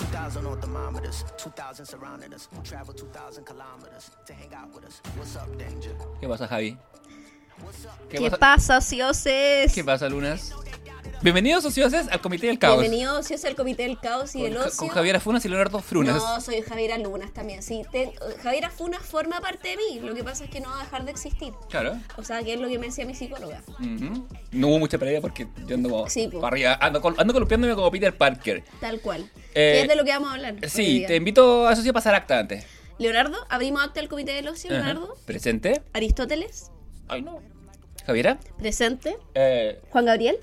2,000 on thermometers, 2,000 surrounding us. Travel 2,000 kilometers to hang out with us. What's up, danger? ¿Qué pasa, Javi? ¿Qué, pasa, ocioses? ¿Qué pasa, Lunas? Bienvenidos, ocioses, al Comité del Caos. Bienvenidos, ocios, al Comité del Caos y del Ocio. con Javiera Funas y Leonardo Frunas. No, soy Javiera Lunas también. Sí, te- Javiera Funas forma parte de mí. Lo que pasa es que no va a dejar de existir. Claro. O sea, que es lo que me decía mi psicóloga. No hubo mucha pelea porque yo ando como Sí, po. para arriba. Ando, ando columpiándome como Peter Parker. Tal cual. Eh, que es de lo que vamos a hablar. Sí, te invito a sí a pasar acta antes. Leonardo, abrimos acta del Comité del Ocio. Leonardo. Presente. Aristóteles, Ay, no. Javiera. presente. Eh, Juan Gabriel.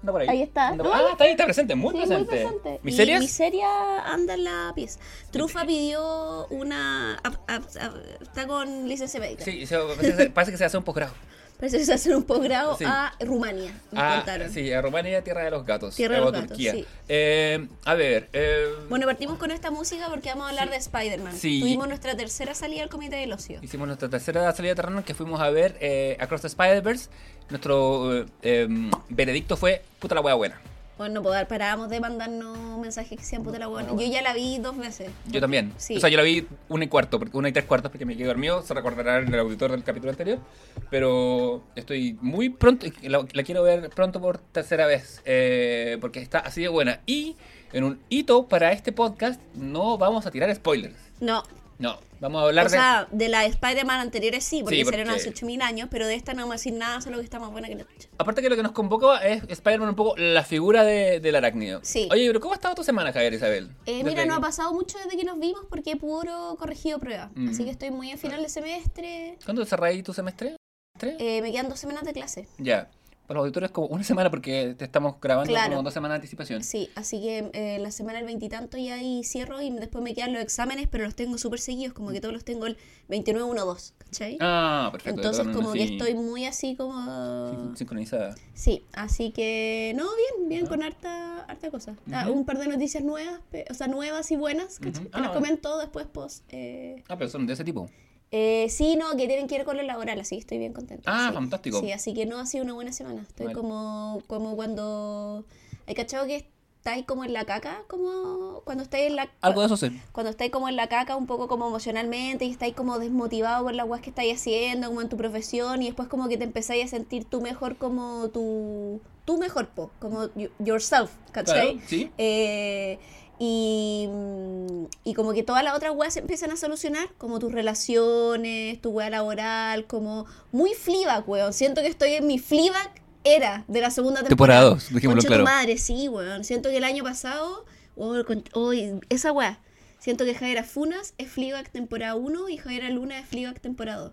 Anda por ahí. Ahí está. Ah, está ahí, está presente, muy Sí, presente. muy presente. ¿Miserias? Y Miseria anda en la pieza. Trufa pidió una. a- a- a- está con licencia médica. Sí, se- parece, parece que se hace un posgrado. Parece que se hace un posgrado Sí. a Rumania. Me Ah, contaron. sí, a Rumania, Tierra de los Gatos. Tierra de los Gatos, Turquía. sí. Eh, a ver. Eh, Bueno, partimos con esta música porque vamos a hablar de Spider-Man. Tuvimos nuestra tercera salida al Comité del Ocio. Hicimos nuestra tercera salida de terreno que fuimos a ver eh, Across the Spider-Verse. Nuestro eh, em, veredicto fue puta la hueá buena. Bueno, no puedo- parábamos de mandarnos mensajes que sean puta la buena. Yo ya la vi dos veces. Yo también. Sí. O sea, yo la vi una y cuarto, una y tres cuartos porque me quedé dormido. Se recordará en el auditor del capítulo anterior. Pero estoy muy pronto, la, la quiero ver pronto por tercera vez. eh, porque está así de buena. Y en un hito para este podcast, no vamos a tirar spoilers. No. No, vamos a hablar O de. sea, de la Spider-Man anteriores sí, porque, Sí, salieron porque- hace 8000 años, pero de esta no vamos a decir nada, solo que está más buena que la chucha. Aparte que lo que nos convoca es Spider-Man un poco la figura de, del arácnido. Sí. Oye, pero ¿cómo ha estado tu semana, Javier Isabel? Eh, mira, no ha pasado mucho desde que nos vimos porque he puro corregido prueba. Mm. Así que estoy muy a final de semestre. ¿Cuándo cerráis tu semestre? ¿Semestre? Eh, me quedan dos semanas de clase. Ya. Para los auditores como una semana porque te estamos grabando Claro. como dos semanas de anticipación. Sí, así que eh, la semana del veintitanto ya ahí cierro y después me quedan los exámenes, pero los tengo súper seguidos, como que todos los tengo el 29-1-2, ¿cachai? Ah, perfecto. Entonces como que estoy muy así sí, como... sincronizada. Sí, así que no, bien, bien, con harta, harta cosa. Ah. Un par de noticias nuevas, o sea, nuevas y buenas, ¿cachai? Que las Ah. comento después, post. Eh, Ah, pero son de ese tipo. Eh, sí, no, que tienen que ver con lo laboral, así estoy bien contenta. Ah, sí. fantástico. Sí, así que no, ha sido una buena semana. Estoy Vale. como, como cuando... ¿Hay cachado que estáis como en la caca? Como cuando estáis en la... Algo de eso sé. Cuando estáis como en la caca, un poco como emocionalmente, y estáis como desmotivado por las weas que estáis haciendo, como en tu profesión, y después como que te empezáis a sentir tú mejor como tu... Tú mejor, po, como you- yourself, ¿cachai? Claro, sí. Eh, y, y como que todas las otras weas se empiezan a solucionar, como tus relaciones, tu wea laboral, como muy Fleabag, weón. Siento que estoy en mi Fleabag era de la segunda Temporada temporada. dos, dejémoslo Conche tu claro. madre, sí, weón. Siento que el año pasado, oh, con- oh, esa wea. Siento que Javiera Funas es Fleabag temporada 1 y Javiera Luna es Fleabag temporada 2.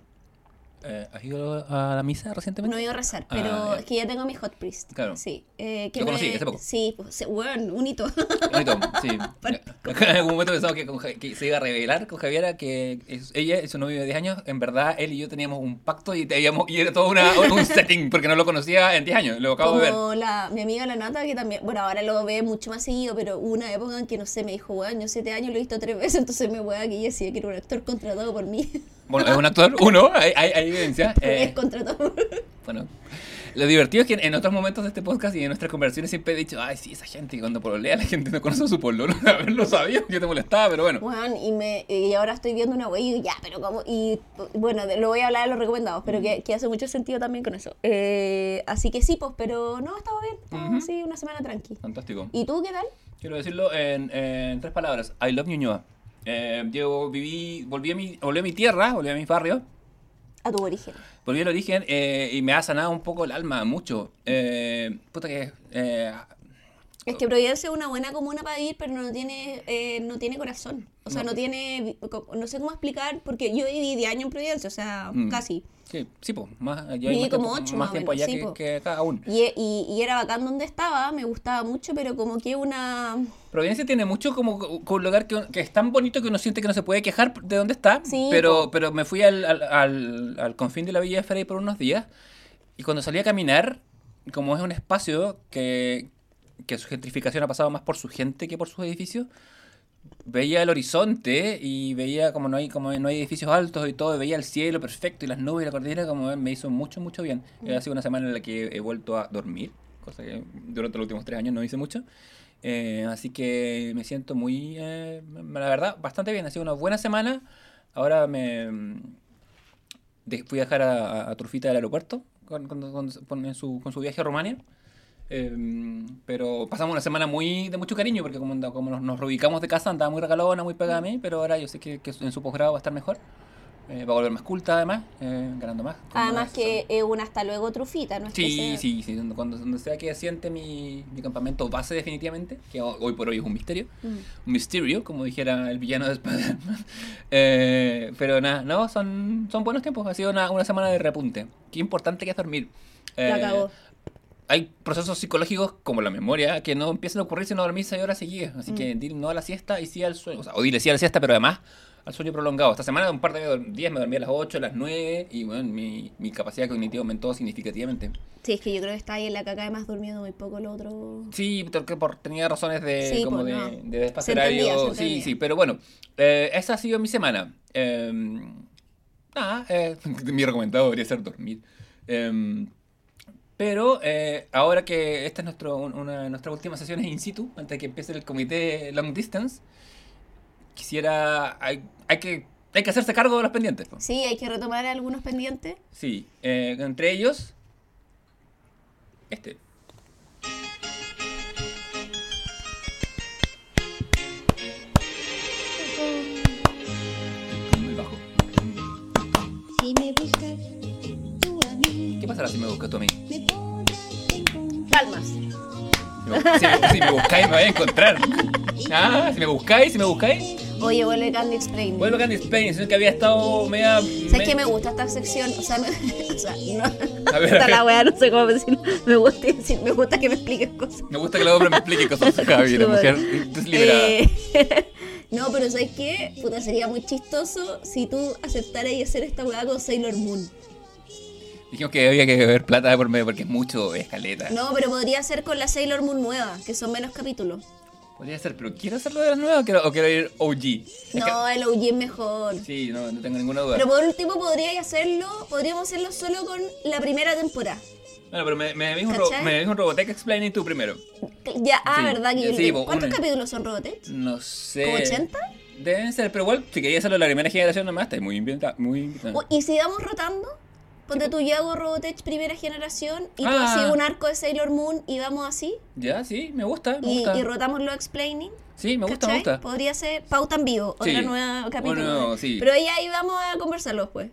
Eh, ¿Has ido a la misa recientemente? No he ido a rezar, Ah, pero ya. es que ya tengo mi hot priest. Claro. Sí. Eh, que Lo conocí hace poco. Sí, pues, weón, un hito. Bonito, sí. Partico. en algún momento pensamos que, con que se iba a revelar con Javiera que es- ella y su novio de 10 años, en verdad él y yo teníamos un pacto y, teníamos, y era todo una, un setting porque no lo conocía en 10 años, lo acabo de ver. Como la, mi amiga la Nata, que también, bueno, ahora lo ve mucho más seguido, pero hubo una época en que, no sé, me dijo, weón, yo siete años lo he visto tres veces, entonces me weá que ella decía que era un actor contratado por mí. Bueno, es un actor, uno, hay, hay, hay evidencia. es Eh, bueno, lo divertido es que en, otros momentos de este podcast y en nuestras conversaciones siempre he dicho, ay, sí, esa gente, y cuando pololea la gente no conoce a su pololo, a ver, lo sabía, yo te molestaba, pero bueno. Weón, y, me, y ahora estoy viendo una wey y ya, pero como, y bueno, de- lo voy a hablar de los recomendados, pero que, que hace mucho sentido también con eso. Eh, así que sí, pues, pero no, estaba bien, estaba Ujú. así, una semana tranqui. Fantástico. ¿Y tú qué tal? Quiero decirlo en, en tres palabras. I love Ñuñoa. Eh, yo viví, volví a, mi, volví a mi tierra, volví a mi barrio, A tu origen. volví al origen eh, y me ha sanado un poco el alma, mucho. Eh, puta que... eh, Es que Providencia es una buena comuna para vivir, pero no tiene, eh, no tiene corazón. O sea, No. no, tiene, no sé cómo explicar, porque yo viví 10 años en Providencia, o sea, Mm. casi. sí, sí, pues, más, yo Viví más como tiempo, ocho, más tiempo menos, allá sí, que, que acá aún. Y, y, y era bacán donde estaba, me gustaba mucho, pero como que una... Providencia tiene mucho como con un lugar que, que es tan bonito que uno siente que no se puede quejar de dónde está. Sí, pero, po. pero me fui al, al, al, al confín de la Villa de Frey por unos días. Y cuando salí a caminar, como es un espacio que, que su gentrificación ha pasado más por su gente que por sus edificios, veía el horizonte y veía como no hay como no hay edificios altos y todo, veía el cielo perfecto y las nubes y la cordillera como me hizo mucho, mucho bien. Ha sido una semana en la que he vuelto a dormir, cosa que durante los últimos tres años no hice mucho. Eh, así que me siento muy, eh, la verdad, bastante bien. Ha sido una buena semana. Ahora me mm, de- fui a dejar a, a Trufita del aeropuerto con, con- con- su, con su viaje a Rumania. Eh, pero pasamos una semana muy de mucho cariño porque como, como nos, nos reubicamos de casa andaba muy regalona, muy pegada a mí, pero ahora yo sé que, que en su posgrado va a estar mejor. Eh, va a volver más culta además, eh, ganando más. Además más- que es un hasta luego trufita, ¿no? es que Sí, sea- sí, sí, cuando, donde sea que asiente mi, mi campamento base definitivamente, que ho- hoy por hoy es un misterio, Mm. un misterio, como dijera el villano de Spider-Man. Eh, pero nada, no, son, son buenos tiempos, ha sido una, una semana de repunte. Qué importante que es dormir. La Eh, cagó. hay procesos psicológicos como la memoria que no empiezan a ocurrir si no dormís 6 horas seguidas. Así Mm. que di no a la siesta y sí al sueño. O sea, o dile sí a la siesta, pero además al sueño prolongado. Esta semana un par de días me dormí a las 8, a las 9 y bueno, mi, mi capacidad cognitiva aumentó significativamente. Sí, es que yo creo que está ahí en la caca, además durmiendo muy poco el otro. Sí, porque por, tenía razones de, Sí, como de, no. de despacio horario. Sí, sí, pero bueno, eh, esa ha sido mi semana. Eh, nada, eh, mi recomendado debería ser dormir. Eh, pero eh, ahora que esta es nuestro, un- una de nuestras últimas sesiones in situ, antes de que empiece el comité Long Distance, quisiera. Hay, hay que, hay que hacerse cargo de los pendientes. Sí, hay que retomar algunos pendientes. Sí, eh, entre ellos. Este. Muy bajo. Si me buscas tú a mí, ¿Qué pasará si me buscas tú a mí? Palmas. Si me, si si me buscáis, me vais a encontrar. Ah, si me buscáis, si me buscáis. Oye, vuelve Candy Explain. Vuelvo a Candy Spain, sino que había estado media. ¿Sabes que me gusta esta sección? O sea, me, o sea no. A ver, a Está la ver. wea, no sé cómo decirlo. Me gusta decir, me gusta que me expliques cosas. Me gusta que la obra me explique cosas, Javi, la mujer desliberada. Eh, no, pero ¿sabes qué? Puta, sería muy chistoso si tú aceptaras y hacer esta weá con Sailor Moon. Dijimos que había que ver plata de por medio porque es mucho escaleta. No, pero podría ser con la Sailor Moon nueva, que son menos capítulos. Podría ser, pero ¿quiero hacerlo de las nuevas o quiero, o quiero ir OG? No, el OG es mejor. sí, no, no tengo ninguna duda. Pero por último podríais hacerlo, podríamos hacerlo solo con la primera temporada. Bueno, pero me, me dijo un, ro- me un Robotech Explaining tú primero. Ya, ah, Sí, ¿verdad? Que yo sí, po, ¿Cuántos una. capítulos son Robotech? No sé. ¿Como 80? Deben ser, pero igual, si querías hacerlo de la primera generación nomás, estás muy invitado. Muy invitado. ¿Y si vamos rotando? Ponte tú, yo hago Robotech primera generación y tú Ah. así un arco de Sailor Moon y vamos así. Ya, sí, me gusta, me Y, gusta. y rotamos lo explaining. sí, me gusta, me ¿cachai? gusta. Podría ser pauta en vivo, Sí. otra nueva capítulo. Bueno, sí. Pero ya ahí vamos a conversarlo después.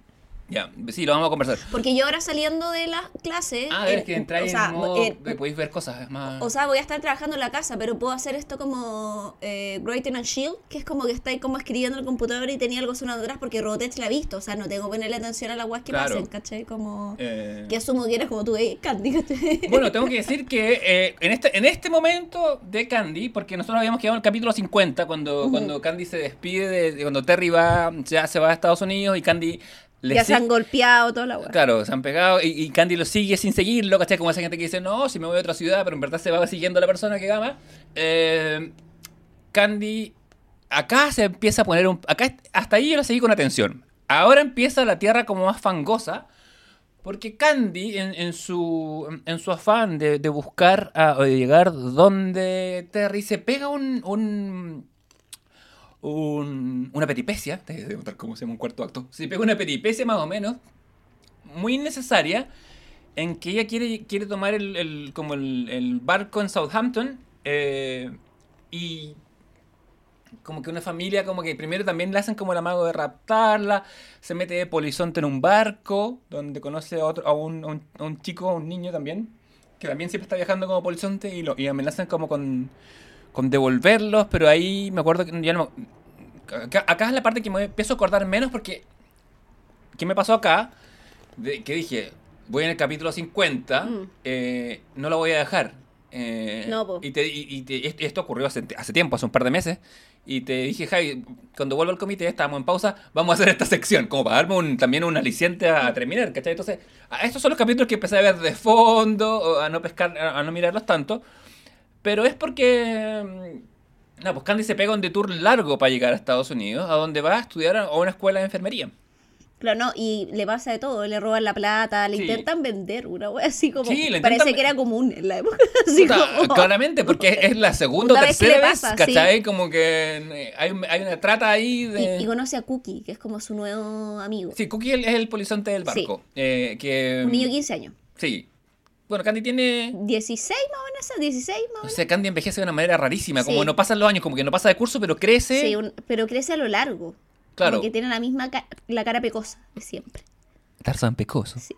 Ya, sí, lo vamos a conversar. Porque yo ahora saliendo de la clase. Ah, es eh, que entráis o sea, en modo eh, podéis ver cosas, es más... O sea, voy a estar trabajando en la casa, pero puedo hacer esto como eh, Writing and Shield, que es como que estáis como escribiendo en el computador y tenía algo sonando atrás porque Robotech la ha visto. O sea, no tengo que ponerle atención a las guas que Claro. pasen, ¿cachai? Como. eh, Que asumo que eres como tú, eh, Candy, ¿cachai? Bueno, tengo que decir que eh, en, este, en este momento de Candy, porque nosotros habíamos quedado en el capítulo 50, cuando, cuando Candy se despide, de, de cuando Terry va, ya se va a Estados Unidos y Candy le ya se han golpeado, toda la wea. Claro, se han pegado y, y Candy lo sigue sin seguirlo, ¿cachai? Como esa gente que dice, no, si me voy a otra ciudad, pero en verdad se va siguiendo a la persona que ama. Eh, Candy, acá se empieza a poner un... Acá, hasta ahí yo la seguí con atención. Ahora empieza la tierra como más fangosa, porque Candy, en, en su, en su afán de, de buscar a- o de llegar donde Terry, se pega un... un un- una peripecia, te voy a cómo se llama un cuarto acto, se pega una peripecia más o menos, muy necesaria, en que ella quiere, quiere tomar el, el- como el, barco en Southampton eh, y como que una familia como que primero también le hacen como el amago de raptarla, se mete de polizonte en un barco donde conoce a, otro, a, un, a un- a un chico, a un niño también, que también siempre está viajando como polizonte y, lo, y amenazan como con, con devolverlos, pero ahí me acuerdo que ya no... Acá, acá es la parte que me empiezo a acordar menos porque... ¿Qué me pasó acá? De- que dije, voy en el capítulo 50, Mm. eh, no lo voy a dejar. Eh, No, po. y, te- y- y te- esto, esto ocurrió hace, hace tiempo, hace un par de meses. Y te dije, Javi, cuando vuelva al comité, estábamos en pausa, vamos a hacer esta sección, como para darme un- también un aliciente a, a terminar, ¿cachai? Entonces, estos son los capítulos que empecé a ver de fondo, a no pescar, a no mirarlos tanto. Pero es porque. mm, No, pues Candy se pega un detour largo para llegar a Estados Unidos, a donde va a estudiar a una escuela de enfermería. Claro, no, y le pasa de todo, le roban la plata, le Sí. intentan vender una wea así como. Sí, le parece intentan- que era común en la época. Así Puta, como- Claramente, porque es la segunda o vez tercera vez, ¿cachai? Como que eh, hay, hay una trata ahí de... Y, y conoce a Cookie, que es como su nuevo amigo. Sí, Cookie es el polizonte del Sí. barco. eh, que, Un niño de 15 años. Sí. Bueno, Candy tiene... 16 más o menos, ¿esa? 16 más o menos. sé, Candy envejece de una manera rarísima, como no pasan los años, como que no pasa de curso, pero crece. Sí, un- pero crece a lo largo. Claro. Como que tiene la misma ca- la cara pecosa de siempre. Tarzan pecoso. Sí.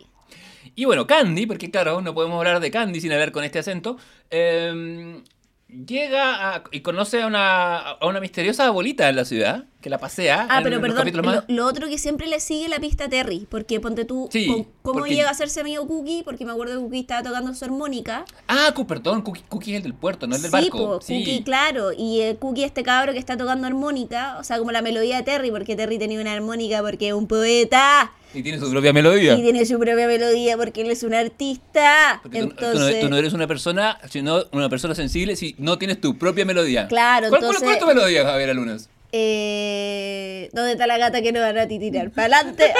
Y bueno, Candy, porque claro, no podemos hablar de Candy sin hablar con este acento, eh, llega a- y conoce a una, a una misteriosa abuelita en la ciudad, que la pasea. Ah, pero perdón, lo, lo otro que siempre le sigue la pista a Terry, porque ponte tú, Sí, con- ¿cómo porque- llega a hacerse amigo Cookie? Porque me acuerdo que Cookie estaba tocando su armónica. Ah, perdón, Cookie, Cookie es el del puerto, no el del sí, barco. po, sí, Cookie, claro, y eh, Cookie este cabro que está tocando armónica, o sea, como la melodía de Terry, porque Terry tenía una armónica porque es un poeta. y tiene su propia melodía. Y tiene su propia melodía porque él es un artista. Porque tú- tú, no, Entonces, tú no eres una persona, sino una persona sensible si no tienes tu propia melodía. Claro, ¿Cuál, cuál- entonces- cuál es tu melodía, Javier Lunes? Eh, ¿dónde está la gata que no van a tirar? ¿Para adelante?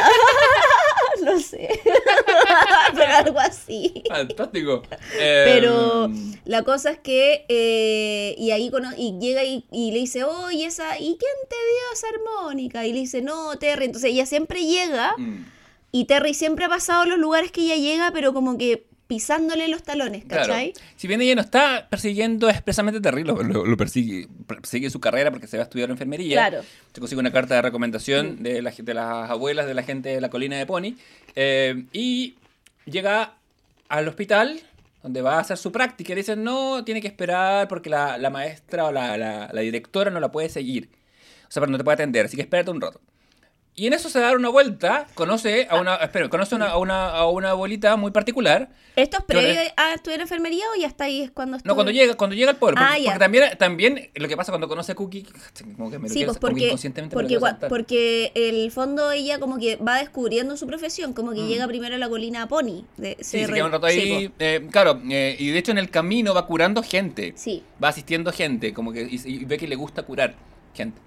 no sé. Pero algo así. Fantástico. Pero Em, la cosa es que, eh, y ahí cono- y llega y, y le dice, oye, esa, ¿y quién te dio esa armónica? Y le dice, no, Terry. Entonces ella siempre llega mm, y Terry siempre ha pasado los lugares que ella llega, pero como que pisándole los talones, claro. ¿cachai? Si bien ella no está persiguiendo expresamente Terry, lo, lo- persigue, persigue su carrera porque se va a estudiar enfermería. Claro. Se consigue una carta de recomendación de, la- de las abuelas de la gente de la colina de Pony. eh, y llega al hospital donde va a hacer su práctica y le dicen, no, tiene que esperar porque la, la maestra o la, la- la directora no la puede seguir. O sea, pero no te puede atender, así que espérate un rato. Y en eso se da una vuelta, conoce a una, espera, conoce a una, a una, a una abuelita muy particular. ¿Esto es previo es- a estudiar enfermería o ya está ahí es cuando No, estuvo- cuando llega, cuando llega al pueblo. Porque, Ah, porque también, también lo que pasa cuando conoce a Cookie, como que me lo Sí, pues porque, inconscientemente porque, porque el fondo ella como que va descubriendo su profesión, como que Mm. llega primero a la colina Pony. De, Sí, se queda un rato ahí. eh, claro, eh, y de hecho en el camino va curando gente. Sí. Va asistiendo gente, como que y, y ve que le gusta curar gente.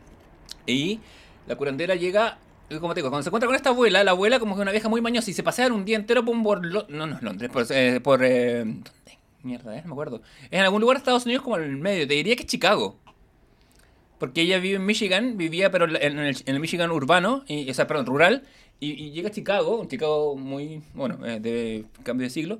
Y la curandera llega, como te digo, cuando se encuentra con esta abuela, la abuela como que es una vieja muy mañosa y se pasean un día entero por no, no es Londres, por, eh, eh, ¿dónde? Mierda, eh, no me acuerdo. Es en algún lugar de Estados Unidos como en el medio, te diría que es Chicago. Porque ella vive en Michigan, vivía pero en el, en el Michigan urbano, y, o sea, perdón, rural, y, llega a Chicago, un Chicago muy, bueno, eh, de cambio de siglo,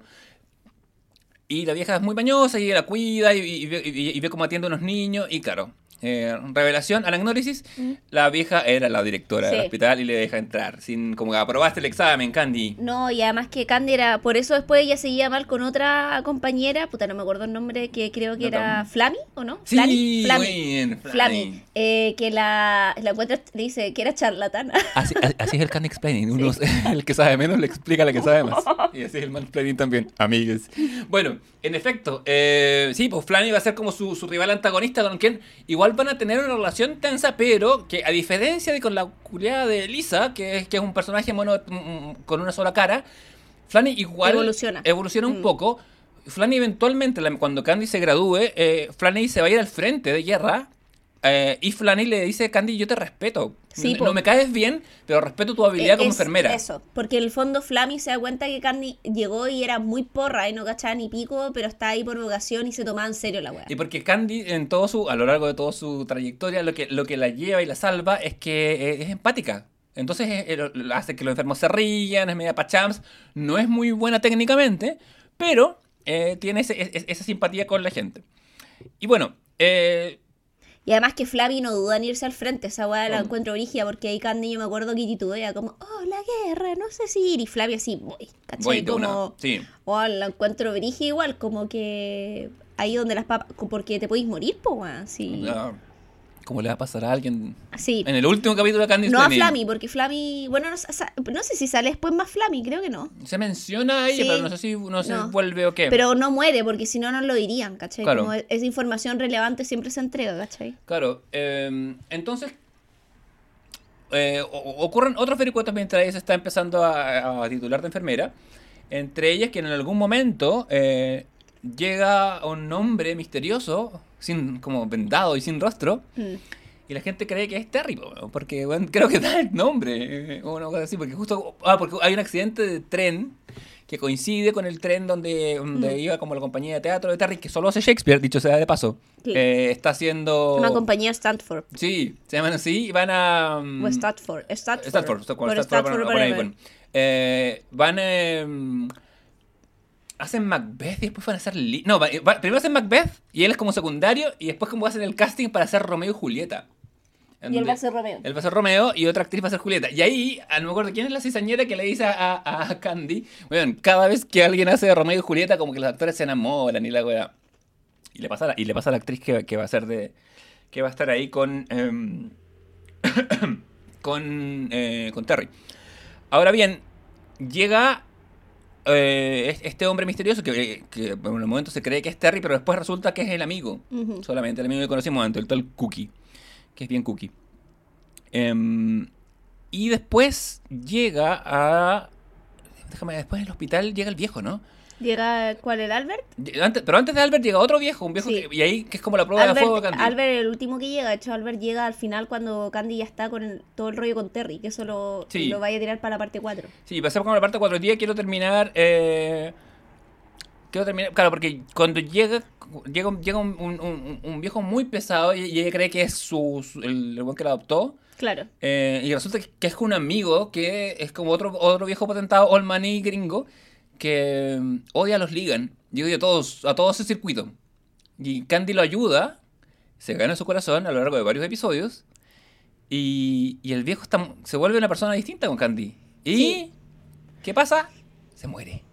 y la vieja es muy bañosa y la cuida y- y ve cómo atiende a unos niños. Y claro, eh, revelación, anagnórisis, la vieja era la directora del hospital y le deja entrar. Sin como que aprobaste el examen, Candy. No, y además que Candy era, por eso después ella seguía mal con otra compañera, puta, no me acuerdo el nombre, que creo que No, era tam- Flammy, ¿o no? Sí, Flammy, Flammy. bien, Flammy, Flammy. eh, que la, la encuentra, le dice que era charlatana. Así, así es el Candy Explaining. Uno, el que sabe menos le explica a la que sabe más. Y así es el Mansplaining también, amigos. Bueno, en efecto, eh, sí, pues Flanny va a ser como su, su rival antagonista con quien igual van a tener una relación tensa, pero que a diferencia de con la culiada de Lisa, que es, que es un personaje mono, mm, mm, con una sola cara, Flanny igual Evoluciona. evoluciona un Mm. poco. Flanny eventualmente, cuando Candy se gradúe, eh, Flanny se va a ir al frente de guerra. Eh, y Flanny le dice, Candy, yo te respeto. Sí, no, me caes bien, pero respeto tu habilidad como Es- enfermera. Eso, porque en el fondo Flammy se da cuenta que Candy llegó y era muy porra y no cachaba ni pico, pero está ahí por vocación y se tomaba en serio la weá. Y porque Candy, en todo su, a lo largo de toda su trayectoria, lo que, lo que la lleva y la salva es que eh, es empática. Entonces eh, eh, hace que los enfermos se rían, es media pachams, no es muy buena técnicamente, pero eh, tiene ese- esa simpatía con la gente. Y bueno, eh, Y además que Flavy no duda en irse al frente, esa weá la Oh. encuentro brígida porque ahí Candy yo me acuerdo que titubea como, oh, la guerra, no sé si ir. Y Flavia así, voy, ¿cachai? voy como, Sí. oh, la encuentro brígida igual, como que ahí donde las papas, porque te podéis morir, po, weón, sí. ¿Cómo le va a pasar a alguien Así. en el último capítulo de Candy No a? Flammy, porque Flammy, bueno, no, no sé si sale después más Flammy, creo que no. Se menciona a ella, Sí. pero no sé si no se No. vuelve o qué. Pero no muere, porque si no, no lo dirían, ¿cachai? Claro. Como es- esa información relevante siempre se entrega, ¿cachai? Claro, eh, entonces eh, ocurren otros vericuetos mientras ella se está empezando a, a titular de enfermera. Entre ellas que en algún momento eh, llega un hombre misterioso, sin, como vendado y sin rostro, Mm. Y la gente cree que es Terry, weón, porque creo que da el nombre. eh, O una cosa así, porque justo. Ah, porque hay un accidente de tren que coincide con el tren donde, donde Mm. iba como la compañía de teatro de Terry, que solo hace Shakespeare, dicho sea de paso. Sí. Eh, está haciendo. Una compañía Stanford. Sí, se llaman así y van a. mm, O Stanford. Stanford. Stanford, Stanford, Stanford, Stanford por- por ahí, Forever. bueno. Eh, van. eh, hacen Macbeth y después van a hacer. Li- no, va- va- primero hacen Macbeth y él es como secundario y después, como hacen el casting para hacer Romeo y Julieta. Y él va a ser Romeo. Él va a ser Romeo y otra actriz va a ser Julieta. Y ahí, a no me acuerdo quién es la cizañera que le dice a, a- a Candy. Bueno, cada vez que alguien hace de Romeo y Julieta, como que los actores se enamoran y la wea. Y le pasa a la, y le pasa a la actriz que, que va a ser de. que va a estar ahí con. em, con. eh, con Terry. Ahora bien, llega. Eh, es- este hombre misterioso que, que en el momento se cree que es Terry, pero después resulta que es el amigo. Solamente el amigo que conocimos antes, el tal Cookie. Que es bien Cookie. Em, y después llega a. Déjame, después en el hospital llega el viejo, ¿no? Llega, ¿cuál? ¿El Albert? Antes, pero antes de Albert llega otro viejo, un viejo Sí. que- y ahí que es como la prueba de fuego de Candy. Albert el último que llega. De hecho, Albert llega al final cuando Candy ya está con el- todo el rollo con Terry. Que eso lo, Sí. lo vaya a tirar para la parte 4. Sí, pasemos con la parte 4 días. Quiero terminar. Eh, quiero terminar. Claro, porque cuando llega. Llega, un- llega un, un- un- un viejo muy pesado y, y ella cree que es su, su- el, el buen que la adoptó. Claro. Eh, y resulta que, que es un amigo que es como otro, otro viejo patentado, old money gringo, que mm, odia a los Ligan y odia a todos, a todo ese circuito. Y Candy lo ayuda, se gana su corazón a lo largo de varios episodios. Y, y el viejo está, se vuelve una persona distinta con Candy. ¿Y Sí. qué pasa? Se muere.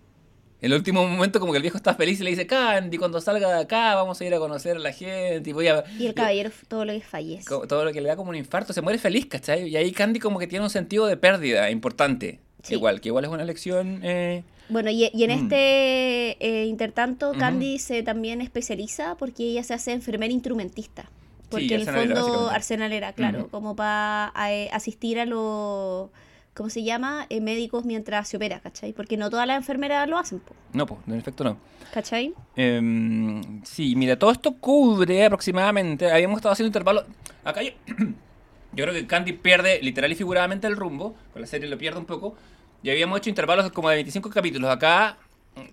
En el último momento como que el viejo está feliz y le dice, Candy, cuando salga de acá vamos a ir a conocer a la gente y voy a... Y el caballero todo lo que fallece. Todo lo que le da como un infarto, se muere feliz, ¿cachai? Y ahí Candy como que tiene un sentido de pérdida importante. Sí. Igual, que igual es una lección... eh, Bueno, y, y en Mm. este eh, intertanto. Candy se también especializa porque ella se hace enfermera instrumentista. Porque en el fondo, básicamente. arsenalera, claro, como para asistir a los, ¿cómo se llama? Eh, médicos mientras se opera, ¿cachai? Porque no todas las enfermeras lo hacen, po, No, pues, en efecto no. ¿cachai? Em, sí, mira, todo esto cubre aproximadamente... Habíamos estado haciendo intervalos... Acá yo... yo creo que Candy pierde literal y figuradamente el rumbo. Con la serie lo pierde un poco. Y habíamos hecho intervalos como de 25 capítulos. Acá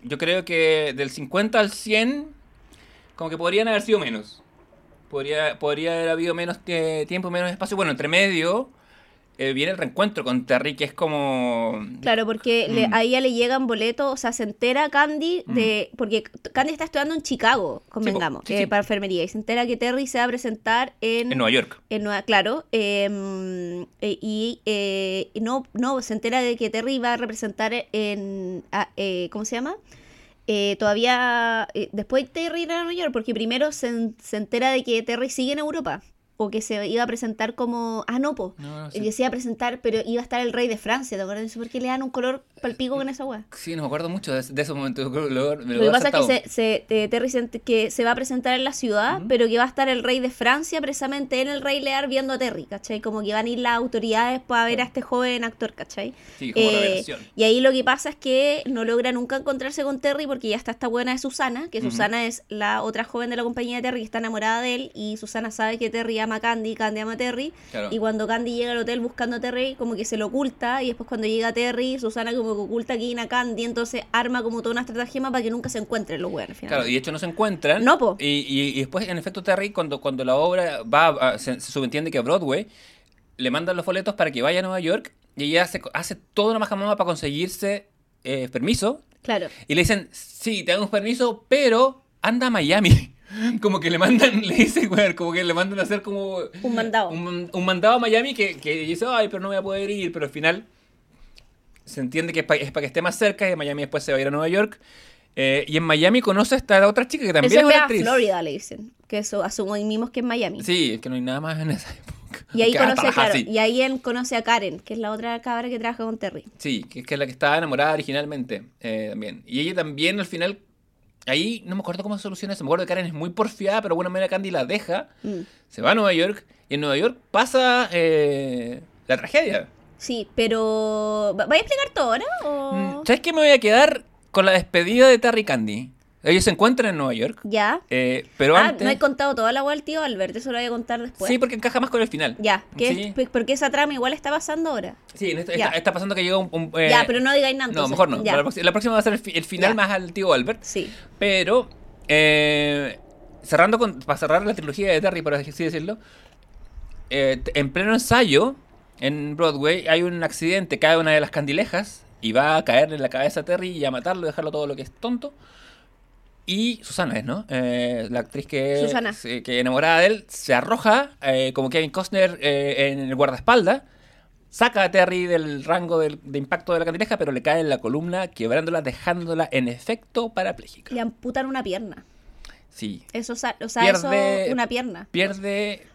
yo creo que del 50 al 100 como que podrían haber sido menos. Podría, podría haber habido menos que- tiempo, menos espacio. Bueno, entre medio eh, viene el reencuentro con Terry, que es como... Claro, porque le- Mm. a ella le llegan boletos, o sea, se entera Candy de... Porque Candy está estudiando en Chicago, convengamos, sí, eh, sí. para enfermería, y se entera que Terry se va a presentar en... En Nueva York. En Nueva, claro, em, eh, y eh, no, no, se entera de que Terry va a representar en, eh, ¿cómo se llama? Eh, todavía, eh, después Terry irá a Nueva York, porque primero se, se entera de que Terry sigue en Europa, o que se iba a presentar como, ah, no, po, No, no, que se iba a presentar, pero iba a estar el rey de Francia, ¿te acuerdas? Por qué le dan un color palpico con esa weá. Sí, no me acuerdo mucho de, de esos momentos. Yo creo que Lo, me Lo que pasa es que se, se- eh, Terry se, ent- que se va a presentar en la ciudad, pero que va a estar el rey de Francia precisamente en el Rey Lear viendo a Terry, ¿cachai? Como que van a ir las autoridades para ver a este joven actor, ¿cachai? Sí, como Eh, y ahí lo que pasa es que no logra nunca encontrarse con Terry porque ya está esta buena de Susana, que. Susana es la otra joven de la compañía de Terry que está enamorada de él y Susana sabe que Terry ama a Candy, Candy ama a Terry. Claro. Y cuando Candy llega al hotel buscando a Terry, como que se lo oculta. Y después cuando llega Terry, Susana como que oculta aquí a Candy. Entonces arma como toda una estratagema para que nunca se encuentren los weones. Claro, y de hecho no se encuentran. No, po. Y, y- y después, en efecto, Terry, cuando, cuando la obra va, a- se, se subentiende que a Broadway, le mandan los boletos para que vaya a Nueva York y ella hace, hace toda una majamama para conseguirse eh, permiso. Claro. Y le dicen, sí, te damos permiso, pero anda a Miami. Como que le mandan, le dicen, como que le mandan a hacer como... Un mandado. Un, un mandado a Miami que, que dice, ay, pero no voy a poder ir, pero al final se entiende que es para que esté más cerca y de Miami después se va a ir a Nueva York. Eh, y en Miami conoce a esta otra chica que también Eso es una a actriz. Florida, le dicen. Que eso asumimos que es Miami. Sí, es que no hay nada más en esa época. Y ahí Que, ah, conoce, trabaja claro, así. y ahí él conoce a Karen, que es la otra cabra que trabaja con Terry. Sí, que es que es la que estaba enamorada originalmente eh, también. Y ella también al final, ahí no me acuerdo cómo se soluciona eso. Me acuerdo que Karen es muy porfiada, pero de alguna manera Candy la deja, Mm. se va a Nueva York y en Nueva York pasa eh, la tragedia. Sí, pero. ¿va- ¿Vais a explicar todo ahora? O... Mm, ¿Sabes qué? Me voy a quedar con la despedida de Terry Candy. Ellos se encuentran en Nueva York, Ya. eh, pero ah, antes... no he contado toda la del tío Albert, eso lo voy a contar después. sí, porque encaja más con el final. Ya, Sí. es- porque esa trama igual está pasando ahora. Sí, está, está pasando que llega un... un, eh, ya, pero no digáis nada. No, mejor no. La, próxima- la próxima va a ser el, fi- el final Ya. más al tío Albert. Sí. Pero, eh, cerrando con, para cerrar la trilogía de Terry, por así decirlo, eh, en pleno ensayo en Broadway hay un accidente, cae una de las candilejas y va a caerle en la cabeza a Terry y a matarlo, dejarlo todo lo que es tonto. Y Susana es, ¿no? Eh, la actriz que, Susana. se- que enamorada de él se arroja eh, como Kevin Costner eh, en el guardaespaldas. Saca a Terry del rango del- de impacto de la candileja, pero le cae en la columna, quebrándola, dejándola en efecto parapléjica. Le amputan una pierna. Sí. Eso, o sea, Pierde- eso, una pierna. Pierde,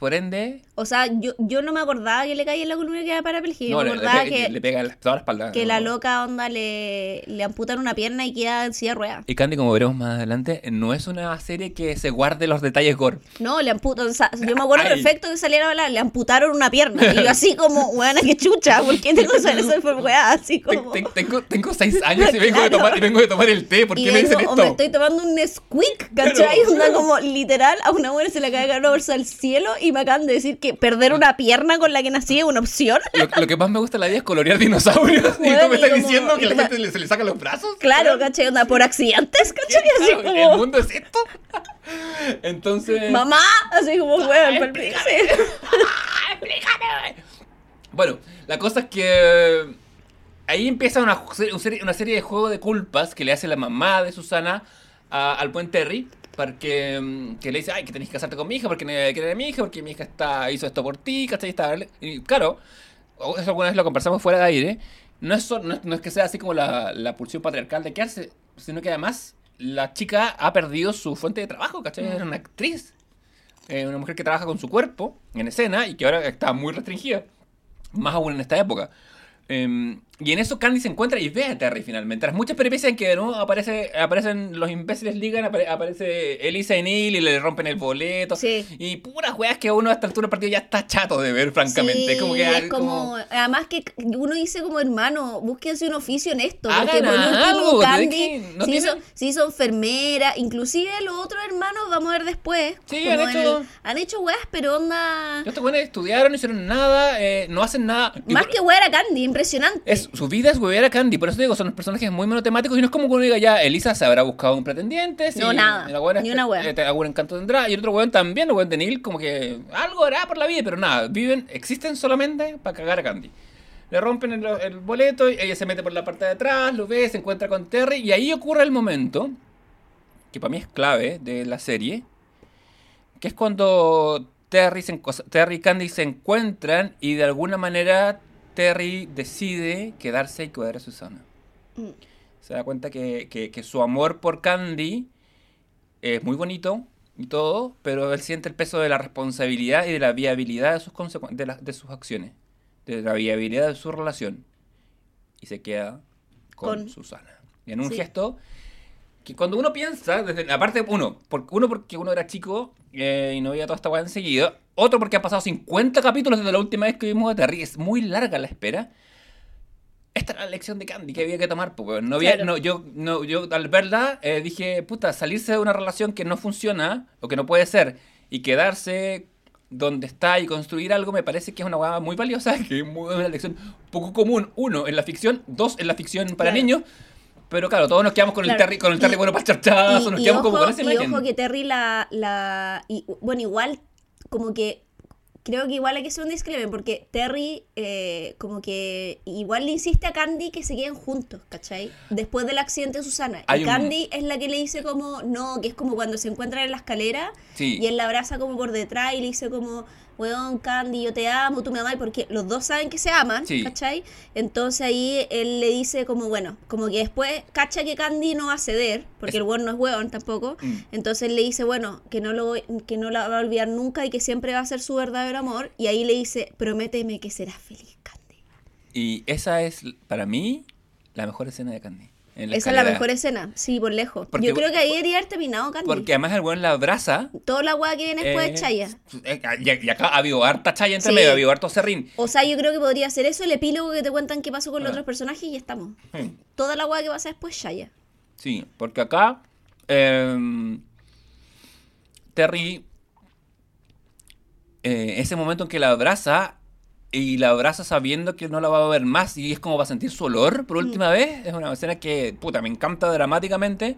por ende. O sea, yo, yo no me acordaba que le caía en la columna que era parapléjica. No, le, me le acordaba pe- que, le pega toda la espalda. que ¿no? la loca onda le, le amputan una pierna y queda en silla de ruedas. Y Candy, como veremos más adelante, no es una serie que se guarde los detalles gore. No, le amputan. o sea, yo me acuerdo Ay. perfecto que saliera a hablar, le amputaron una pierna. Y yo así como, weona, qué chucha, ¿por qué tengo que de weá? Así como. te- tengo, tengo seis años y vengo, de Claro. tomar, y vengo de tomar el té. ¿Por y qué me dicen o me esto? estoy tomando un Nesquik, ¿cachai? Pero- Onda como literal, a una mujer se le cae una bolsa al cielo y me acaban de decir que perder una pierna con la que nací es una opción. Lo, lo que más me gusta de la vida es colorear dinosaurios. y Bueno, tú me y estás como- diciendo y que la gente se le saca los brazos. Claro, ¿cachai? Onda por accidentes, ¿cachai? Así Claro, ¿El como, mundo es esto? Entonces. mamá, así como, weón, palpita. Bueno, la cosa es que ahí empieza una, una serie de juegos de culpas que le hace la mamá de Susana a- al buen Terry. Porque mm, que le dice, ay, que tenés que casarte con mi hija porque no querer a mi hija, porque mi hija está, hizo esto por ti, ¿cachai? Está- Y claro, eso alguna vez lo conversamos fuera de aire. No es, no, es- no es que sea así como la, la pulsión patriarcal de quedarse, sino que además la chica ha perdido su fuente de trabajo, ¿cachai? Era una actriz. Eh, una mujer que trabaja con su cuerpo en escena y que ahora está muy restringida. Más aún en esta época. Em, y en eso Candy se encuentra y ve a Terry finalmente. Tras muchas peripecias en que de nuevo aparece, aparecen los imbéciles ligan, apare- aparece Elisa y Neil y le rompen el boleto. Sí. Y puras weas que uno a esta altura del partido ya está chato de ver, francamente. Sí, como que es como, además que uno dice como hermano, búsquense un oficio en esto, porque Hagan por último algo, Candy no se, hizo, tienen- se hizo enfermera, inclusive los otros hermanos, vamos a ver después, Sí, han hecho- el- han hecho weas, pero onda, Estos buenos estudiaron, no hicieron nada, eh, no hacen nada. Más por- que wea era Candy, impresionante. Es, su vida es huevear a Candy, por eso digo, son personajes muy monotemáticos y no es como que uno diga ya, Elisa se habrá buscado un pretendiente. No, sí, nada, la buena ni una eh, algún encanto tendrá. Y el otro weón también, el weón de Neil, como que algo hará por la vida, pero nada, viven, existen solamente para cagar a Candy. Le rompen el, el boleto, y ella se mete por la parte de atrás, lo ve, se encuentra con Terry, y ahí ocurre el momento, que para mí es clave de la serie, que es cuando Terry, se Terry y Candy se encuentran y de alguna manera Terry decide quedarse y cuidar a Susana. Mm. Se da cuenta que, que- que su amor por Candy es muy bonito y todo, pero él siente el peso de la responsabilidad y de la viabilidad de sus, de, la- de sus acciones, de la viabilidad de su relación. Y se queda con, Con- Susana. Y en un Sí. gesto que cuando uno piensa, desde aparte uno, porque uno porque uno era chico eh, y no veía toda esta weá enseguida, otro porque han pasado 50 capítulos desde la última vez que vimos a Terry, es muy larga la espera. Esta era la lección de Candy que había que tomar, weón. no había, Claro. no, yo, no, yo al verla eh, dije, puta, salirse de una relación que no funciona o que no puede ser y quedarse donde está y construir algo me parece que es una hueá muy valiosa, que es muy- una lección poco común, uno, en la ficción, dos, en la ficción para Claro. niños, pero claro, todos nos quedamos con el Claro. Terry, con el Terry Y- bueno para charchazo, nos y quedamos como ojo, con esa y imagen. ojo que Terry la, la y, bueno, igual como que creo que igual hay que hacer un disclaimer porque Terry eh, como que igual le insiste a Candy que se queden juntos, ¿cachai? Después del accidente de Susana. Hay y un- Candy es la que le dice como, no, que es como cuando se encuentran en la escalera Sí. y él la abraza como por detrás y le dice como, weón, Candy, yo te amo, tú me amas, porque los dos saben que se aman, Sí. ¿cachai? Entonces ahí él le dice como, bueno, como que después cacha que Candy no va a ceder, porque Es- el weón no es weón tampoco, Mm. entonces le dice, bueno, que no, lo, que no la va a olvidar nunca y que siempre va a ser su verdadero amor, y ahí le dice, prométeme que serás feliz, Candy. Y esa es, para mí, la mejor escena de Candy. En Esa es la mejor escena, sí, por lejos. Porque- Yo creo que ahí debería haber terminado Candy. Porque además el weón la abraza. Toda la weá que viene después eh, de Chaya. eh, Y, y acá ha habido harta chaya entre Sí. medio, ha habido harto serrín. O sea, yo creo que podría ser eso, el epílogo que te cuentan qué pasó con los Ah. otros personajes y ya estamos. Hmm. Toda la weá que pasa después, Shaya. Sí, porque acá eh, Terry, eh, ese momento en que la abraza y la abraza sabiendo que no la va a ver más y es como va a sentir su olor por última vez, es una escena que, puta, me encanta dramáticamente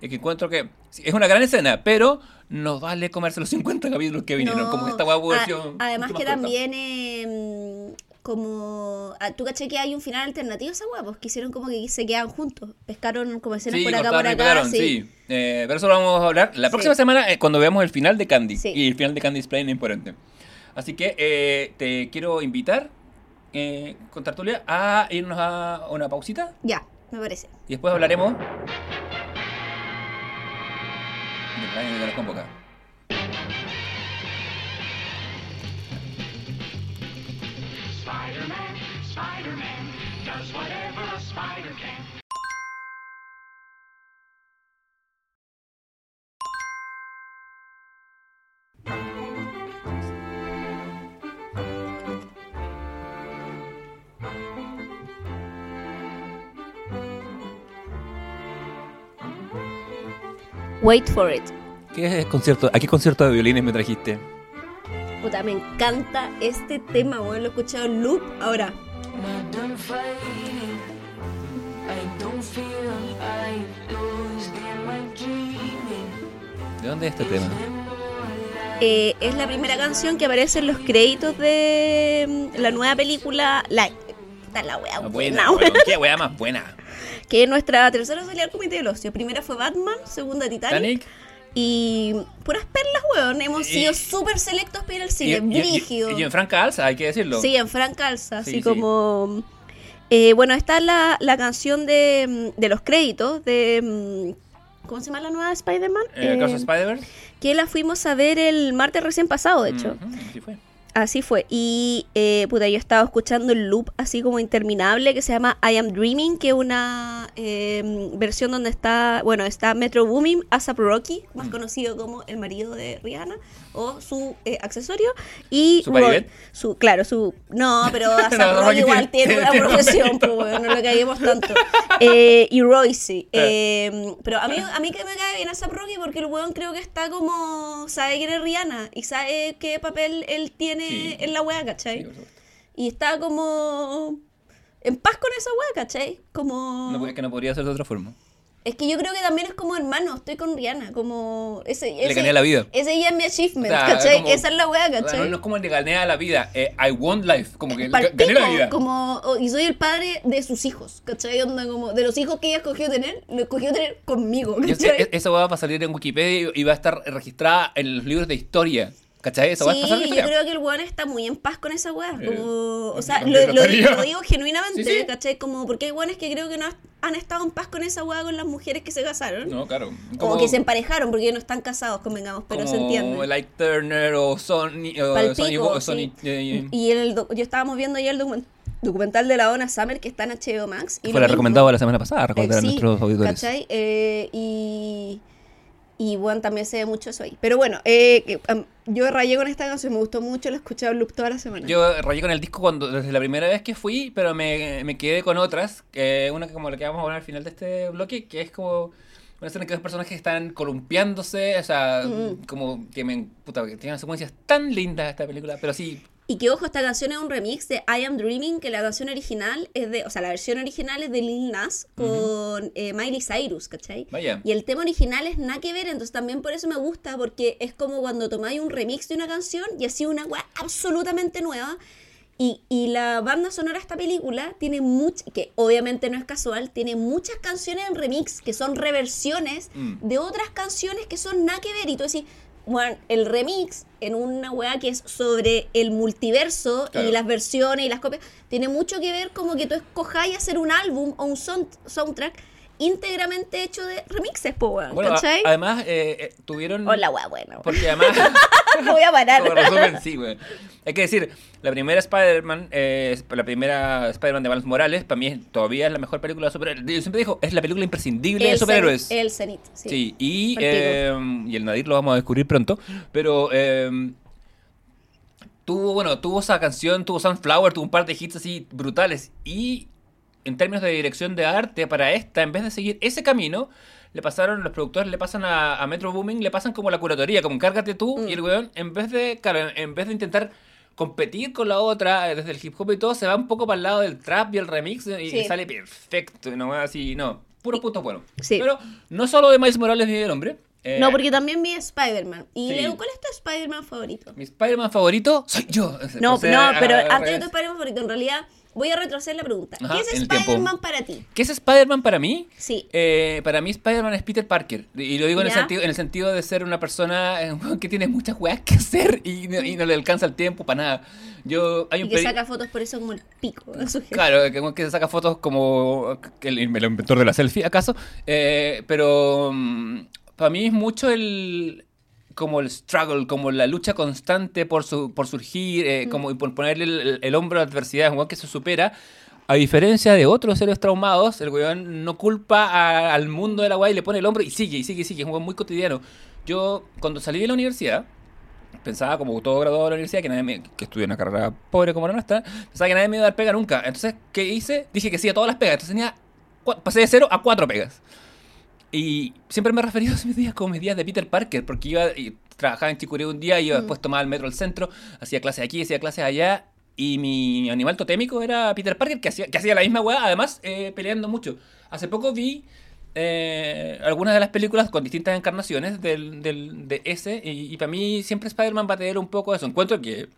y que encuentro que sí, es una gran escena, pero no vale comerse los 50 capítulos que vinieron, No. como esta hueá pudo A- haber sido Además que también eh, como... ah, ¿Tú caché que hay un final alternativo a esa hueá? Pues que hicieron como que se quedan juntos. Pescaron como escenas Sí, por acá, por acá. pegaron, sí. sí. Eh, pero eso lo vamos a hablar la Sí. próxima semana eh, cuando veamos el final de Candy. Sí. Y el final de Candy es plain importante. Así que eh, te quiero invitar eh, con Tertulia a irnos a una pausita Ya, me parece. y después hablaremos de Brian que nos convoca. Spider-Man, Spider-Man, does whatever a spider can. Wait for it. ¿Qué concierto, ¿A qué concierto de violines me trajiste? Puta, me encanta este tema, weón. Lo he escuchado en loop ahora. ¿De dónde es este tema? Eh, es la primera canción que aparece en los créditos de mm, la nueva película Light. Está la wea buena, Buena, weón, qué weá más buena. Que es nuestra tercera salida al comité del ocio. Primera fue Batman, segunda Titanic. Y puras perlas, weón. Hemos sido súper selectos para ir al Y, cine. y- Brígido. y en Franca Alza, hay que decirlo. Sí, en Frank Calza, Sí, así sí. como... eh, bueno, está la, la canción de, de los créditos de... mm, ¿Cómo se llama la nueva Spider-Man? Eh, Eh, Spider-Verse. que la fuimos a ver el martes recién pasado, de hecho. Ujú, así fue. Así fue. Y, eh, puta, yo estaba escuchando el loop así como interminable que se llama I Am Dreaming, que es una eh, versión donde está, bueno, está Metro Boomin, ASAP Rocky, más conocido como el marido de Rihanna, o su eh, accesorio, y ¿Su Roy- su, claro, su, no, pero ASAP No, igual tiene- tiene una tiene profesión, pues bueno, no lo caguemos tanto. Eh, y Royce, eh, pero a mí, a mí que me cae bien ASAP Rocky porque el weón creo que está como, sabe quién es Rihanna y sabe qué papel él tiene Sí. en la wea, ¿cachai? Sí, y está como en paz con esa wea, ¿cachai? Como... No, es que no podría ser de otra forma. Es que yo creo que también es como hermano, estoy con Rihanna, como... Ese, ese, Le gané la vida. Ese ya es mi achievement, O sea, ¿cachai? como- esa es la wea, ¿cachai? no, no es como le gané a la vida, eh, I won life, como que gané la vida. Como, oh, y soy el padre de sus hijos, ¿cachai? Onda como, de los hijos que ella escogió tener, lo escogió tener conmigo, Yo sé, ¿cachai? e- esa va a salir en Wikipedia y va a estar registrada en los libros de historia. ¿Cachai? Eso va a Sí, pasar yo creo que el weón está muy en paz con esa weá. Eh, o sea, lo, digo genuinamente, Sí, sí. ¿cachai? Como, porque hay weones que creo que no han estado en paz con esa weá con las mujeres que se casaron. No, claro. Como, que se emparejaron porque no están casados, convengamos, pero se como entiende. Like Turner o Sony. o Palpico, Sony, Bo- sí. Sony eh, Y el yo estábamos viendo ya el document- documental de la Donna Summer que está en HBO Max. Y fue la mismo. recomendado la semana pasada, Eh, recordar a sí, nuestros auditores. ¿cachai? Eh, y, y bueno, también se ve mucho eso ahí. Pero bueno, eh, yo rayé con esta canción, me gustó mucho, la he escuchado en loop toda la semana. Yo rayé con el disco cuando desde la primera vez que fui, pero me, me quedé con otras. Que una que como la que vamos a hablar al final de este bloque, que es como una escena en que dos personajes están columpiándose, o sea, Mm. como que me puta, que tiene unas secuencias tan lindas esta película, pero sí, Y que ojo, esta canción es un remix de I Am Dreaming, que la canción original es de, o sea, la versión original es de Lil Nas con eh, Miley Cyrus, ¿cachai? Vaya. Y el tema original es nada que ver, entonces también por eso me gusta, porque es como cuando tomáis un remix de una canción y así una weá absolutamente nueva. Y, y la banda sonora de esta película tiene que obviamente no es casual, tiene muchas canciones en remix que son reversiones Mm. de otras canciones que son nada que ver. Y tú decís, bueno, el remix en una weá que es sobre el multiverso Claro. y las versiones y las copias, tiene mucho que ver como que tú escojáis hacer un álbum o un sound- soundtrack íntegramente hecho de remixes, po, weón, Bueno, a- ¿cachai? además eh, eh, tuvieron... Hola, bueno. weón. Porque además... Voy a parar. Como resumen, sí, güey. Hay que decir, la primera Spider-Man, eh, la primera Spider-Man de Miles Morales, para mí todavía es la mejor película de superhéroes. Yo siempre digo, es la película imprescindible de superhéroes. Zenith, El Zenith, sí. Sí, y, eh, y el Nadir lo vamos a descubrir pronto. Pero eh, tuvo, bueno, tuvo esa canción, tuvo Sunflower, tuvo un par de hits así brutales. Y en términos de dirección de arte, para esta, en vez de seguir ese camino, le pasaron, los productores le pasan a, a Metro Booming, le pasan como la curatoría, como encárgate tú, Mm. y el weón, en vez de, claro, en vez de intentar competir con la otra, eh, desde el hip hop y todo, se va un poco para el lado del trap y el remix y, Sí. y sale perfecto, y no así, no, puros puntos buenos. Sí. Pero no solo de Miles Morales ni del hombre. eh, No, porque también vi Spider-Man. Y Sí. Leo, ¿cuál es tu Spider-Man favorito? Mi Spider-Man favorito soy yo. No, O sea, no, pero antes de tu Spider-Man favorito, en realidad voy a retroceder la pregunta. Ajá, ¿Qué es. Spider-Man para ti? ¿Qué es Spider-Man para mí? Sí. Eh, para mí Spider-Man es Peter Parker. Y lo digo en el, sentido, en el sentido de ser una persona eh, que tiene muchas weas que hacer y no, y no le alcanza el tiempo para nada. Yo, hay Y que saca fotos por eso como el pico. Claro, que, que se saca fotos como el inventor de la selfie, ¿acaso? Eh, pero mm, para mí es mucho el como el struggle, como la lucha constante por su, por surgir, eh, como y por ponerle el, el- el hombro a la adversidad, es un weón que se supera. A diferencia de otros héroes traumados, el weón no culpa a- al mundo de la weá y le pone el hombro y sigue, y sigue, y sigue. Es un weón muy cotidiano. Yo, cuando salí de la universidad, pensaba como todo graduado de la universidad que nadie me, que estudié una carrera pobre como la nuestra, pensaba que nadie me iba a dar pega nunca. Entonces, ¿qué hice? Dije que sí a todas las pegas. Entonces tenía, pasé de cero a cuatro pegas. Y siempre me he referido a mis días como mis días de Peter Parker, porque iba y trabajaba en Chicureo un día, iba después tomaba el metro al centro, hacía clases aquí, hacía clases allá, y mi animal totémico era Peter Parker, que hacía, que hacía la misma weá, además eh, peleando mucho. Hace poco vi eh, algunas de las películas con distintas encarnaciones del, del- de ese, y, y para mí siempre Spider-Man va a tener un poco de eso. Encuentro que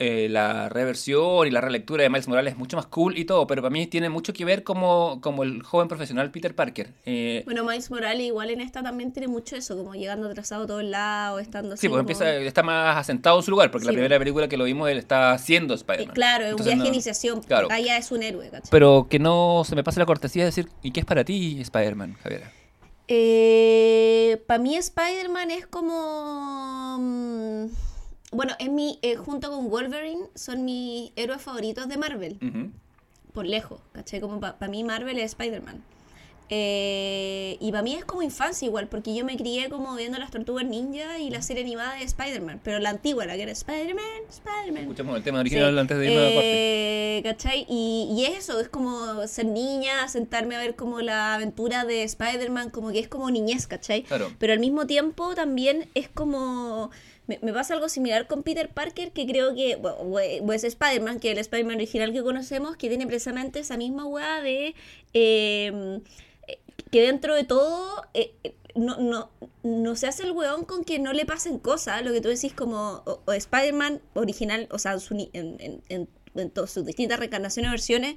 eh, la reversión y la relectura de Miles Morales es mucho más cool y todo, pero para mí tiene mucho que ver como, como el joven profesional Peter Parker. Eh, Bueno, Miles Morales igual en esta también tiene mucho eso, como llegando atrasado a todos lados, estando así Sí, pues como- empieza, está más asentado en su lugar, porque la Sí, primera película que lo vimos él está haciendo Spider-Man. claro, es un viaje no- de iniciación. Claro. Ya es un héroe, ¿cachai? Pero que no se me pase la cortesía de decir, ¿y qué es para ti Spider-Man, Javier? para mí Spider-Man es como... Bueno, es mi, eh, junto con Wolverine, son mis héroes favoritos de Marvel. Por lejos, ¿cachai? Como para mí Marvel es Spider-Man. Eh, y para mí es como infancia igual, porque yo me crié como viendo las tortugas ninja y la serie animada de Spider-Man, pero la antigua, la que era Spider-Man, Spider-Man. Escuchamos el tema Sí. original antes de irnos a la parte. Eh, ¿Cachai? Y, y es eso, es como ser niña, sentarme a ver como la aventura de Spider-Man, como que es como niñez, ¿cachai? Claro. Pero al mismo tiempo también es como... Me, me pasa algo similar con Peter Parker, que creo que, bueno, pues Spider-Man, que el Spider-Man original que conocemos, que tiene precisamente esa misma weá de... eh, que dentro de todo eh, eh, no, no, no se hace el weón con que no le pasen cosas, lo que tú decís como o, Spider-Man original, o sea, su en, en, en, en todas sus distintas reencarnaciones versiones,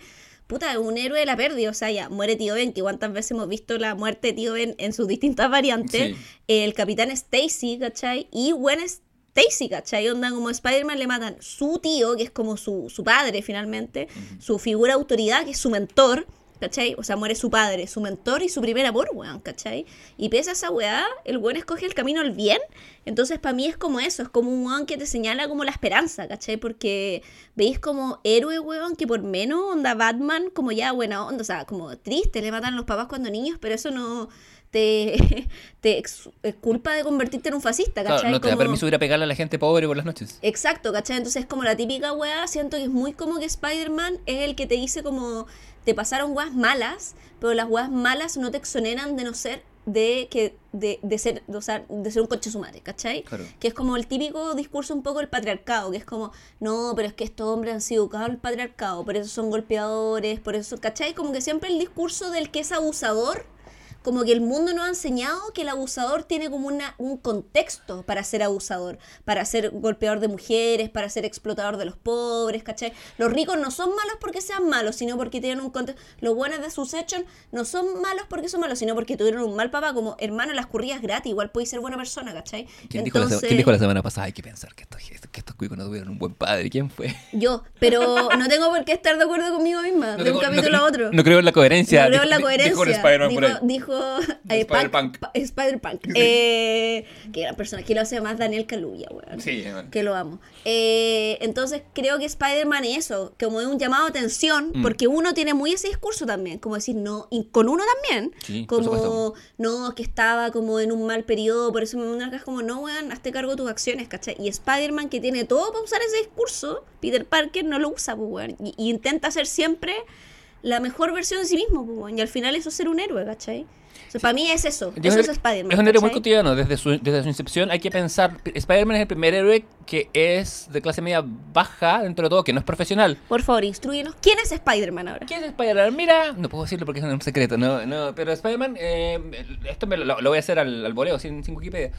puta, es un héroe de la pérdida, o sea, ya, muere Tío Ben, que cuántas veces hemos visto la muerte de Tío Ben en sus distintas variantes, Sí. el Capitán Stacy, ¿cachai? Y Gwen Stacy, ¿cachai? Onda como Spider-Man le matan su tío, que es como su, su padre finalmente, su figura de autoridad, que es su mentor, ¿cachai? O sea, muere su padre, su mentor y su primer amor, weón, ¿cachai? Y pese a esa weá, el weón escoge el camino al bien. Entonces, para mí es como eso, es como un weón que te señala como la esperanza, ¿cachai? Porque veis como héroe, weón, que por menos onda Batman, como ya buena onda, o sea, como triste, le matan a los papás cuando niños, pero eso no te, te ex- es culpa de convertirte en un fascista, Claro, ¿cachai? no te da Como- permiso ir a pegarle a la gente pobre por las noches. Exacto, ¿cachai? Entonces es como la típica weá, siento que es muy como que Spider-Man es el que te dice como te pasaron weas malas, pero las weas malas no te exoneran de no ser de que de, de ser o sea, de ser un coche su madre, ¿cachai? Claro. Que es como el típico discurso un poco del patriarcado, que es como, no, pero es que estos hombres han sido educados al patriarcado, por eso son golpeadores, por eso, ¿cachai? Como que siempre el discurso del que es abusador como que el mundo nos ha enseñado que el abusador tiene como una, un contexto para ser abusador, para ser golpeador de mujeres, para ser explotador de los pobres, ¿cachai? Los ricos no son malos porque sean malos, sino porque tienen un contexto. Los buenos de sus hechos no son malos porque son malos, sino porque tuvieron un mal papá, como hermano, las currías gratis, igual puedes ser buena persona, ¿cachai? ¿Quién, dijo la, quién dijo la semana pasada? Hay que pensar que estos, que estos cuicos no tuvieron un buen padre. ¿Quién fue? Yo, pero no tengo por qué estar de acuerdo conmigo misma, de un capítulo a otro. No creo en la coherencia. No creo en la coherencia. Dijo dijo, dijo, eh, Spider-Punk. Spider-Punk. Eh, que gran persona, que lo hace más Daniel Kaluuya, weón. Sí, bueno. Que lo amo. Eh, entonces creo que Spider-Man es eso, como es un llamado a atención, Mm. porque uno tiene muy ese discurso también, como decir, no, y con uno también, Sí, como, no, que estaba como en un mal periodo, por eso me marcas como, no, weón, hazte cargo de tus acciones, ¿cachai? Y Spider-Man que tiene todo para usar ese discurso, Peter Parker no lo usa, pues, weón, y, y intenta ser siempre la mejor versión de sí mismo, pues, weón, y al final eso es ser un héroe, ¿cachai? O sea, para mí es eso, Yo eso es Spider-Man. Es un héroe muy cotidiano. Desde su, desde su incepción hay que pensar. Spider-Man es el primer héroe que es de clase media baja, dentro de todo, que no es profesional. Por favor, instruyenos. ¿Quién es Spider-Man ahora? ¿Quién es Spider-Man? Mira, no puedo decirlo porque es un secreto, no, no, pero Spider-Man, eh, esto me lo, lo voy a hacer al, al voleo, sin, sin Wikipedia.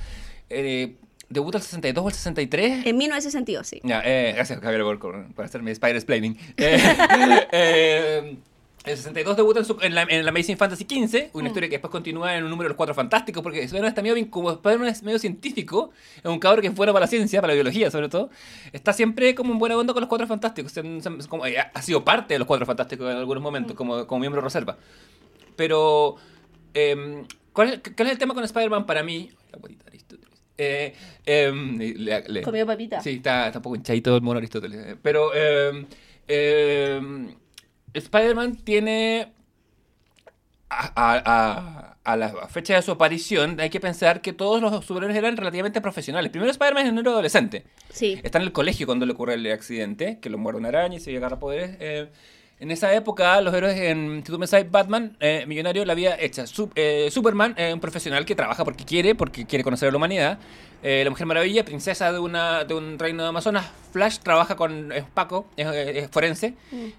Eh, ¿Debuta el 62 o el 63? En 1962, sí. Ya, eh, gracias Javier por, por, hacerme Spider-Splaining. Eh, eh, el 62 debuta en, su- en la, en la Amazing Fantasy XV, una historia que después continúa en un número de los Cuatro Fantásticos, porque Spider-Man está medio, como Spider-Man es medio científico, es un cabro que es bueno para la ciencia, para la biología sobre todo, está siempre como en buena onda con los Cuatro Fantásticos, se- se- como- eh, ha sido parte de los Cuatro Fantásticos en algunos momentos, como, como miembro de reserva. Pero, em, ¿cuál, es, cuál es el tema con Spider-Man para mí? La Aristóteles. Eh, em, le- le- Comió papita. Sí, está, está un poco hinchadito el mono Aristóteles. eh. Pero eh, Spider-Man tiene. A, a- a- la fecha de su aparición, hay que pensar que todos los superhéroes eran relativamente profesionales. Primero, Spider-Man es un adolescente. Sí. Está en el colegio cuando le ocurre el accidente, que lo muerde una araña y se agarra poderes. eh, en esa época, los héroes en Si tú Batman, eh, millonario, la vida hecha. Su- eh, Superman, un profesional que trabaja porque quiere, porque quiere conocer a la humanidad. Eh, la Mujer Maravilla, princesa de, una, de un reino de Amazonas. Flash trabaja con es Paco, es, es forense.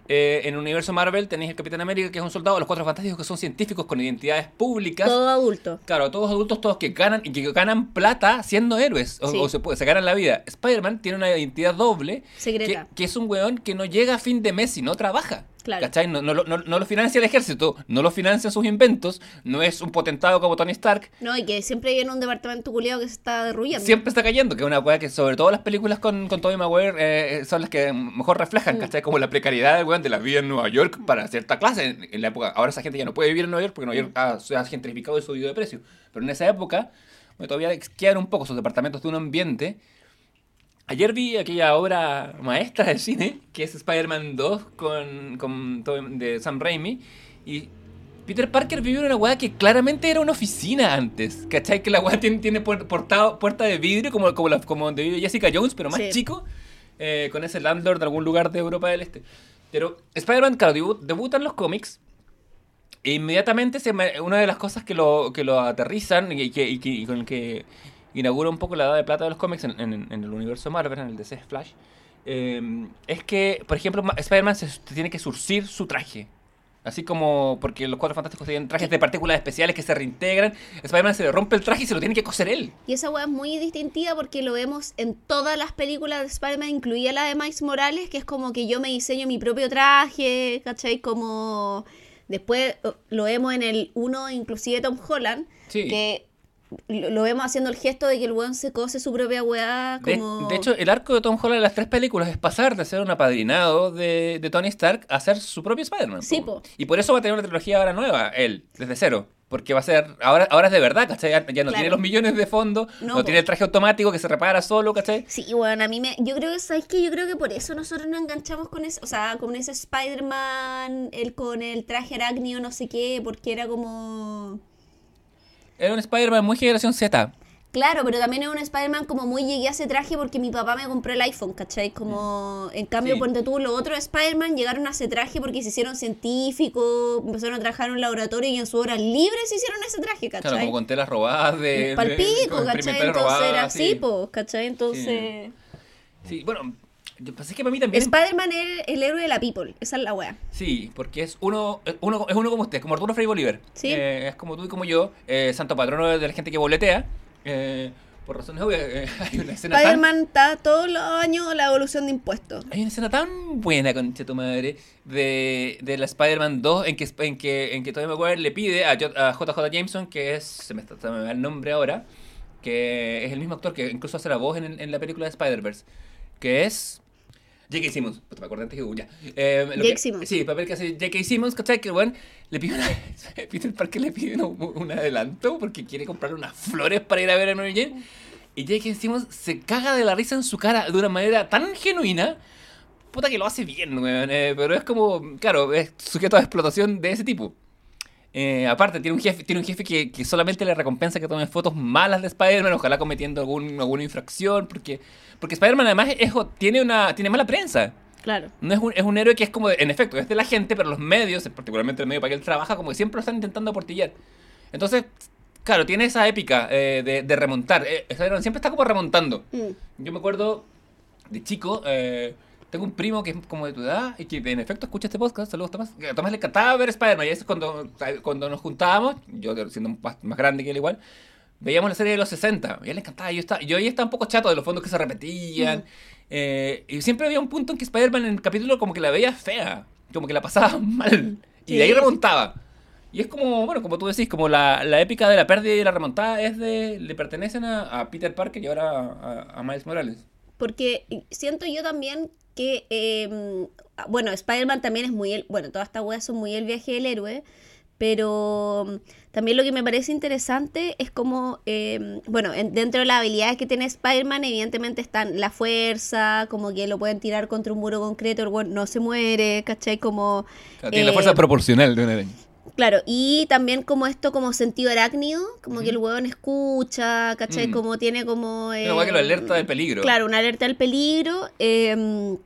Eh, en el universo Marvel tenéis el Capitán América, que es un soldado. Los Cuatro Fantásticos, que son científicos con identidades públicas. Todo adulto. Claro, todos adultos, todos que ganan y que ganan plata siendo héroes. O, Sí. o se, se ganan la vida. Spider-Man tiene una identidad doble. Secreta. Que, que es un weón que no llega a fin de mes y no trabaja. Claro. ¿Cachai? No, no, lo- no, no lo financia el ejército, no lo financian sus inventos, no es un potentado como Tony Stark. No, y que siempre en un departamento culiado que se está derruyendo. Siempre está cayendo, que es una weá que sobre todo las películas con, con Tobey Maguire eh, son las que mejor Mm. reflejan, ¿cachai? Como la precariedad weón de la vida en Nueva York para cierta clase. En, en la época, ahora esa gente ya no puede vivir en Nueva York porque Nueva York Mm. ha, se ha gentrificado y subido de precio. Pero en esa época, bueno, todavía quedan un poco sus departamentos de un ambiente. Ayer vi aquella obra maestra del cine, que es Spider-Man 2 con, con de Sam Raimi. Y Peter Parker vivió en una weá que claramente era una oficina antes. ¿Cachai? Que la weá tiene, tiene portado- puerta de vidrio, como, como, la- como donde vive Jessica Jones, pero más Sí. chico. eh, con ese landlord de algún lugar de Europa del Este. Pero Spider-Man, claro, debu- debuta en los cómics. E inmediatamente se me- una de las cosas que lo, que lo aterrizan y, que, y que- y con el que inaugura un poco la edad de plata de los cómics en, en- en el universo Marvel, en el DC Flash, eh, es que, por ejemplo, Ma- Spider-Man se, tiene que surcir su traje. Así como, porque los cuatro fantásticos tienen trajes de partículas especiales que se reintegran, Spider-Man se le rompe el traje y se lo tiene que coser él. Y esa weá es muy distintiva porque lo vemos en todas las películas de Spider-Man, incluida la de Miles Morales, que es como que yo me diseño mi propio traje, ¿cachai? Como después eh, lo vemos en el 1, inclusive Tom Holland, Sí. que lo, vemos haciendo el gesto de que el weón se cose su propia weá como... de hecho, el arco de Tom Holland en las tres películas es pasar de ser un apadrinado de, de Tony Stark a ser su propio Spider-Man. Sí, po. Y por eso va a tener una trilogía ahora nueva, él, desde cero. Porque va a ser, ahora, ahora es de verdad, ¿cachai? Ya, ya no Claro. tiene los millones de fondo, No, no, po. tiene el traje automático que se repara solo, ¿cachai? Sí, bueno, a mí me. Yo creo que, ¿sabes qué? Yo creo que por eso nosotros nos enganchamos con ese. O sea, con ese Spider-Man, el con el traje arácnido, no sé qué, porque era como. Era un Spider-Man muy generación Z. Claro, pero también es un Spider-Man como muy llegué a ese traje porque mi papá me compró el iPhone, ¿cachai? Como, en cambio, Sí. ponte tú, los otros Spider-Man llegaron a ese traje porque se hicieron científicos, empezaron a trabajar en un laboratorio y en su hora libre se hicieron ese traje, ¿cachai? Claro, como con telas robadas de... Palpico, ¿cachai? Entonces era así, sí. pues, ¿cachai? Entonces... Sí, bueno, yo pensé que para mí también... Spider-Man es el héroe de la people, esa es la wea. Sí, porque es uno, uno, es uno como usted, como Arturo Frei Bolívar. Sí. Eh, es como tú y como yo, eh, santo patrono de la gente que boletea. eh, por razones obvias, eh, hay una escena tan... Spider-Man está todos los años la evolución de impuestos. Hay una escena tan buena, concha tu madre, de, de la Spider-Man 2 en que, en que, en que Tobey Maguire le pide a, J- a JJ Jameson, que es, se me, está, se me va el nombre ahora, que es el mismo actor que incluso hace la voz en, en la película de Spider-Verse, que es... J.K. Simmons, puta, me acordé antes que ya. Eh, lo Jake que- Simmons. Sí, el papel que hace J.K. Simmons, ¿cachai? Que bueno, le pide una. Peter Parker le pide un, un adelanto porque quiere comprar unas flores para ir a ver a Mary Jane. Y J.K. Simmons se caga de la risa en su cara de una manera tan genuina. Puta que lo hace bien, weón. eh, pero es como, claro, es sujeto a explotación de ese tipo. Eh, aparte, tiene un jefe, tiene un jefe que, que solamente le recompensa que tome fotos malas de Spider-Man, ojalá cometiendo algún, alguna infracción, porque, porque Spider-Man además es- tiene, una, tiene mala prensa. Claro. No es un, es un héroe que es como, de- en efecto, es de la gente, pero los medios, particularmente el medio para que él trabaja, como que siempre lo están intentando aportillar. Entonces, claro, tiene esa épica eh, de, de remontar. Eh, Spider-Man siempre está como remontando. Mm. Yo me acuerdo de chico, eh, tengo un primo que es como de tu edad y que en efecto escucha este podcast. Saludos, Tomás. A Tomás le encantaba ver Spider-Man y eso es cuando, cuando nos juntábamos, yo siendo más, más grande que él igual, veíamos la serie de los 60. Y a él le encantaba. Yo, estaba, yo ahí estaba un poco chato de los fondos que se repetían. eh, y siempre había un punto en que Spider-Man en el capítulo como que la veía fea, como que la pasaba mal. Y de ahí remontaba. Y es como, bueno, como tú decís, como la, la épica de la pérdida y la remontada es de, le pertenecen a, a Peter Parker y ahora a, a Miles Morales. Porque siento yo también que, eh, bueno, Spider-Man también es muy, el, bueno, todas estas weas son muy el viaje del héroe, pero mm, también lo que me parece interesante es como, eh, bueno, en- dentro de las habilidades que tiene Spider-Man, evidentemente están la fuerza, como que lo pueden tirar contra un muro concreto, el no se muere, ¿cachai? Como... tiene la fuerza proporcional de una araña. Claro, y también como esto como sentido arácnido, como que el huevón escucha, ¿cachai? Mm. Como tiene como... Una weá que lo eh, alerta del peligro. Claro, una alerta del peligro. eh,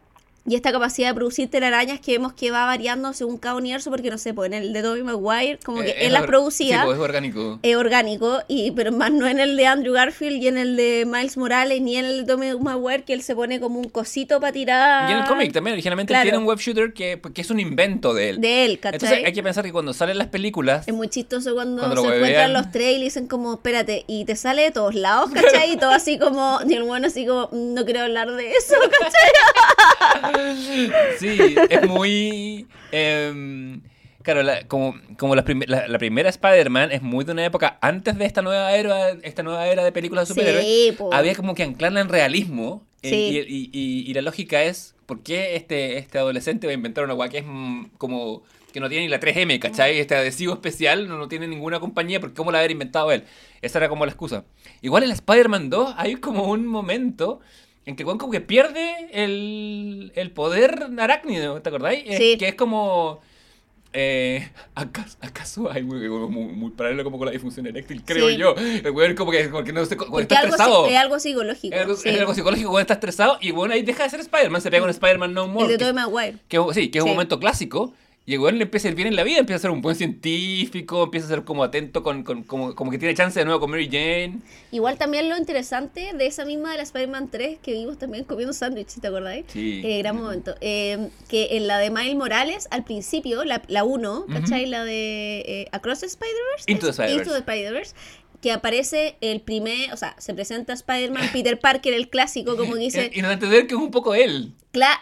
y esta capacidad de producir telarañas que vemos que va variando según cada universo, porque no sé, pues en el de Tobey Maguire, como que Eh, él las producía. Sí, pues, es orgánico. es orgánico, y, pero más no en el de Andrew Garfield y en el de Miles Morales, ni en el de Tobey Maguire, que él se pone como un cosito para tirar. Y en el cómic también, originalmente él Claro. tiene un web shooter que, que es un invento de él. De él, ¿cachai? Entonces hay que pensar que cuando salen las películas, Es muy chistoso cuando, se encuentran los tres y dicen como, espérate, y te sale de todos lados, ¿cachai? Y todo así como, y el bueno así como, "Mm, no quiero hablar de eso, ¿cachai? sí, es muy... em, claro, la- como, como la, prim- la- la primera Spider-Man es muy de una época antes de esta nueva era, esta nueva era de películas de superhéroes. Sí, había como que anclarla en realismo. eh, Sí. y, y- y- y la lógica es, ¿por qué este, este adolescente va a inventar una guay que es mm, como... que no tiene ni la 3M, ¿cachai? Este adhesivo especial no, no tiene ninguna compañía, porque ¿cómo la haber inventado él? Esa era como la excusa. Igual en Spider-Man 2 hay como un momento en que Juan como que pierde el, el poder arácnido, ¿te acordáis? Eh, Sí. que es como... Eh, ¿acaso, acaso hay muy, muy, muy paralelo como con la disfunción eréctil? Creo Sí. yo. El weón como que, como que no cuando Porque está algo, estresado. es algo psicológico. Es algo, sí. es algo psicológico cuando está estresado y bueno, ahí deja de ser Spider-Man, se pega con Spider-Man No el More. de que- Tobey Maguire. que, sí, que es un Sí. momento clásico. Y el weón le empieza a ir bien en la vida, empieza a ser un buen científico, empieza a ser como atento, con, con- como, como que tiene chance de nuevo con Mary Jane. Igual también lo interesante de esa misma de la Spider-Man 3 que vimos también comiendo sándwich, ¿te acordáis? Sí. Eh, gran momento. Eh, que en la de Miles Morales, al principio, la, la 1, ¿cachai? La de eh, Across the Spider-Verse. Into the. Spider-Verse. Into the Spider-Verse. Que aparece el primer, o sea, se presenta Spider-Man, Peter Parker, el clásico, como dice, Y da a entender que es un poco él.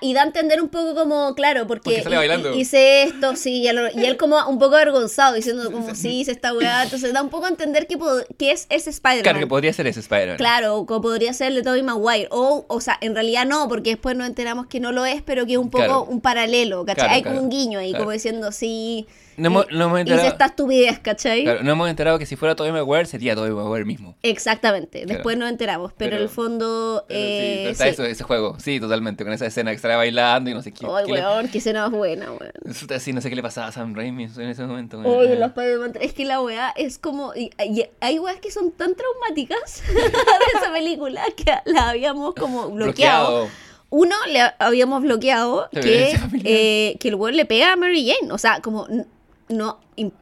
Y da a entender un poco como, claro, porque, Porque sale hi- bailando. hice esto, sí, y, él- y él como un poco avergonzado, diciendo como, sí, hice esta weá, entonces da un poco a entender que, que es ese Spider-Man. Claro, que podría ser ese Spider-Man. Claro, como podría ser el de Tobey Maguire. O, o sea, en realidad no, porque después nos enteramos que no lo es, pero que es un poco Claro. un paralelo, ¿cachai? Claro, Hay como un guiño ahí, como diciendo, sí. No hemos- eh, no hemos enterado- esta estupidez, ¿cachai? Claro, no hemos enterado que si fuera Tobey Maguire sería Tobey Maguire mismo. Exactamente, Claro. después nos enteramos, pero, Pero- en el fondo. Pero sí, eh, está sí. eso, ese juego. Sí, totalmente. Con esa escena que estará bailando y no sé qué. Ay, qué le- weón, qué escena más buena, weón. Sí, no sé qué le pasaba a Sam Raimi en ese momento. weón. Oye, los Spider-Man 3, es que la weá es como. y- y hay weas que son tan traumáticas de esa película que la habíamos como bloqueado. Bloqueado. Uno, le habíamos bloqueado que, eh, que el weón le pega a Mary Jane. O sea, como. No,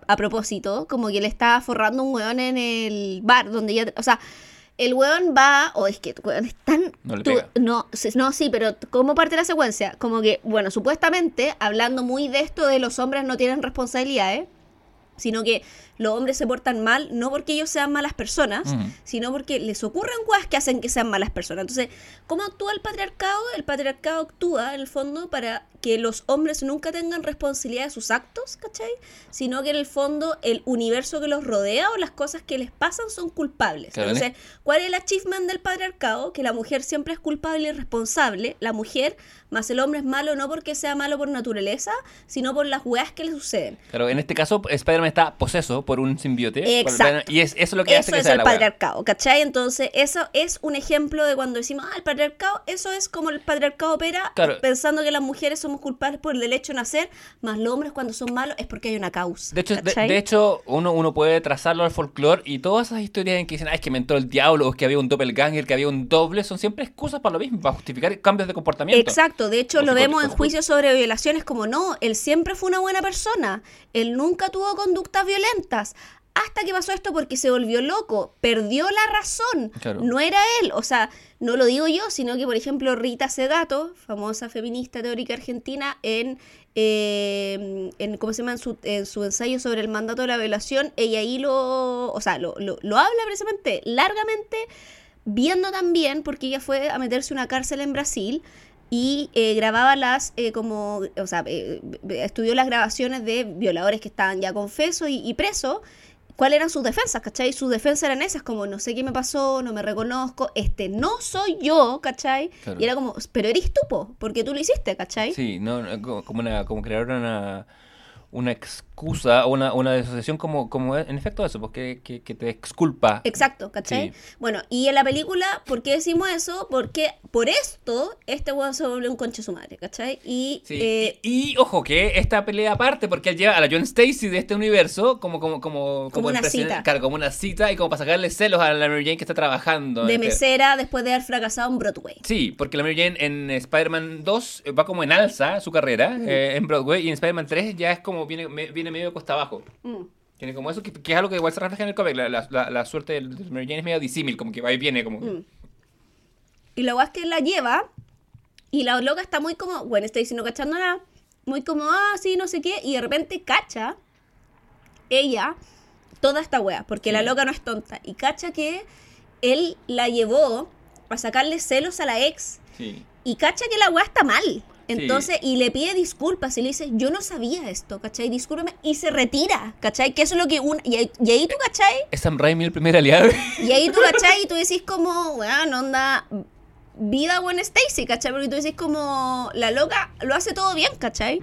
a propósito, como que le estaba forrando un weón en el bar donde ella. O sea, el weón va. O es que weón es tan. No le tú- pega. no, sí- no, sí, pero ¿cómo parte la secuencia? Como que, bueno, supuestamente, hablando muy de esto de los hombres no tienen responsabilidades, sino que los hombres se portan mal no porque ellos sean malas personas, sino porque les ocurren cosas que hacen que sean malas personas. Entonces, ¿cómo actúa el patriarcado? El patriarcado actúa, en el fondo, para que los hombres nunca tengan responsabilidad de sus actos, ¿cachai? Sino que en el fondo el universo que los rodea o las cosas que les pasan son culpables. Claro, Entonces, ¿cuál es el achievement del patriarcado? Que la mujer siempre es culpable y responsable. La mujer más el hombre es malo no porque sea malo por naturaleza, sino por las weas que le suceden. Claro, en este caso, Spider-Man está poseso por un simbiote. Exacto. Y es, eso es lo que hace Eso que es sea el la wea. patriarcado, ¿cachai? Entonces, eso es un ejemplo de cuando decimos, ah, el patriarcado, eso es como el patriarcado opera, Claro. pensando que las mujeres somos culpables por el hecho de nacer, más los hombres cuando son malos es porque hay una causa. De hecho, de, hecho uno, uno puede trazarlo al folclore y todas esas historias en que dicen, ah, es que me entró el diablo, o es que había un doppelganger, que había un doble, son siempre excusas para lo mismo, para justificar cambios de comportamiento. Exacto, de hecho lo vemos en juicios sobre violaciones como no, él siempre fue una buena persona, él nunca tuvo conductas violentas. Hasta que pasó esto porque se volvió loco, perdió la razón, Claro. no era él, o sea, no lo digo yo, sino que por ejemplo Rita Segato, famosa feminista teórica argentina, en, eh, en ¿cómo se llama? En su, en su ensayo sobre el mandato de la violación, ella ahí lo, o sea, lo, lo, lo habla precisamente largamente, viendo también, porque ella fue a meterse a una cárcel en Brasil y eh, grababa las, eh, como, o sea, eh, estudió las grabaciones de violadores que estaban ya confesos y, y presos, cuáles eran sus defensas, ¿cachai? Sus defensas eran esas, como no sé qué me pasó, no me reconozco, este no soy yo, ¿cachai? Claro. Y era como, pero eres tú, po, porque tú lo hiciste, ¿cachai? Sí, no, no, co- como, una, como crear una, una excusa o una, una disociación como, como en efecto eso, porque que, que te exculpa. Exacto, ¿cachai? Sí. Bueno, y en la película, ¿por qué decimos eso? Porque por esto, este weón se vuelve un conche su madre, ¿cachai? Y, Sí, eh, y, y, ojo que esta pelea aparte, porque él lleva a la John Stacy de este universo como como como Como una impresión- cita. claro, como una cita y como para sacarle celos a la Mary Jane que está trabajando. de este- mesera después de haber fracasado en Broadway. Sí, porque la Mary Jane en Spider-Man 2 va como en alza su carrera Mm. eh, en Broadway y en Spider-Man 3 ya es como viene, me- viene medio cuesta abajo. Mm. Tiene como eso, que, que es algo que igual se refleja en el cómic. La, la, la- la suerte de de Mary Jane es medio disímil, como que va y viene. Como... Mm. Y la es que la lleva y la loca está muy como, bueno, está diciendo cachando nada, muy como, ah, sí, no sé qué, y de repente cacha ella toda esta weá, porque la loca no es tonta, y cacha que él la llevó a sacarle celos a la ex, Sí. y cacha que la weá está mal. Entonces, y le pide disculpas y le dice, yo no sabía esto, ¿cachai? Discúlpame. Y se retira, ¿cachai? Que eso es lo que un... Y ahí, y ahí tú, ¿cachai? ¿Es Sam Raimi el primer aliado? Y ahí tú, ¿cachai? Y tú decís como, weón, onda, vida buena Stacy, ¿cachai? Porque tú decís como, la loca lo hace todo bien, ¿cachai?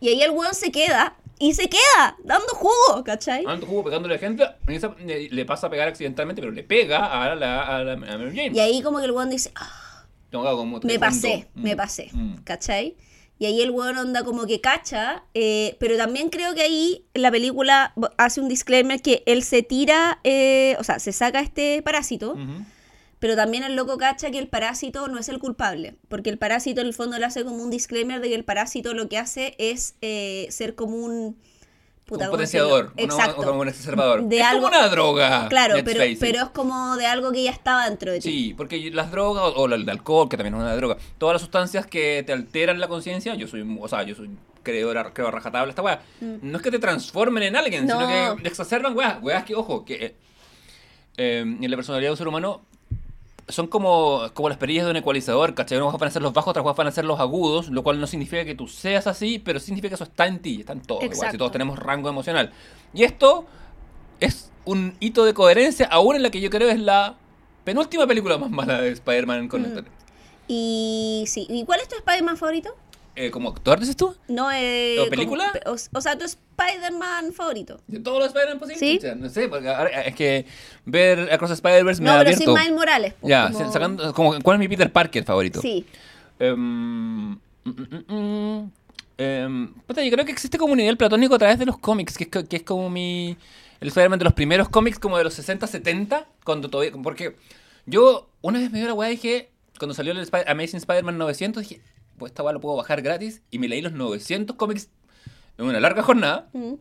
Y ahí el weón se queda, y se queda, dando jugo, ¿cachai? Ando jugo pegándole a gente, le, le pasa a pegar accidentalmente, pero le pega a la, a la, a Mary Jane. Y ahí como que el weón dice, ah, No, claro, como me pasé, me Mm, pasé, mm. ¿cachai? Y ahí el weón onda como que cacha, eh, pero también creo que ahí la película hace un disclaimer que él se tira, eh, o sea, se saca este parásito, pero también el loco cacha que el parásito no es el culpable, porque el parásito en el fondo le hace como un disclaimer de que el parásito lo que hace es eh, ser como un... puta, un potenciador, una- Exacto. o como un exacerbador. De es algo- como una droga. Claro, pero, pero es como de algo que ya estaba dentro de ti. Sí, porque las drogas, o, el alcohol, que también es una droga, todas las sustancias que te alteran la conciencia, yo soy, o sea, yo soy creo, rajatabla esta weá, no es que te transformen en alguien, Mm. No. sino que exacerban weá, weas que, ojo, que eh, eh, en la personalidad de un ser humano son como, como las perillas de un ecualizador, ¿cachai? Unos van a ser los bajos, otras van a ser los agudos, lo cual no significa que tú seas así, pero significa que eso está en ti, está en todos, igual, si todos tenemos rango emocional. Y esto es un hito de coherencia, aún en la que yo creo es la penúltima película más mala de Spider-Man con Mm. Y sí, ¿y cuál es tu Spider-Man favorito? Eh, ¿Como actor dices tú? No, eh, ¿O como- película? o, o sea, tu Spider-Man favorito. ¿De todos los Spider-Man posibles? Sí. O sea, no sé, porque ahora es que ver Across the Spider-Verse me No, ha pero abierto. sí Miles Morales. po, ya, como- sacando, como, ¿cuál es mi Peter Parker favorito? Sí. Em, mm, mm, puta, yo creo que existe como un nivel platónico a través de los cómics, que es, que es como mi... El Spider-Man de los primeros cómics, como de los 60, 70, cuando todavía... Porque yo una vez me dio la weá y dije, cuando salió el Spi- Amazing Spider-Man 900, dije, pues esta weá lo puedo bajar gratis, y me leí los 900 cómics en una larga jornada. Mm.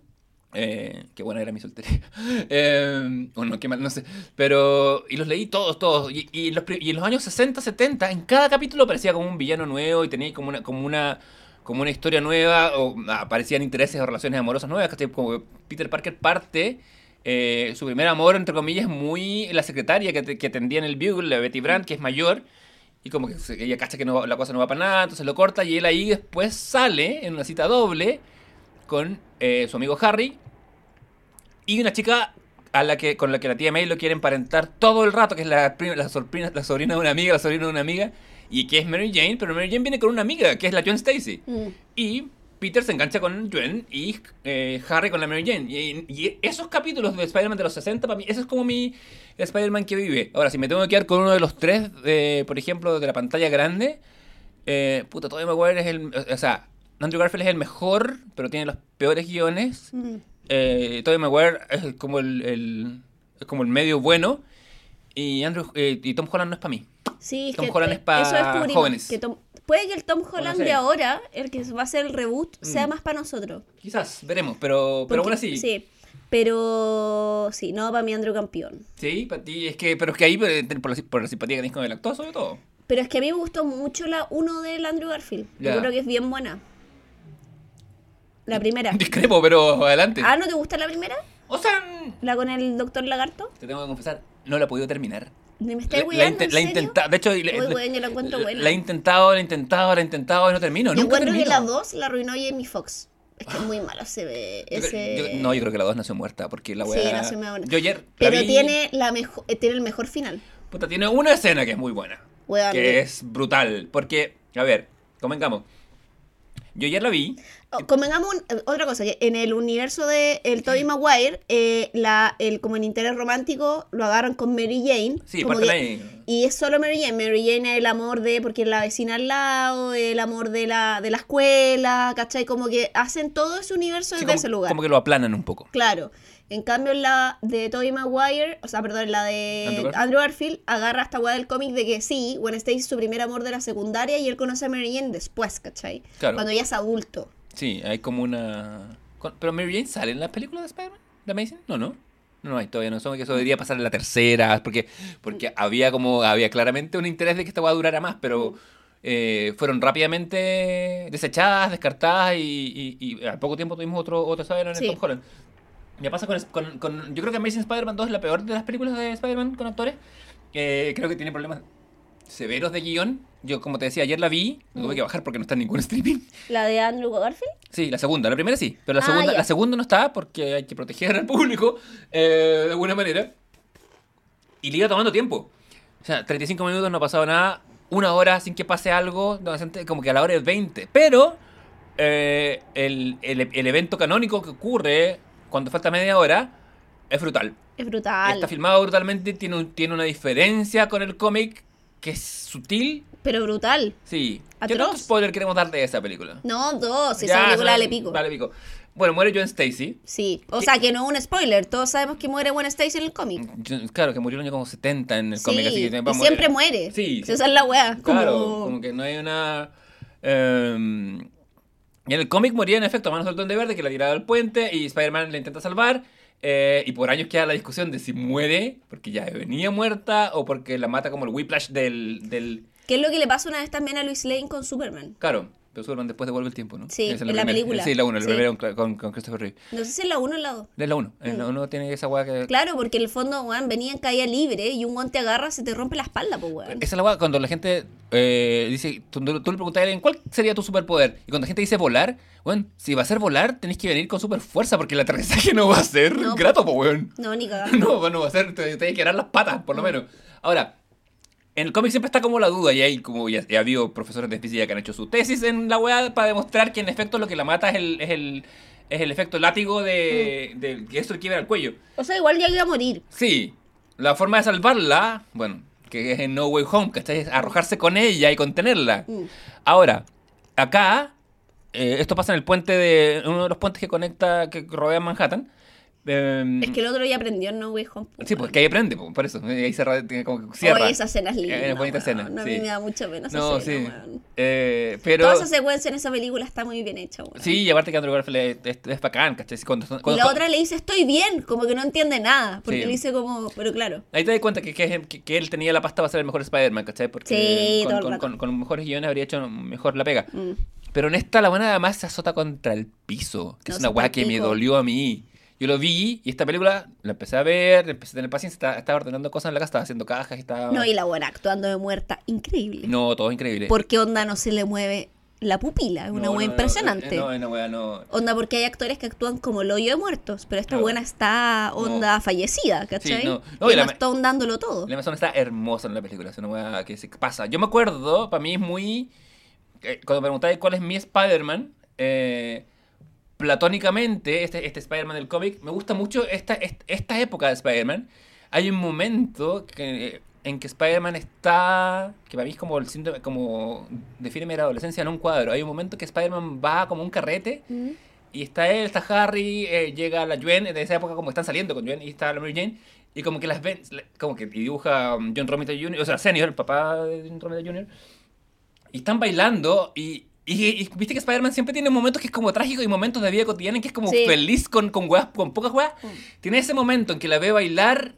Eh, qué buena era mi soltería. Eh, o no, qué mal, no sé. Pero. Y los leí todos, todos. Y, y los, y en los años 60, 70, en cada capítulo aparecía como un villano nuevo y tenía como una, como una, como una historia nueva. O aparecían intereses o relaciones amorosas nuevas. Como Peter Parker parte. eh, su primer amor, entre comillas, muy la secretaria que, que atendía en el Bugle, la Betty Brandt, que es mayor. Y como que ella cacha que no, la cosa no va para nada, entonces lo corta y él ahí después sale en una cita doble con eh, su amigo Harry y una chica a la que, con la que la tía May lo quiere emparentar todo el rato, que es la, sobrina, la sobrina de una amiga, la sobrina de una amiga, y que es Mary Jane, pero Mary Jane viene con una amiga, que es la Gwen Stacy. Mm. Y Peter se engancha con Gwen y eh, Harry con la Mary Jane. Y, y esos capítulos de Spider-Man de los 60, para mí, eso es como mi Spider-Man que vive. Ahora, si me tengo que quedar con uno de los tres, eh, por ejemplo, de la pantalla grande, Eh, puta, Tobey Maguire es el... O sea, Andrew Garfield es el mejor, pero tiene los peores guiones. Mm. Eh, Tobey Maguire es como el, el- es como el medio bueno. Y, Andrew, eh, y Tom Holland no es para mí. Sí, Tom que Holland eh, es pa' eso descubrimos, jóvenes. que Tom- puede que el Tom Holland de ahora, el que va a ser el reboot, sea Mm. más para nosotros. Quizás, veremos, pero, pero Porque- aún así. Sí, pero sí, no para mí Andrew campeón. Sí, para ti, es que, pero es que ahí, eh, por la, por la simpatía que tenés con el actor, sobre todo. Pero es que a mí me gustó mucho la uno del Andrew Garfield. Yo creo que es bien buena. La primera. Discrepo, pero adelante. Ah, ¿no te gusta la primera? O sea, ¿La con el doctor Lagarto? te tengo que confesar, no la he podido terminar. ¿Me La, estás la, la he intentado, de hecho, Uy, weón, yo la encuentro buena. la he intentado, la he intentado, la he intentado y no termino. Yo nunca encuentro que termino. la 2 la arruinó Jamie Foxx. Es que es muy malo se ve Yo ese... yo- no, yo creo que la 2 nació muerta, porque la Sí, weá... nació muy buena. Yo ayer la Pero vi- tiene, la mejo- eh, tiene el mejor final. Puta, tiene una escena que es muy buena. Weón, que es brutal. Porque, a ver, convengamos. Yo ayer la vi. Oh, convengamos un- eh, otra cosa, que en el universo de el Tobey Maguire, eh, la, el, como en interés romántico, lo agarran con Mary Jane. Sí, como que-. Y es solo Mary Jane. Mary Jane es el amor de, porque es la vecina al lado, el amor de la, de la escuela, ¿cachai? Como que hacen todo ese universo Sí, desde como, ese lugar. como que lo aplanan un poco. Claro. En cambio, en la de Tobey Maguire, o sea, perdón, en la de Andrew Garfield. Andrew Garfield, agarra esta weá del cómic de que sí, Gwen Stacy es su primer amor de la secundaria y él conoce a Mary Jane después, ¿cachai? Claro. Cuando ya es adulto. Sí, hay como una... ¿Pero Mary Jane sale en las películas de Spider-Man? ¿De Amazing? No, no. No, no hay todavía, no. Eso, que eso debería pasar en la tercera, porque, porque había como, había claramente un interés de que esta a durara más, pero eh, fueron rápidamente desechadas, descartadas y, y, y al poco tiempo tuvimos otro, otro Spider-Man en Sí. Tom Holland. Me pasa con, con, con- Yo creo que Amazing Spider-Man 2 es la peor de las películas de Spider-Man con actores. Eh, creo que tiene problemas severos de guion. Yo, como te decía, ayer la vi, tuve que bajar porque no está en ningún streaming. ¿La de Andrew Garfield? Sí, la segunda. La primera sí, pero la Ah, segunda, ya. la segunda no está porque hay que proteger al público eh, de alguna manera. Y le iba tomando tiempo. O sea, 35 minutos no ha pasado nada. Una hora sin que pase algo, como que a la hora es 20. Pero eh, el, el- el evento canónico que ocurre cuando falta media hora es brutal. Es brutal. Está filmado brutalmente, tiene, un- tiene una diferencia con el cómic que es sutil. Pero brutal. Sí. ¿Qué Atroz. tanto spoiler queremos dar de esa película? No, dos. Si esa película vale pico. Vale pico. Bueno, muere Joan Stacy. Sí. O ¿Qué? sea, que no es un spoiler. Todos sabemos que muere Gwen Stacy en el cómic. Claro, que murió en el año como 70 en el Sí, cómic, así que va a y morir. siempre muere. Sí. Esa es la. Como... Claro, como que no hay una... em, y en el cómic moría en efecto a manos del Duende Verde que la tiraba del puente y Spider-Man la intenta salvar. eh, y por años queda la discusión de si muere porque ya venía muerta o porque la mata como el whiplash del... del... ¿Qué es lo que le pasa una vez también a Luis Lane con Superman? Claro, pero Superman después devuelve el tiempo, ¿no? Sí, es en la película. Sí, la 1, la Sí. primera con, con, Christopher Reeve. No sé si es la 1 o la 2. Es la 1. En la 1 tiene esa weá que... Mm. Claro, porque en el fondo, weón, venía en caída libre y un guante te agarra, se te rompe la espalda, pues, weón. Esa es la weá cuando la gente eh, dice, tú, tú le preguntas a alguien, ¿cuál sería tu superpoder? Y cuando la gente dice volar, bueno, si va a ser volar, tenés que venir con super fuerza porque el aterrizaje no va a ser No, grato, po, weón. No, ni cagando. No, no va a ser, te, te que dar las patas, por lo menos. Ahora, en el cómic siempre está como la duda y hay como ya, ya ha habido profesores de física que han hecho su tesis en la weá para demostrar que en efecto lo que la mata es el, es el, es el efecto látigo de, de que esto le quiebra el cuello. O sea, igual ya iba a morir. Sí, la forma de salvarla, bueno, que es en No Way Home, que es arrojarse con ella y contenerla. Mm. Ahora, acá, eh, esto pasa en el puente de. uno de los puentes que conecta, que rodea Manhattan. Eh, Es que el otro día aprendió en No Way Home. Sí, pues que ahí prende, po, por eso. Ahí cerra, tiene como que cierra. Oye, esa escena es linda. Es bonita weón. escena. No, A sí. mí me da mucha pena esa No, escena, sí. weón. Eh, pero. Toda esa secuencia en esa película está muy bien hecha, weón. Sí, y aparte que Andrew Garfield es, es, es bacán, ¿cachai? Cuando, Y cuando- la otra le dice, estoy bien, como que no entiende nada. Porque Sí. le dice como, pero claro. Ahí te das cuenta que, que, que- él tenía la pasta para ser el mejor Spider-Man, ¿cachai? Porque Sí, con, todo el con, rato. con- con mejores guiones habría hecho mejor la pega. Mm. Pero en esta la buena además se azota contra el piso, que No, es una weá que me dolió a mí. Yo lo vi y esta película la empecé a ver, empecé a tener paciencia, estaba, estaba ordenando cosas en la casa, estaba haciendo cajas, estaba... No, y la buena actuando de muerta, increíble. No, todo increíble. ¿Por qué onda no se le mueve la pupila? Es una No, weá no, no, impresionante. No, una weá no... Onda, porque hay actores que actúan como el hoyo de muertos, pero esta buena está onda fallecida, ¿cachai? Sí, no. No, y y la está ondándolo todo. La Amazon está hermosa en la película, es una weá que se pasa. Yo me acuerdo, para mí es muy... eh, Cuando me preguntáis cuál es mi Spider-Man, eh, platónicamente, este, este Spider-Man del cómic, me gusta mucho esta, est- esta época de Spider-Man. Hay un momento que, en que Spider-Man está, que para mí es como el síndrome, como define la adolescencia en un cuadro. Hay un momento que Spider-Man va como un carrete Mm. y está él, está Harry, eh, llega la Gwen, en esa época como están saliendo con Gwen y está la Mary Jane. Y como que las ven, como que dibuja um, John Romita Jr., o sea, Senior, el papá de John Romita Jr. Y están bailando y, y, y viste que Spider-Man siempre tiene momentos que es como trágico y momentos de vida cotidiana en que es como Sí. feliz con, con, weas- con pocas weas. Tiene ese momento en que la ve bailar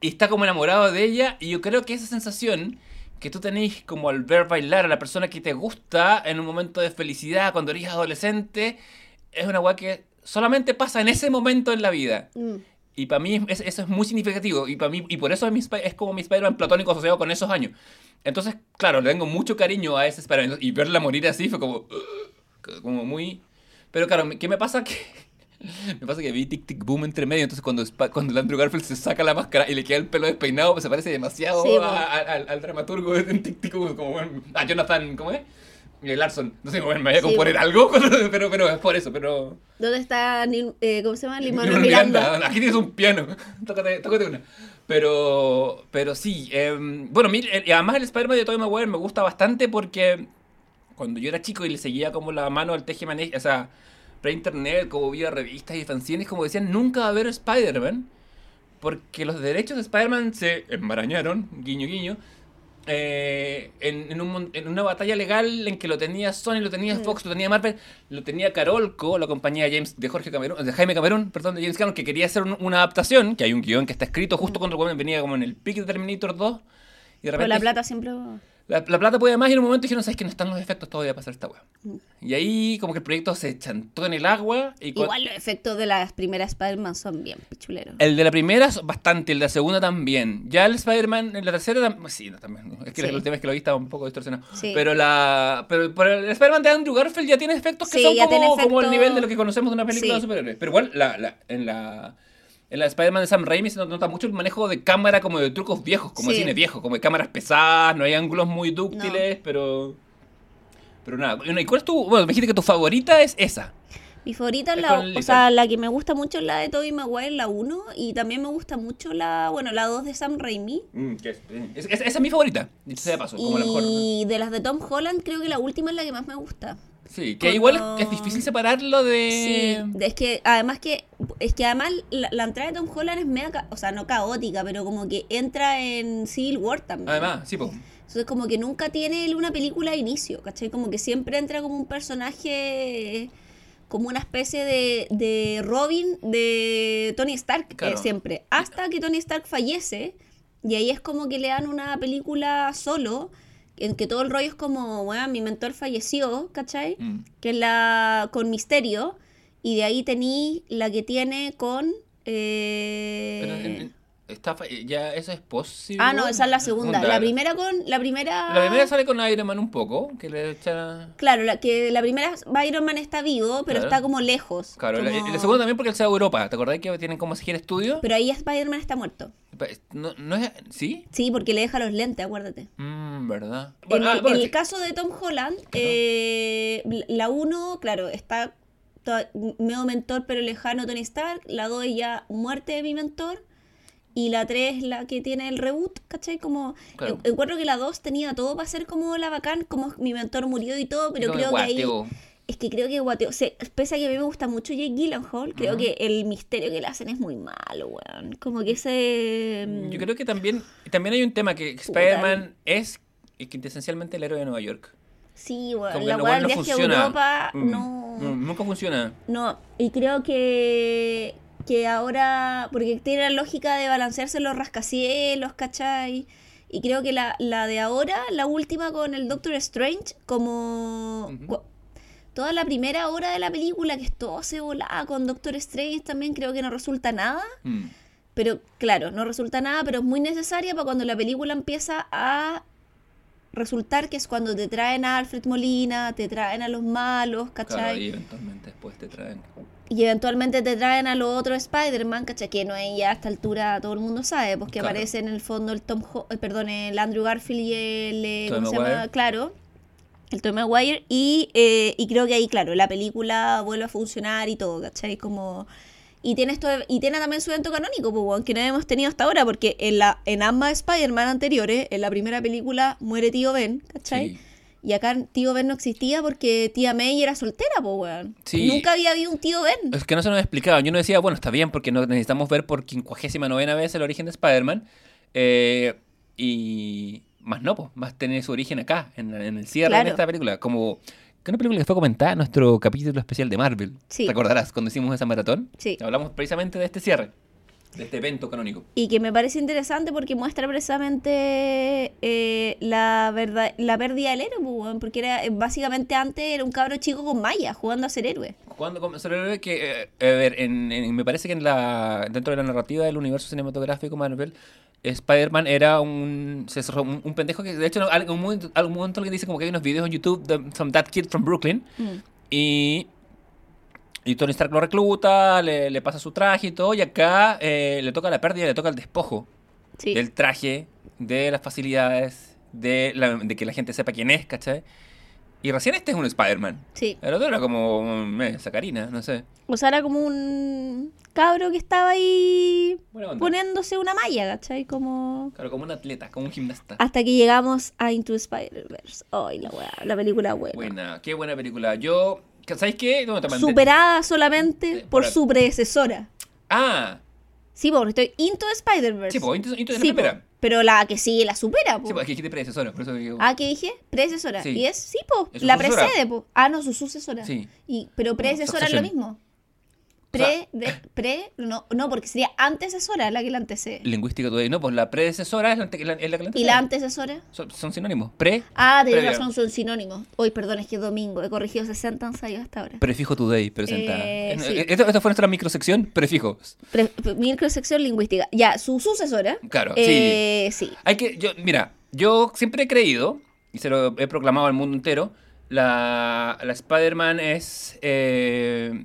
y está como enamorado de ella y yo creo que esa sensación que tú tenéis como al ver bailar a la persona que te gusta en un momento de felicidad cuando eres adolescente es una wea que solamente pasa en ese momento en la vida. Mm. Y para mí es- eso es muy significativo. Y para mí y por eso es, mi es como mi Spider-Man platónico asociado con esos años. Entonces, claro, le tengo mucho cariño a ese Spider-Man. Y verla morir así fue como... Como muy... Pero claro, ¿qué me pasa? Que... Me pasa que vi Tic Tic Boom entre medio, entonces cuando, cuando el Andrew Garfield se saca la máscara y le queda el pelo despeinado, pues se parece demasiado Sí, a- a- al, al dramaturgo de Tic Tic Boom, como a Jonathan, ¿cómo es? Y Larson. No sé, bueno, me voy a Sí, componer po. algo, pero, pero es por eso, pero... ¿Dónde está, eh, cómo se llama? Limón Lin-Manuel Miranda? Aquí tienes un piano. tócate, tócate una. Pero, pero sí. em, bueno, eh, y además el Spider-Man de Tobey Maguire me gusta bastante porque cuando yo era chico y le seguía como la mano al teje o sea, pre-internet, como vía revistas y fanzines, como decían, nunca va a haber Spider-Man. Porque los derechos de Spider-Man se embarañaron, guiño guiño, eh, en, en un en una batalla legal en que lo tenía Sony, lo tenía Fox, lo tenía Marvel, lo tenía Carolco, la compañía James de Jorge Cameron, de Jaime Cameron, perdón, de James Cameron, que quería hacer un- una adaptación, que hay un guion que está escrito justo cuando venía como en el pick de Terminator 2. Y de Pero la plata siempre... la, la plata puede más y en un momento dijeron, ¿sabes que no están los efectos todavía para hacer esta weá? Mm. Y ahí como que el proyecto se chantó en el agua y Igual los efectos de las primeras Spider-Man son bien pichuleros. el de la primera bastante, el de la segunda también. Ya el Spider-Man, en la tercera tam- sí, no, también. no. Es que Sí. el tema es que lo vi estaba un poco distorsionado. Sí. Pero la pero, pero el Spider-Man de Andrew Garfield ya tiene efectos que Sí, son como, tiene como el nivel de lo que conocemos de una película de superhéroes. Pero igual la, la- en la en la Spider-Man de Sam Raimi se nota mucho el manejo de cámara como de trucos viejos, como de Sí. cine viejo, como de cámaras pesadas, no hay ángulos muy dúctiles, pero pero nada. ¿Y cuál es tu bueno, me dijiste que tu favorita es esa? Mi favorita es la, o sea, la que me gusta mucho es la de Tobey Maguire, la 1, y también me gusta mucho la, bueno, la 2 de Sam Raimi. Mm, es- es- es- esa es mi favorita, dicho sea de paso, como la mejor. Y de las de Tom Holland, creo que la última es la que más me gusta. Sí, que igual es, difícil separarlo de... Sí, es que además que es que además la, la entrada de Tom Holland es media, o sea, no caótica, pero como que entra en Civil War también. Además, sí, pues. Entonces como que nunca tiene él una película de inicio, ¿cachai? Como que siempre entra como un personaje, como una especie de, de Robin de Tony Stark, eh, siempre. Hasta que Tony Stark fallece, y ahí es como que le dan una película solo, en que todo el rollo es como, bueno, mi mentor falleció, ¿cachai? Mm. Que es la con Misterio, y de ahí tení la que tiene con... eh, Pero en- en- está fa- ya eso es posible. Ah, no, esa es la segunda. La primera con. La primera. La primera sale con Iron Man un poco, que le echa... Claro, la, que la primera Iron Man está vivo, pero Claro. está como lejos. Claro, la, como- la segunda también porque él se va a Europa. ¿Te acordás que tienen como seguir estudio? Pero ahí Spider-Man está muerto. No, no es... ¿Sí? Sí, porque le deja los lentes, acuérdate. Mmm, ¿verdad? En, ah, el, bueno, en el sí. caso de Tom Holland, eh, la 1, claro, está medio mentor pero lejano Tony Stark. La 2 ya muerte de mi mentor. Y la 3 es la que tiene el reboot, ¿cachai? Como, Claro. en- encuentro que la 2 tenía todo para ser como la bacán, como mi mentor murió y todo, pero creo que ahí... Es que creo que guateo, o sea, pese a que a mí me gusta mucho Jake Gyllenhaal, creo que el misterio que le hacen es muy malo, weón. Como que ese... mm, Yo creo que también, también hay un tema que Spider-Man es esencialmente el héroe de Nueva York. Sí, weón. La weá del no viaje a. Europa, Mm, no... mm, Nunca funciona. No, y creo que, que ahora, porque tiene la lógica de balancearse los rascacielos, ¿cachai? Y creo que la, la de ahora, la última con el Doctor Strange, como... Toda la primera hora de la película, que es todo se volaba con Doctor Strange, también creo que no resulta nada. Mm. Pero claro, no resulta nada, pero es muy necesaria para cuando la película empieza a resultar, que es cuando te traen a Alfred Molina, te traen a los malos, ¿cachai? Claro, y eventualmente después te traen. Y eventualmente te traen a los otros Spider-Man, ¿cachai? Que no es ya a esta altura todo el mundo sabe, porque Claro. aparece en el fondo el Tom Ho- eh, perdón, el Andrew Garfield y el eh, ¿cómo se llama? Claro, el Tom Maguire y, eh, y creo que ahí, claro, la película vuelve a funcionar y todo, ¿cachai? Como y tiene, esto, y tiene también su evento canónico, pues, que no hemos tenido hasta ahora, porque en, la, en ambas Spider-Man anteriores, en la primera película muere tío Ben, ¿cachai? Sí. Y acá tío Ben no existía porque tía May era soltera, pues, weón. Sí. Nunca había habido un tío Ben. Es que no se nos explicaba. Yo no decía, bueno, está bien porque no necesitamos ver por quincuagésima novena vez el origen de Spider-Man. eh, y más no, pues, más tener su origen acá, en, en el cierre Claro. de esta película. Como que una película que fue comentada en nuestro capítulo especial de Marvel. Sí. ¿Recordarás cuando hicimos esa maratón? Sí. Hablamos precisamente de este cierre, de este evento canónico. Y que me parece interesante porque muestra precisamente eh, la verdad, la pérdida del héroe, pues, porque era eh, básicamente antes era un cabro chico con malla jugando a ser héroe. Cuando comenzó el héroe que, eh, a ver, en, en- me parece que en la, dentro de la narrativa del universo cinematográfico Marvel, Spider-Man era un, un, un pendejo que, de hecho, algún momento, algún momento alguien dice como que hay unos videos en YouTube de from That Kid from Brooklyn Mm. y, y Tony Stark lo recluta, le, le pasa su traje y todo, y acá eh, le toca la pérdida, le toca el despojo Sí. del traje, de las facilidades, de, la- de que la gente sepa quién es, ¿cachai? Y recién este es un Spider-Man. Sí. El otro era como eh, Sacarina, no sé. O sea, era como un cabro que estaba ahí poniéndose una malla, ¿cachai? Como... Claro, como un atleta, como un gimnasta. Hasta que llegamos a Into Spider-Verse. Ay, la weá, la película buena. Buena, qué buena película. Yo, ¿sabes qué? Superada solamente Sí, por por- su predecesora. Ah, Sí, porque estoy Into Spider-Verse. sí, pues, Into- Into the Sí, po, primera. pero la que sigue la supera, po. Sí, aquí dijiste predecesora, por eso digo. Ah, ¿qué dije? Predecesora. Sí. Y es, sí, po, Es la sucesora. precede, po. Ah, no, su sucesora. Sí. Y, pero predecesora es lo mismo. Pre, de, pre, no, no, porque sería antecesora la que la antecede. Lingüística todavía. No, pues la predecesora es la, ante- la- es la que la ¿Y la antecede. antecesora? Son, son sinónimos. Pre, Ah, Previa. razón, son sinónimos. Hoy, perdón, es que es domingo. He corregido 60 ensayos hasta ahora. prefijo today, presenta. Eh, sí. Esto, esto fue nuestra microsección, prefijos. Pre- pre- microsección lingüística. Ya, su sucesora. Claro, eh, sí. Hay que, yo, mira, yo siempre he creído, y se lo he proclamado al mundo entero, la, la Spider-Man es... eh,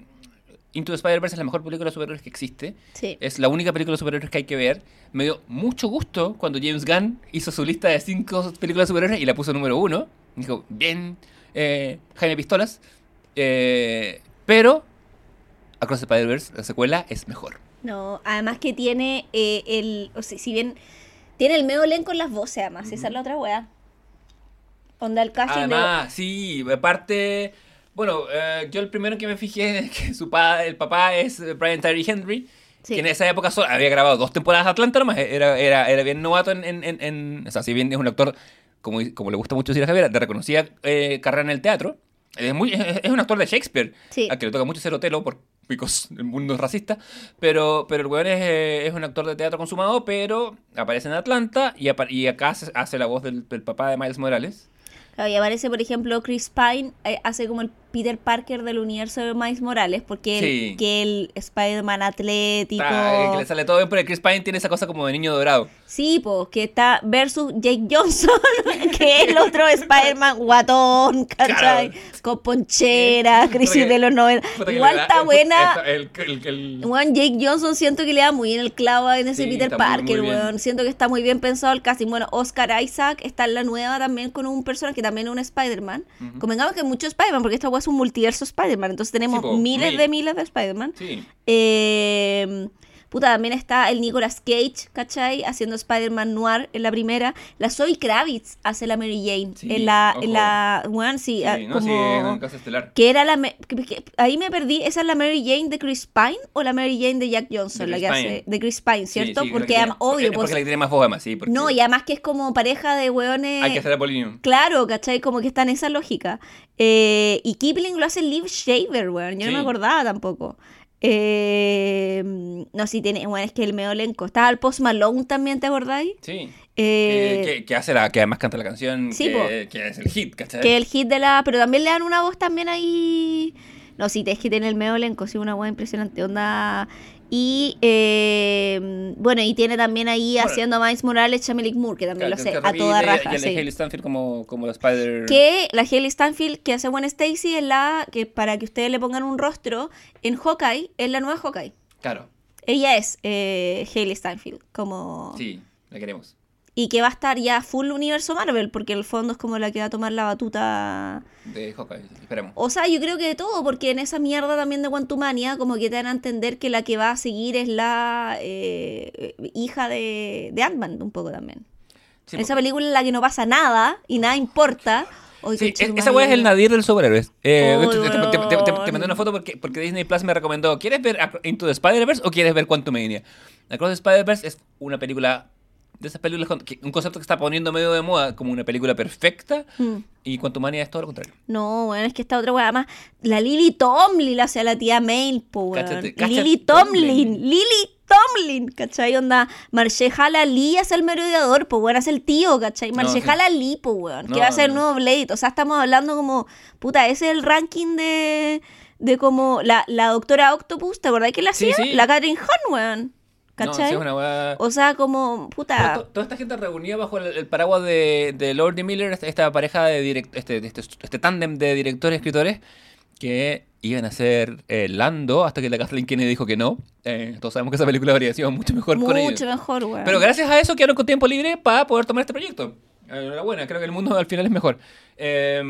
Into the Spider-Verse es la mejor película de superhéroes que existe. Sí. Es la única película de superhéroes que hay que ver. Me dio mucho gusto cuando James Gunn hizo su lista de cinco películas de superhéroes y la puso número uno. Dijo, bien, eh, Jaime Pistolas. Eh, pero Across the Spider-Verse, la secuela, es mejor. No, además que tiene eh, el. O sea, si bien. Tiene el medio elenco en las voces, además. Esa es la otra weá. Onda el casting de- Además, sí, aparte, bueno, eh, yo el primero que me fijé es que su pa, el papá es Brian Tyree Henry, Sí. que en esa época solo había grabado dos temporadas de Atlanta nomás, era, era, era bien novato en, en, en- en- o sea, si bien es un actor, como, como le gusta mucho decir a Javier, de reconocida eh, carrera en el teatro, es, muy, es, es un actor de Shakespeare, Sí. a que le toca mucho ser Otelo por el mundo es racista, pero, pero el weón es, eh, es un actor de teatro consumado, pero aparece en Atlanta y, y acá hace, hace la voz del, del papá de Miles Morales. Y aparece, por ejemplo, Chris Pine, eh, hace como el Peter Parker del universo de Miles Morales, porque Sí. el, que el Spider-Man atlético. Eh, que le sale todo bien, pero Chris Pine tiene esa cosa como de niño dorado. Sí, pues, que está versus Jake Johnson, que es el otro Spider-Man guatón, ¿cachai? Claro. Con ponchera, crisis de los 90. Puta que Igual da- está buena. El, el- Jake Johnson siento que le da muy en el clavo en ese Sí, Peter muy, Parker, muy bien. weón. Siento que está muy bien pensado el casting. Bueno, Oscar Isaac está en la nueva también con un personaje que también es un Spider-Man. Convengamos que hay muchos Spider-Man, porque esta es un multiverso Spider-Man. Entonces tenemos Sí, po, miles mil. de miles de Spider-Man. Sí. Eh, puta, también está el Nicolas Cage, ¿cachai? Haciendo Spider-Man Noir en la primera. La Zoe Kravitz hace la Mary Jane. Sí, en la, ojo. en la, weón, sí, Sí, ah, no, sí, como... es un caso estelar. Que era la. que- que- ahí me perdí. ¿Esa es la Mary Jane de Chris Pine o la Mary Jane de Jack Johnson? De la que hace. De Chris Pine, Sí, ¿cierto? sí, porque obvio, porque-. Porque la que tiene más voz, además, sí. porque No, y además que es como pareja de weones. Hay que hacer Apolinio. Claro, ¿cachai? Como que está en esa lógica. Eh, y Kipling lo hace Liv Shaver, weón. Yo no Sí. me acordaba tampoco. Eh, no, sí, tiene. Bueno, es que el medio elenco. Estaba el Post Malone también, ¿te acordáis? Sí. Eh, que, que- que hace la, que además canta la canción Sí, que, que es el hit, ¿cachai? Que el hit de la. Pero también le dan una voz también ahí. No, sí, es que tiene el medio elenco, sí, una voz impresionante. Onda. Y eh, bueno, y tiene también ahí Bueno. haciendo Miles Morales Chamelic Moore, que también Claro, lo sé, a toda raja. Y sí. Hailey Stanfield como, como la Spider... Que la Haley Stanfield que hace Gwen Stacy es la que para que ustedes le pongan un rostro en Hawkeye, es la nueva Hawkeye. Claro, Ella es eh, Haley Stanfield, como sí, la queremos. Y que va a estar ya full universo Marvel, porque el fondo es como la que va a tomar la batuta. De Hawkeye, esperemos. O sea, yo creo que de todo, porque en esa mierda también de Quantumania, como que te dan a entender que la que va a seguir es la eh, hija de, de Ant-Man, un poco también. Sí, esa porque- película en la que no pasa nada y nada importa. Oy, Sí, es- esa weá es el nadir del superhéroes. Eh, Ay, te, te- te- te- mandé una foto porque, porque Disney Plus me recomendó. ¿Quieres ver Into the Spider-Verse o quieres ver Quantumania? Across the Spider-Verse es una película. De esas películas, con- que- un concepto que está poniendo medio de moda como una película perfecta. Mm. Y Quantumania es todo lo contrario. No, bueno, es que esta otra weá más. La Lily Tomlin la hace a la tía Mail, po, weón. Cáchate, cáchate, Lily Tomlin. Tomlin, Lily Tomlin, ¿cachai? Onda, Marshall Ali es el merodeador, po, weón, es el tío, ¿cachai? No, Marshall sí. Ali, po, weón, No, que va a ser el no. nuevo Blade. O sea, estamos hablando como, puta, ese es el ranking de, de como la, la doctora Octopus, ¿te acordás que la Sí, hacía? sí. La Catherine Hahn, weón, No, sí, ¿cachai? una O sea, como, puta, to- toda esta gente reunida bajo el, el paraguas de, de Lord Miller, esta, pareja de direct, este, este, este tándem de directores y escritores que iban a ser eh, Lando hasta que la Kathleen Kennedy dijo que no. Eh, todos sabemos que esa película habría sido mucho mejor con ellos. mucho mejor, weón. Pero gracias a eso quedaron con tiempo libre para poder tomar este proyecto. Enhorabuena, creo que el mundo al final es mejor. Eh,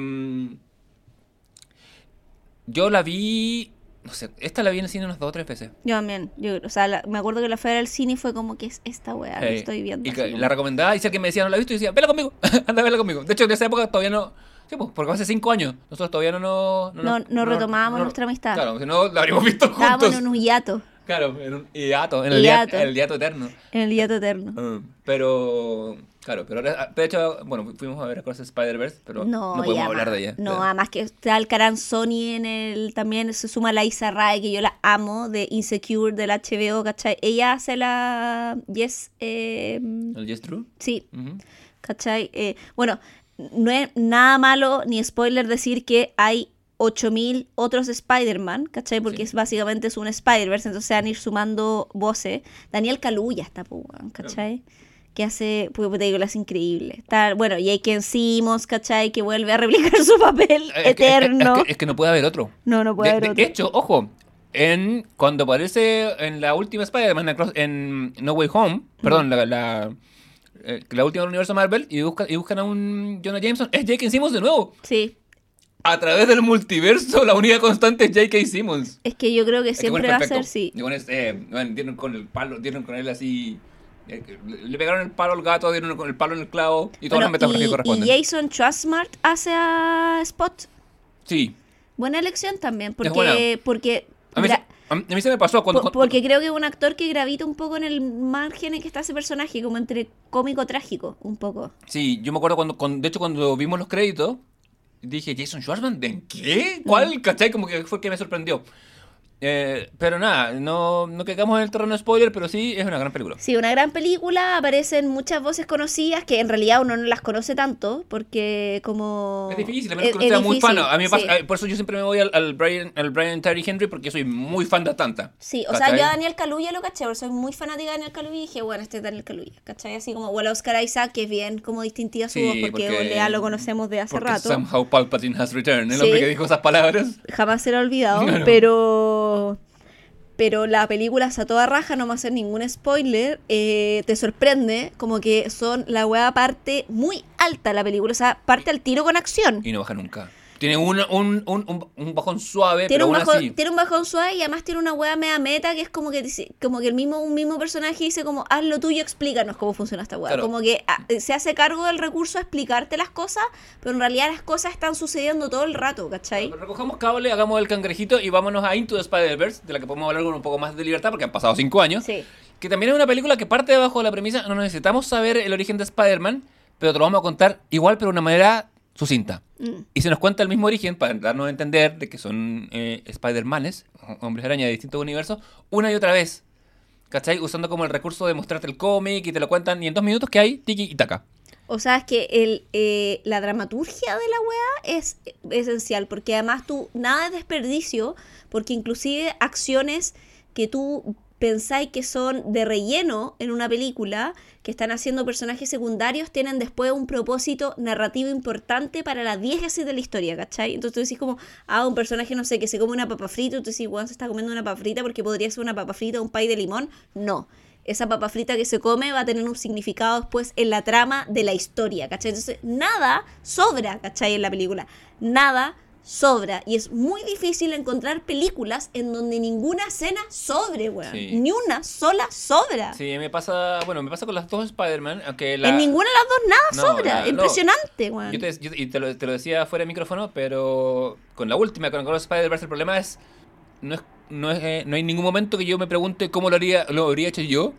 yo la vi, no sé, esta la vi en el cine unas dos o tres veces. Yo también. Yo, o sea, la- me acuerdo que la fui al cine y fue como que es esta weá, Hey, estoy viendo. Y que la recomendaba y si alguien me decía no la he visto y decía, vela conmigo, anda a verla conmigo. De hecho, en esa época todavía no. Sí, pues, porque hace cinco años. Nosotros todavía no nos. No- no retomábamos nuestra amistad. Claro, si no, la habríamos visto Estábamos juntos. en un hiato, Claro, en un hiato, en el Hiato. hiato, el hiato eterno. en el hiato eterno. Ah, Pero, claro, pero ahora, de hecho, bueno, fuimos a ver Across Spider-Verse, pero no, No, podemos hablar de ella. No, Claro. además que está el Caranzoni en el. También se suma la Isa Rae, que yo la amo, de Insecure del HBO, ¿cachai? Ella hace la. Yes. eh, ¿El Yes True? sí, Ujú. ¿cachai? Eh, bueno, no es nada malo ni spoiler decir que hay 8000 otros Spider-Man, ¿cachai? Porque Sí. es básicamente es un Spider-Verse, entonces se van a ir sumando voces. Daniel Kaluuya está, pues, ¿cachai? Que hace, pues te digo, lo hace increíble. Está, bueno, J.K. Simmons, ¿cachai? Que vuelve a replicar su papel Es que- eterno. Es que, es que no puede haber otro. No, no puede de, haber de otro. hecho, ojo, en, cuando aparece en la última Spider-Man Across- en No Way Home, perdón, la, la, eh, la última del universo Marvel, y, busca- y buscan a un Jonah Jameson, es J.K. Simmons de nuevo. Sí, A través del multiverso, la única constante es J.K. Simmons. es que yo creo que siempre bueno, va a ser, sí. Y bueno, es, eh, bueno, dieron con el palo, dieron con él así. Eh, le pegaron el palo al gato, dieron el palo en el clavo y todas Bueno, las metáforas que y, corresponden. y Jason Schwartzmart hace a Spot. Sí. Buena elección también, porque, porque A mí, a mí- a mí se me pasó cuando. Por- porque creo que es un actor que gravita un poco en el margen en que está ese personaje, como entre cómico trágico, un poco. Sí, yo me acuerdo cuando, cuando- de hecho, cuando vimos los créditos, dije, ¿Jason Schwartzman? ¿De qué? ¿Cuál? ¿Cachai? Como que fue el que me sorprendió. Eh, pero nada, no, no caigamos en el terreno de spoiler, pero sí es una gran película. Sí, una gran película, aparecen muchas voces conocidas que en realidad uno no las conoce tanto, porque como... Es difícil, a menos es- que sea muy fan. A mí pasa- eh, por eso yo siempre me voy al, al Brian, al Brian Terry Henry, porque soy muy fan de Atlanta. Sí, o sea, yo a Daniel Kaluuya lo caché, soy muy fanática de Daniel Kaluuya y dije, bueno, este es Daniel Kaluuya, ¿cachai? Así como, bueno, Oscar Isaac, que es bien como distintiva su Sí, voz, porque, porque- Olea lo conocemos de hace Porque rato. somehow Palpatine has returned. El Sí. hombre que dijo esas palabras. jamás se lo ha olvidado, pero pero la película está toda raja, no a hacer ningún spoiler, eh, te sorprende, como que son la weá parte muy alta la película, o sea, parte al tiro con acción. Y no baja nunca. Tiene un, un, un, un- bajón suave, Tiene pero un, aún bajón, así. tiene un bajón suave y además tiene una weá media meta que es como que dice- como que el mismo, un mismo personaje dice como haz lo tuyo, explícanos cómo funciona esta. Claro. Como que ah, se hace cargo del recurso a explicarte las cosas, pero en realidad las cosas están sucediendo todo el rato, ¿cachai? Recojamos cable, hagamos el cangrejito y vámonos a Into the Spider-Verse, de la que podemos hablar con un poco más de libertad porque han pasado cinco años. Sí. Que también es una película que parte debajo de la premisa, no necesitamos saber el origen de Spider-Man, pero te lo vamos a contar igual, pero de una manera sucinta. Mm. Y se nos cuenta el mismo origen para darnos a entender de que son eh, Spider-Manes, hombres araña de distintos universos, una y otra vez. ¿Cachai? Usando como el recurso de mostrarte el cómic y te lo cuentan y en dos minutos que hay, tiki y taca. O sea, es que el, eh, la dramaturgia de la weá es esencial, porque además tú, nada es desperdicio, porque inclusive acciones que tú pensáis que son de relleno en una película, que están haciendo personajes secundarios, tienen después un propósito narrativo importante para la diégesis de la historia, ¿cachai? Entonces tú decís como, ah, un personaje, no sé, que se come una papa frita, tú decís, weón, se está comiendo una papa frita porque podría ser una papa frita un pay de limón. No. esa papa frita que se come va a tener un significado después en la trama de la historia, ¿cachai? Entonces, nada sobra, ¿cachai? En la película. Nada sobra. Y es muy difícil encontrar películas en donde ninguna escena sobre, weón. Sí. Ni una sola sobra. Sí, me pasa, bueno, me pasa con las dos Spider-Man, la... En ninguna de las dos nada No, sobra. la- no. Impresionante, weón. Yo te, yo- y te lo, te lo decía fuera de micrófono, pero con la última, con Across Spider-Verse, el problema es no, es, no, es, eh, no hay ningún momento que yo me pregunte cómo lo haría, lo habría hecho yo,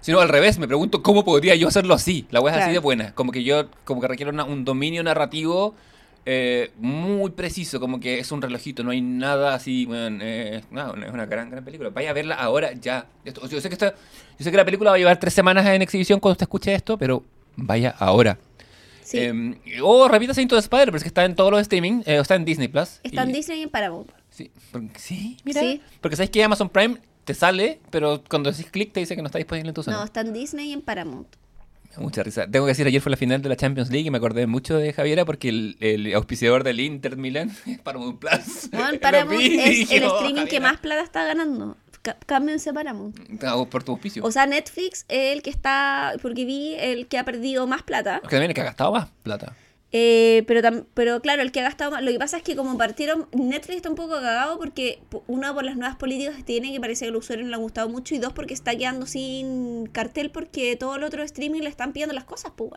sino al revés, me pregunto cómo podría yo hacerlo así. La wea es así Claro. de buena, como que yo, como que requiere una- un dominio narrativo eh, muy preciso, como que es un relojito, no hay nada así, bueno, eh, no, es una gran, gran película. Vaya a verla ahora, ya. Esto- yo sé que esta, yo sé que la película va a llevar tres semanas en exhibición cuando usted escuche esto, pero vaya ahora. Sí. Eh, o repita Into the Spider, pero que está en todos los streaming, eh, está en Disney Plus. Está en Disney y en Paramount. Sí, porque- sí, mira. Sí. Porque sabes que Amazon Prime te sale, pero cuando decís clic te dice que no está disponible en tu zona. No, está en Disney y en Paramount. Mucha risa. Tengo que decir, ayer fue la final de la Champions League y me acordé mucho de Javiera porque el, el auspiciador del Inter Milan es Paramount Plus. Lo Paramount es el "Oh, streaming que Javiera". más plata está ganando. Cá- Cámbiense Paramount. Por tu auspicio. O sea, Netflix es el que está, porque vi el que ha perdido más plata. Es que también el que ha gastado más plata. Eh, pero, tam- pero claro, el que ha gastado más. Lo que pasa es que como partieron, Netflix está un poco cagado porque, po- una, por las nuevas políticas que tiene, que parece que al usuario no le ha gustado mucho, y dos, porque está quedando sin cartel porque todo el otro streaming le están pidiendo las cosas, pues.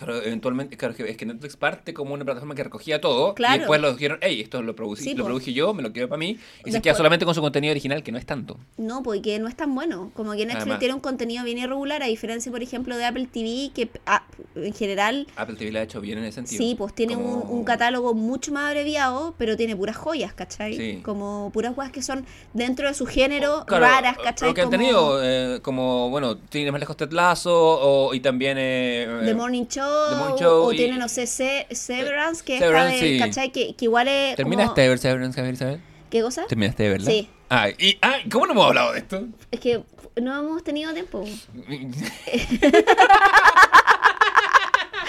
Claro, eventualmente, claro, es que- Netflix parte como una plataforma que recogía todo Claro. y después lo dijeron, hey, esto lo producí, Sí, lo produje yo, me lo quiero para mí, y se queda solamente con su contenido original, que no es tanto. No, porque no es tan bueno. Como que Netflix Además. tiene un contenido bien irregular, a diferencia, por ejemplo, de Apple TV, que ah, en general Apple TV lo ha hecho bien en ese sentido. Sí, pues tiene un, Como- un catálogo mucho más abreviado, pero tiene puras joyas, ¿cachai? Sí. Como puras weas que son dentro de su género Claro, raras, ¿cachai? Lo que han Como tenido, eh, como, bueno, tiene más lejos Ted Lasso, o, y también... Eh, The Morning Show, Show o y- tiene, no sé, Se- Severance, que Severance, está de, sí. ¿cachai? Que, que igual es ¿Terminaste como- de ver Severance, Javier Isabel? ¿Qué cosa? ¿Terminaste de verla? Sí. Ah, y, ah, ¿cómo no hemos hablado de esto? Es que no hemos tenido tiempo.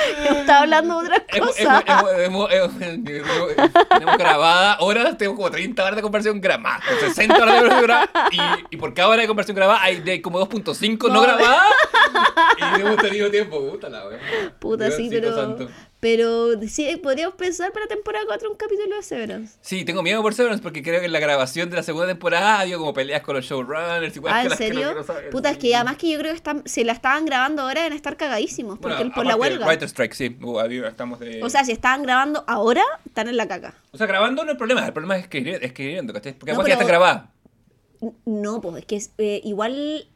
Estaba hablando de otras Hemos, cosas. hemos- hemos- tenemos grabada horas, tengo como 30 horas de conversación grabada, 60 horas de conversación grabada, y, y por cada hora de conversación grabada hay de como 2.5 no, No. grabadas, y hemos tenido tiempo, puta la wea. Puta, sí, Diosito pero... santo. Pero sí, podríamos pensar para temporada 4 un capítulo de Severance. Sí, tengo miedo por Severance porque creo que en la grabación de la segunda temporada había como peleas con los showrunners y weas Ah, que ¿en las que no serio? quiero saber. Puta, es que además que yo creo que están, se la estaban grabando ahora en estar cagadísimos, porque Bueno, el- por la huelga. Writer Strike, sí. Uh, estamos de... O sea, si estaban grabando ahora, están en la caca. O sea, grabando no es el problema, el problema es escribir- escribiendo, ¿cachai? Porque No, además ya pero- grabadas. N- No, pues es que es, eh, igual.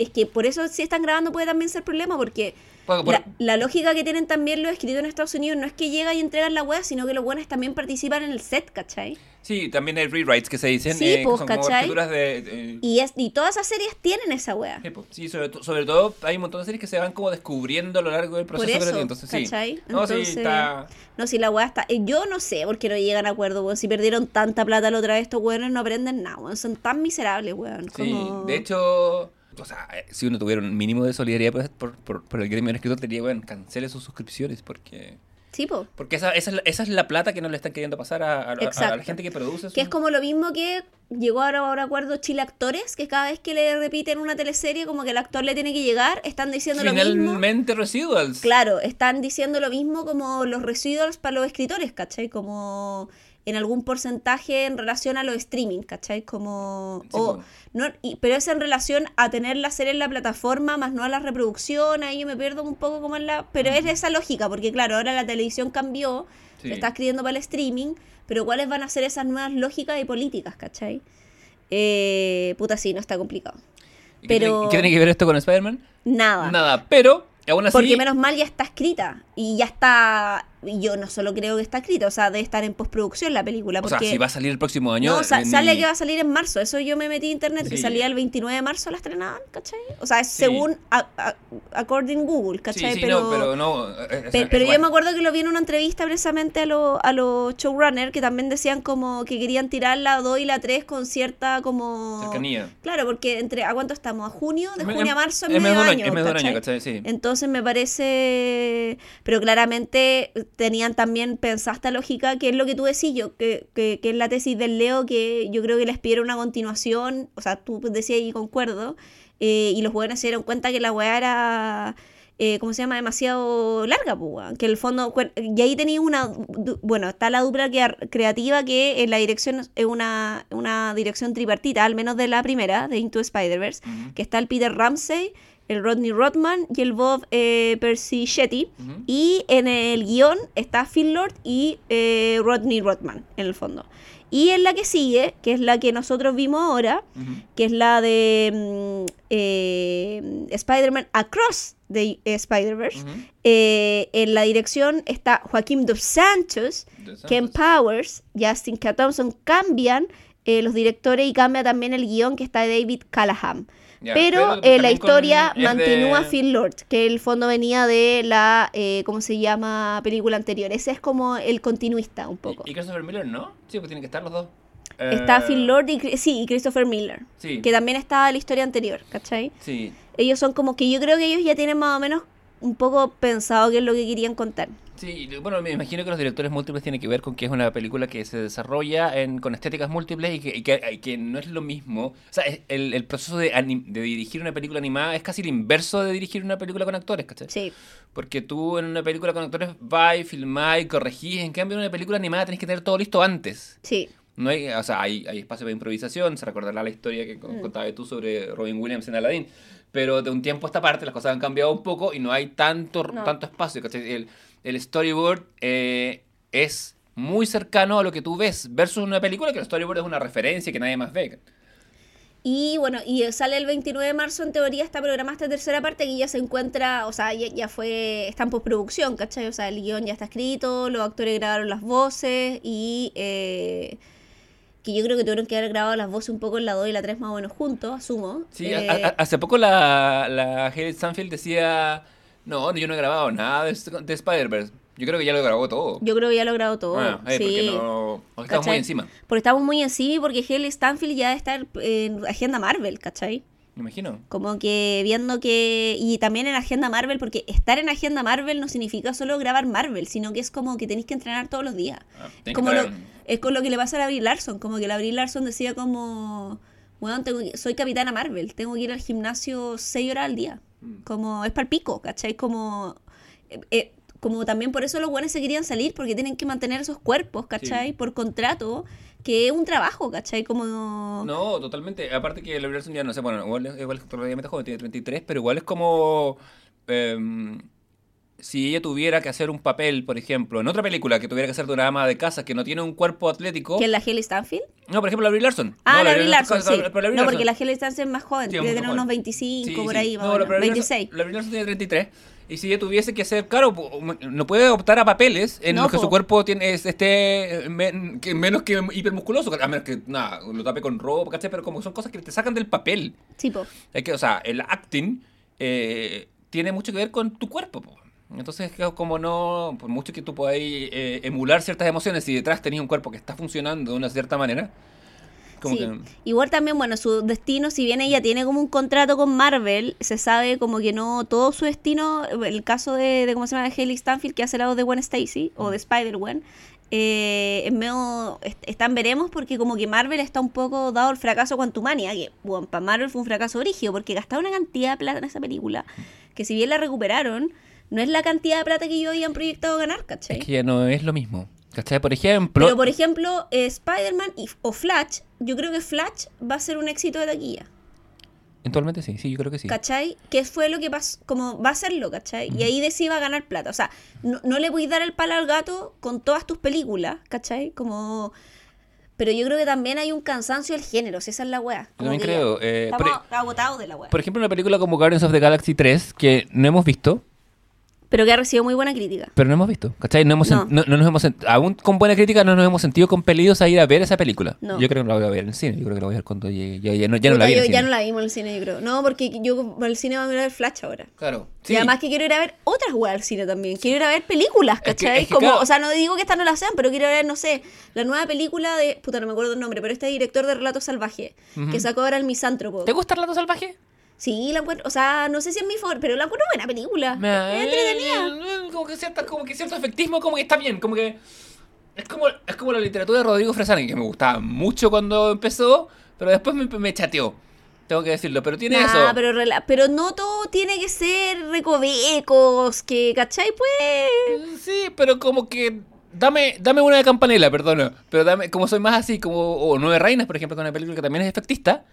Es que por eso si están grabando puede también ser problema, porque Bueno, por- la, la lógica que tienen también los escritos en Estados Unidos no es que llegan y entregan la web, sino que los buenos también participan en el set, ¿cachai? Sí, también hay rewrites que se dicen, Sí, eh, que pues, son ¿cachai? de... Y, es, y todas esas series tienen esa wea. sí, pues, sí, sobre, to- sobre todo hay un montón de series que se van como descubriendo a lo largo del Por proceso eso, creativo, entonces sí. ¿cachai? No, sí, está... No, si la weá está. eh, Yo no sé por qué no llegan a acuerdo, weón. Si perdieron tanta plata la otra vez, estos weones no aprenden nada, weón. Son tan miserables, weón. Sí, como- de hecho, o sea, eh, si uno tuviera un mínimo de solidaridad por, por, por- por el gremio del escritor, diría, bueno, cancele sus suscripciones porque... Sí, po. Porque esa, esa, esa es la plata que no le están queriendo pasar a, a- a- a la gente que produce. Que es como lo mismo que llegó ahora, ahora acuerdo Chile Actores, que cada vez que le repiten una teleserie, como que el actor le tiene que llegar, están diciendo lo mismo. Finalmente residuals. Claro, están diciendo lo mismo como los residuals para los escritores, ¿cachai? Como en algún porcentaje en relación a los streaming, ¿cachai? Como... Sí, o- no, y- pero es en relación a tener la serie en la plataforma, más no a la reproducción, ahí yo me pierdo un poco como en la... Pero es esa lógica, porque claro, ahora la televisión cambió, Sí. se está escribiendo para el streaming, pero ¿cuáles van a ser esas nuevas lógicas y políticas, ¿cachai? Eh, puta, sí, no está complicado. ¿Y qué pero- tiene- ¿Qué tiene que ver esto con Spider-Man? Nada. Nada, pero aún así... Porque menos mal ya está escrita. Y ya está. Y yo no solo creo que está escrita, o sea, debe estar en postproducción la película. O sea, si va a salir el próximo año... no, eh, ni- sale que va a salir en marzo. Eso yo me metí a internet, que salía el 29 de marzo, la estrenaban, ¿cachai? O sea, es Sí. según a- a- according Google, ¿cachai? sí, pero no, pero no... eh, eh, o sea, pero yo me acuerdo que lo vi en una entrevista precisamente a los a los showrunners que también decían como que querían tirar la 2 y la 3 con cierta como... Cercanía. Claro, porque entre ¿a cuánto estamos? ¿A junio? De junio a marzo es medio medio año, ¿cachai? ¿cachai? Entonces me parece... Pero claramente tenían también pensada esta lógica, que es lo que tú decís yo, que, que, que es la tesis del Leo, que yo creo que les pidieron una continuación, o sea, tú decías y concuerdo, eh, y los jóvenes se dieron cuenta que la weá era... eh, ¿Cómo se llama? Demasiado larga, pues. Que el fondo. Y ahí tenía una. Bueno, está la dupla creativa que en la dirección es una, una dirección tripartita, al menos de la primera, de Into Spider-Verse. Que está el Peter Ramsey, el Rodney Rodman y el Bob eh, Percy Shetty. Y en el guion está Phil Lord y eh, Rodney Rodman, en el fondo. Y en la que sigue, que es la que nosotros vimos ahora, que es la de mm, eh, Spider-Man Across the Spider-Verse, eh, en la dirección está Joaquín Dos Santos, Ken. Powers, Justin K. Thompson, cambian eh, los directores y cambia también el guion que está de David Callahan. Pero pero eh, la historia es de- Phil Lord, que el fondo venía de la, eh, ¿cómo se llama? Película anterior. Ese es como el continuista un poco. ¿Y, y Christopher Miller no? Sí, pues tienen que estar los dos. Está Eh, Phil Lord y, sí, y Christopher Miller, Sí. que también estaba en la historia anterior, ¿cachai? Sí. Ellos son como que yo creo que ellos ya tienen más o menos un poco pensado qué es lo que querían contar. Sí, bueno, me imagino que los directores múltiples tienen que ver con que es una película que se desarrolla en, con estéticas múltiples y que, y que, y que no es lo mismo. O sea, el, el proceso de, anim- de dirigir una película animada es casi el inverso de dirigir una película con actores, ¿cachai? Sí, Porque tú en una película con actores vas y filmás y corregís. En cambio, en una película animada tenés que tener todo listo antes. sí. No hay, o sea, hay, hay espacio para improvisación, se recordará la historia que con- contabas tú sobre Robin Williams en Aladdin, pero de un tiempo a esta parte las cosas han cambiado un poco y no hay tanto, No. tanto espacio. El, el storyboard eh, es muy cercano a lo que tú ves, versus una película que el storyboard es una referencia que nadie más ve. Y bueno, y sale el 29 de marzo, en teoría está programada esta tercera parte que ya se encuentra, o sea, ya, ya fue, está en postproducción, ¿cachai? O sea, el guion ya está escrito, los actores grabaron las voces y eh, que yo creo que tuvieron que haber grabado las voces un poco en la 2 y la 3 más o menos juntos, asumo. Sí, Eh, a- a- hace poco la, la Hayley Stanfield decía, no, yo no he grabado nada de, de Spider-Verse. Yo creo que ya lo grabó todo. yo creo que ya lo grabó todo. Bueno, eh, porque sí. no, porque estamos muy encima, Porque estamos muy encima y porque Haley Stanfield ya está en agenda Marvel, ¿cachai? me imagino. Como que viendo que. Y también en Agenda Marvel, porque estar en Agenda Marvel no significa solo grabar Marvel, sino que es como que tenéis que entrenar todos los días. Ah, tenés que como lo, es con lo que le pasa a la Brie Larson. Como que la Brie Larson decía como. Bueno, tengo que- soy capitana Marvel, tengo que ir al gimnasio 6 horas al día. Mm. Como es para el pico, ¿cachai? Como. eh, eh, como también por eso los buenos se querían salir, porque tienen que mantener esos cuerpos, ¿cachai? Sí. Por contrato, que es un trabajo, ¿cachai? Como. No, totalmente. Aparte que la Larson ya no sé, bueno, igual, es- igual es relativamente joven, tiene 33, pero igual es como. em, si ella tuviera que hacer un papel, por ejemplo, en otra película que tuviera que ser de una ama de casa que no tiene un cuerpo atlético. ¿Que es la Haley Stanfield? No, por ejemplo, la Brie Larson. Ah, No, la Brie Larson, sí. la No, porque la Haley Stanfield es más joven, Sí, debe mucho tener unos 25 Sí, por sí. ahí, más No, la menos, Brie Larson- 26. La Brie Larson tiene 33. Y si ella tuviese que hacer, claro, pu- no puede optar a papeles en No, los que po. su cuerpo tiene, es- esté eh, men- que menos que hipermusculoso, a menos que nada, lo tape con ropa, ¿cachai? Pero como son cosas que te sacan del papel. Sí, po. Es que, o sea, el acting eh, tiene mucho que ver con tu cuerpo. po. Entonces, como no, por mucho que tú puedas eh, emular ciertas emociones, si detrás tenías un cuerpo que está funcionando de una cierta manera, como Sí. que... Igual también, bueno, su destino, si bien ella tiene como un contrato con Marvel, se sabe como que no, todo su destino, el caso de, de ¿cómo se llama? De Haley Stanfield, que hace la voz de Gwen Stacy, o de Spider-Gwen, eh, es medio, est- están veremos porque como que Marvel está un poco dado el fracaso Quantumania, que, bueno, para Marvel fue un fracaso brígido, porque gastaron una cantidad de plata en esa película, que si bien la recuperaron, no es la cantidad de plata que ellos habían proyectado ganar, ¿cachai? Es que ya no es lo mismo. ¿Cachai? Por ejemplo... Pero por ejemplo, eh, Spider-Man o Flash, yo creo que Flash va a ser un éxito de taquilla. Eventualmente sí, sí, yo creo que sí. ¿Cachai? Que fue lo que pasó, como va a serlo, ¿cachai? Y ahí DC va a ganar plata. O sea, no, no le voy a dar el palo al gato con todas tus películas, ¿cachai? Como... Pero yo creo que también hay un cansancio del género, si esa es la weá. Yo también creo, eh, estamos por- agotados de la weá. Por ejemplo, una película como Guardians of the Galaxy 3, que no hemos visto, Pero que ha recibido muy buena crítica. pero no hemos visto. ¿Cachai? No, hemos No. sen- no- no nos hemos aún con buena crítica no nos hemos sentido compelidos a ir a ver esa película. No. Yo creo que no la voy a ver en el cine. Yo creo que la voy a ver cuando llegue. Ya, ya no, ya no Puta, la vi en ya no la vimos en el cine, yo creo. No, porque yo al cine voy a ver Flash ahora. Claro. Y además que quiero ir a ver otras weas al cine también. Quiero ir a ver películas, Es que- ¿cachai? es que Como, claro. O sea, no digo que estas no las sean, pero quiero ver, no sé, la nueva película de. Puta, no me acuerdo el nombre, pero este director de Relatos Salvajes, que sacó ahora el Misántropo. ¿Te gusta Relato Salvaje? Sí, la encuentro, o sea, no sé si es mi favorita, pero la encuentro buena película. Me- Es entretenida. eh, Como que, cierta, como que cierto efectismo, como que está bien, como que. Es como, es como la literatura de Rodrigo Fresani, que me gustaba mucho cuando empezó, pero después me, me chateó. Tengo que decirlo, pero tiene Nah, eso. pero, pero no todo tiene que ser recovecos, que, ¿cachai? Pues... Sí, pero como que. Dame, dame una de campanela, perdona. Pero dame, como soy más así, como. O Nueve Reinas, por ejemplo, con una película que también es efectista.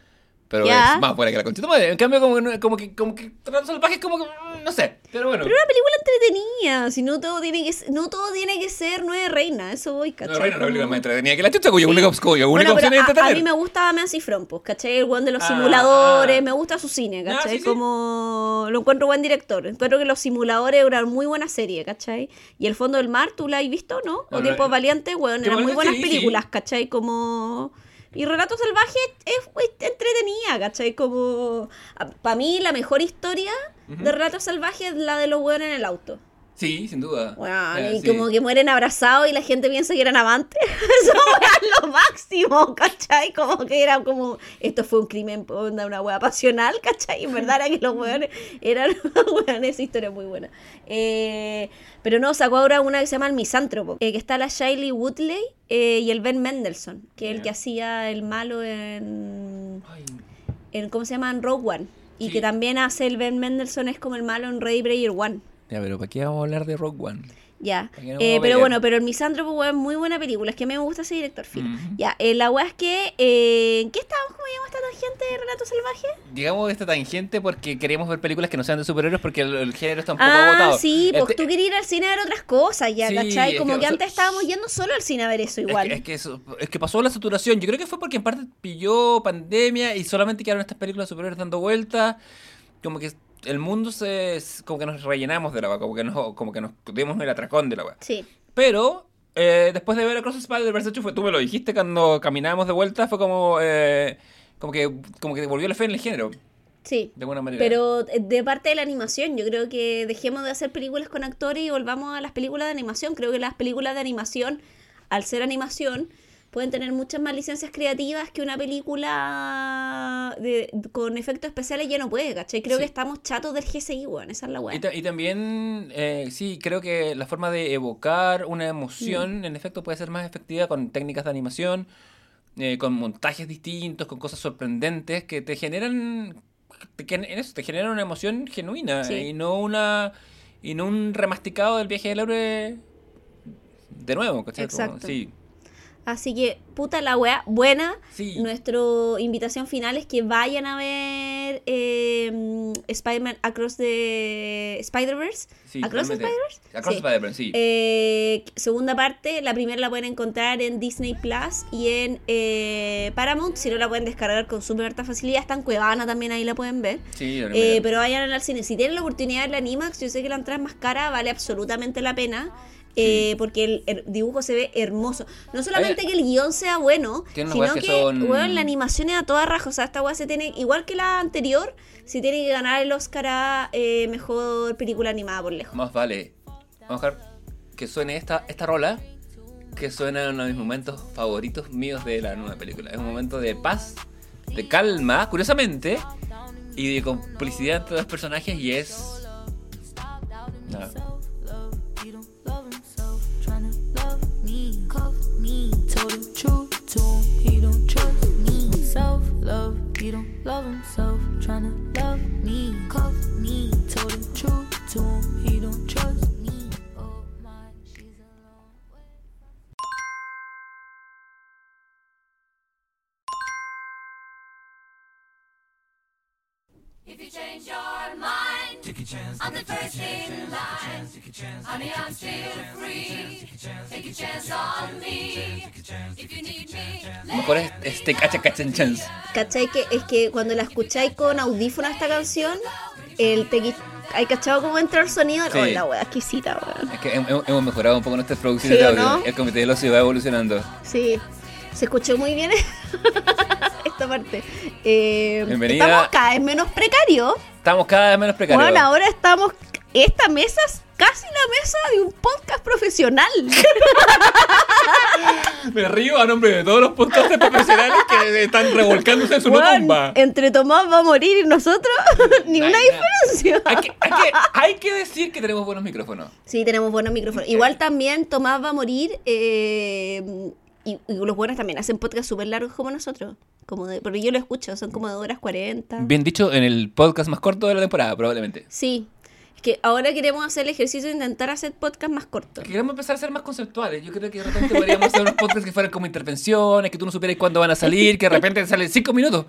Pero Ya. es más buena que la conchita madre. En cambio, como, que no- como que. Como que Trato Salvaje es como que. mm, No sé. Pero bueno. Pero una película entretenida, si no todo tiene que no todo tiene que ser Nueve Reinas, eso voy, ¿cachai? Nueve Reinas es una película más entretenida que la chucha, cuya única, cuya única Bueno, opción a, a mí me gusta Nancy Front, pues, ¿cachai? El buen de los Ah, simuladores, ah. me gusta su cine, Ah, ¿cachai? sí, sí. Como lo encuentro buen director. Encuentro que los simuladores eran muy buena serie, ¿cachai? Y El Fondo del Mar, ¿tú la has visto, no? No, O no, Tiempos no. Valientes, bueno, Tiempos eran muy Valientes, buenas sí, sí. películas, ¿cachai? Como... Y Relato Salvaje es, es entretenida, ¿cachai? Como... Para mí la mejor historia de Relato Salvaje es la de los hueones en el auto. Sí, sin duda. Weón, Eh, y sí. como que mueren abrazados y la gente piensa que eran amantes. Eso era lo máximo, ¿cachai? Como que era como, esto fue un crimen, onda, una wea pasional, ¿cachai? En verdad era que los weones eran, weón, esa historia es muy buena. Eh, pero no, sacó ahora una que se llama El Misántropo, eh, que está la Shiley Woodley eh, y el Ben Mendelssohn, que es el que hacía el malo en, Ay, en, ¿cómo se llama? En Rogue One. Y Sí. que también hace el Ben Mendelssohn, es como el malo en Ready Player One. Ya, pero ¿para qué vamos a hablar de Rock One? Ya. ¿Para qué no Eh, a pero bueno, pero el Misántropo, weón, muy buena película. Es que a mí me gusta ese director, Phil. Ujú. Ya, eh, la weá es que. Eh, ¿en ¿Qué estábamos? ¿Cómo llama esta tangente de Relato Salvaje? Digamos esta tangente porque queremos ver películas que no sean de superhéroes porque el, el género está un poco Ah, agotado. sí, pues Este- tú querías ir al cine a ver otras cosas ya, Sí, ¿cachai? es Como que, antes estábamos yendo solo al cine a ver eso Es igual. que, es, que eso- es que pasó la saturación. Yo creo que fue porque en parte pilló pandemia y solamente quedaron estas películas de superhéroes dando vueltas. Como que el mundo se. como que nos rellenamos de la weá, como que nos, como que nos dimos el atracón de la weá. Sí. Pero eh, después de ver Across the Spider-Verse, tú me lo dijiste cuando caminábamos de vuelta, fue como. eh, como que como que volvió la fe en el género, Sí. de alguna manera. Pero eh, de parte de la animación, yo creo que dejemos de hacer películas con actores y volvamos a las películas de animación. Creo que las películas de animación, al ser animación, pueden tener muchas más licencias creativas que una película de, con efectos especiales ya no puede, ¿cachai? Creo Sí. que estamos chatos del GCI, weón, esa es la Y, ta- y también, eh, sí, creo que la forma de evocar una Mm. emoción, en efecto, puede ser más efectiva con técnicas de animación, eh, con montajes distintos, con cosas sorprendentes que te generan, gen- en eso, te generan una emoción genuina Sí. y no una y no un remasticado del viaje del héroe de nuevo, ¿cachai? Como- Exacto. sí, Así que, puta la weá, buena. sí. Nuestra invitación final es que vayan a ver eh, Spider-Man Across the Spider-Verse. sí, ¿Across the. Spider-Verse? Across Sí. the Spider-Verse, sí. Eh, segunda parte, la primera la pueden encontrar en Disney Plus y en eh, Paramount. Si no, la pueden descargar con súper harta facilidad. Está en Cuevana también, ahí la pueden ver. sí, Eh, pero vayan al cine. Si tienen la oportunidad de la Animax, yo sé que la entrada es más cara, vale absolutamente la pena. Eh, porque el, el dibujo se ve hermoso. No solamente que el guion sea bueno, sino que, que son- weón, la animación es a toda raja. O sea, esta weá se tiene, igual que la anterior, se tiene que ganar el Oscar a eh, mejor película animada por lejos. Más vale. Vamos a dejar que suene esta, esta rola, que suena uno de mis momentos favoritos míos de la nueva película. Es un momento de paz, de calma, curiosamente, y de complicidad entre los personajes, y es. Love. He don't love himself, tryna love me, cuff me, told the truth to him. He don't trust me. Oh my, she's a long way. If you change your mind, I'm the first in line. Honey, I'm still free. Take a chance on me. If you need me, Mejor es este cacha cachan chance. ¿Cachai? Que es que cuando la escucháis con audífono esta canción, el tequi... ¿Hay cachado cómo entra el sonido? Sí. Oh, la wea exquisita, weón. Es que hem- hemos mejorado un poco nuestras producciones Sí, de ¿o audio. no? El comité del ocio va evolucionando. Sí, se escuchó muy bien esta parte. Eh, Bienvenida. Estamos cada vez menos precarios. Estamos cada vez menos precarios. Bueno, ahora estamos esta mesa es casi la mesa de un podcast profesional. Me río a nombre de todos los podcasters profesionales que están revolcándose en su no Weón, tumba. entre Tomás va a morir y nosotros, ni una diferencia. Hay que, hay, que, hay que decir que tenemos buenos micrófonos. Sí, tenemos buenos micrófonos. Igual también Tomás va a morir. eh, y, y los buenos también hacen podcast súper largos como nosotros. Como de, porque yo lo escucho, son como de horas 40. Bien dicho, en el podcast más corto de la temporada, probablemente. Sí. Es que ahora queremos hacer el ejercicio de intentar hacer podcast más cortos. Queremos empezar a ser más conceptuales. Yo creo que de repente podríamos hacer unos podcasts que fueran como intervenciones, que tú no supieras cuándo van a salir, que de repente salen cinco minutos.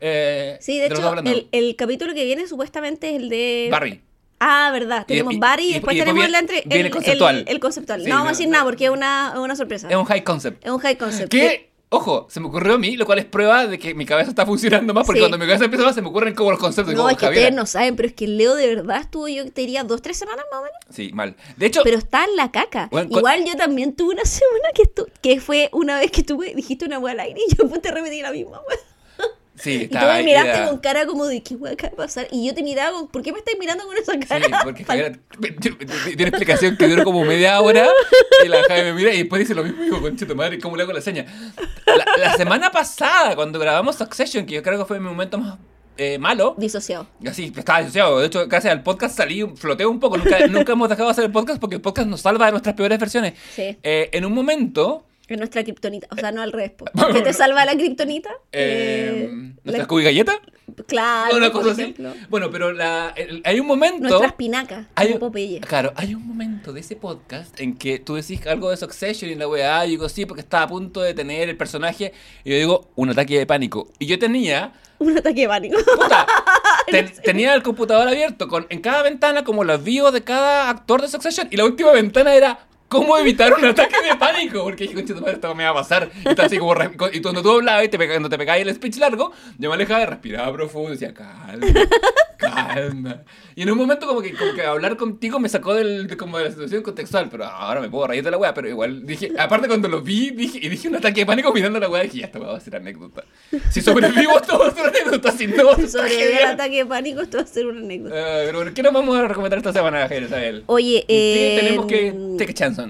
Eh, Sí, de hecho, el, el capítulo que viene supuestamente es el de... Barry. Ah, verdad. Tenemos Barry y, y- después y tenemos viene- la entre, el, conceptual. El, el conceptual. Sí, no vamos a decir nada porque es una, una sorpresa. Es un high concept. Es un high concept. Que, ojo, se me ocurrió a mí, lo cual es prueba de que mi cabeza está funcionando más, porque Sí. cuando mi cabeza empieza más se me ocurren como los conceptos. No, como es que Javiera. ustedes no saben, pero es que Leo de verdad estuvo, yo te diría, dos, tres semanas más o menos. Sí, mal. De hecho, Pero está en la caca. Bueno, Igual yo también tuve una semana que estu que fue una vez que tuve, dijiste una hueá al aire y yo te repetí la misma hueá. Sí, Y tú me miraste era- con cara como de qué hueá acaba de pasar. Y yo te miraba con, ¿por qué me estás mirando con esa cara? Sí, porque Javiera tiene explicación que duró como media hora y la Javi me mira y después dice lo mismo y digo, conche tu madre, ¿cómo le hago la seña? La, la semana pasada, cuando grabamos Succession, que yo creo que fue mi momento más eh, malo, Disociado. así, estaba disociado. De hecho, gracias al podcast salí, floteo un poco. Nunca, nunca hemos dejado de hacer el podcast porque el podcast nos salva de nuestras peores versiones. Sí. Eh, en un momento, Es nuestra kriptonita. O sea, no al revés. ¿Qué te salva la kriptonita? eh, Eh, ¿nuestra la- galleta? Claro. una cosa así. Bueno, pero la, el- hay un momento... Nuestras pinacas. Hay, Como Popeye. claro, hay un momento de ese podcast en que tú decís algo de Succession y la weá, y digo sí, porque estaba a punto de tener el personaje, y yo digo un ataque de pánico. Y yo tenía, Un ataque de pánico. puta, ten- tenía el computador abierto con en cada ventana como los bios de cada actor de Succession, y la última ventana era cómo evitar un ataque de pánico, porque dije, madre, esto me va a pasar. Y estaba así como, y cuando tú hablabas y te cuando te pegabas el speech largo, yo me alejaba respiraba profundo y decía, calma, calma. Y en un momento como que, como que hablar contigo me sacó del, de, como de la situación contextual, pero ahora me puedo reír de la weá, pero igual dije, aparte cuando lo vi, dije, y dije un ataque de pánico mirando la weá, dije, ya, weá va a ser anécdota. Si sobrevivo, esto va a ser anécdota, si no, Si está el genial. ataque de pánico, esto va a ser una anécdota. Eh, pero ¿qué nos vamos a recomendar esta semana, Javier? Oye, ¿Qué eh, tenemos que take a chance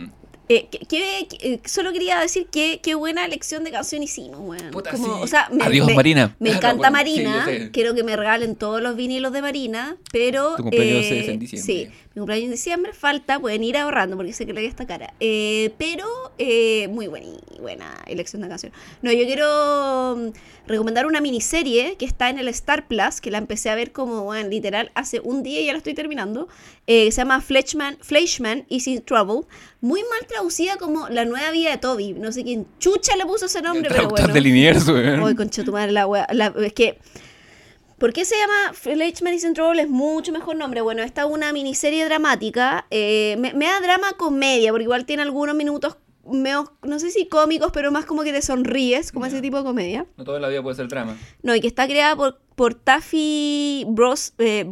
eh, que- que- que- eh, solo quería decir que qué buena elección de canción hicimos, weón. Puta, Como, sí. O sea, me, Adiós, me- Marina. Me no, encanta bueno, Marina. sí. Quiero que me regalen todos los vinilos de Marina, pero. Tu cumpleaños eh, es en diciembre. Sí, mi cumpleaños en diciembre falta, pueden ir ahorrando porque sé que le voy a esta cara. Eh, pero eh, muy buena, buena elección de canción. No, yo quiero mm, recomendar una miniserie que está en el Star Plus, que la empecé a ver como, bueno, literal, hace un día y ya la estoy terminando. Eh, se llama Fleischman, Fleischman is in Trouble. Muy mal traducida como La nueva vida de Toby. No sé quién chucha le puso ese nombre, pero bueno. de Liniers. Uy, concha tu madre, la wea. la- es que. ¿Por qué se llama Fleischman is in Trouble? Es mucho mejor nombre. Bueno, esta es una miniserie dramática. Eh, me, me da drama comedia, porque igual tiene algunos minutos no sé si cómicos, pero más como que te sonríes, como ese tipo de comedia. No toda la vida puede ser drama. No, y que está creada por, por Taffy Bros, eh,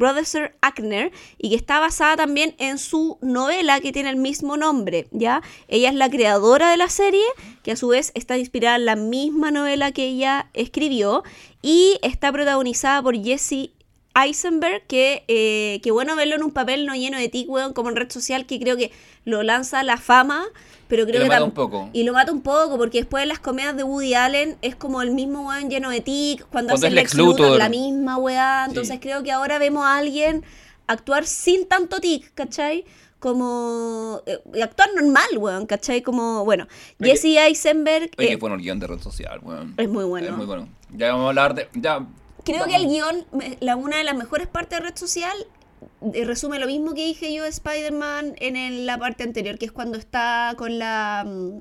Ackner y que está basada también en su novela que tiene el mismo nombre, ¿ya? Ella es la creadora de la serie, que a su vez está inspirada en la misma novela que ella escribió y está protagonizada por Jesse Eisenberg, que, eh, que bueno verlo en un papel no lleno de tic, weón, como en red social, que creo que lo lanza a la fama, pero creo lo que mata un poco. Y lo mata un poco, porque después en las comedias de Woody Allen es como el mismo weón lleno de tic, cuando, Cuando hace es Lex Lex Luthor, Luthor. la misma weá, entonces Sí. creo que ahora vemos a alguien actuar sin tanto tic, ¿cachai? Como eh, actuar normal, weón, ¿cachai? Como, bueno, Oye, Jesse Eisenberg Oye, eh, bueno el guion de red social, weón. es muy bueno. Es muy bueno. Ya vamos a hablar de. Ya. Creo que el guion, la, una de las mejores partes de red social, resume lo mismo que dije yo de Spider-Man en la parte anterior, que es cuando está con la... mm,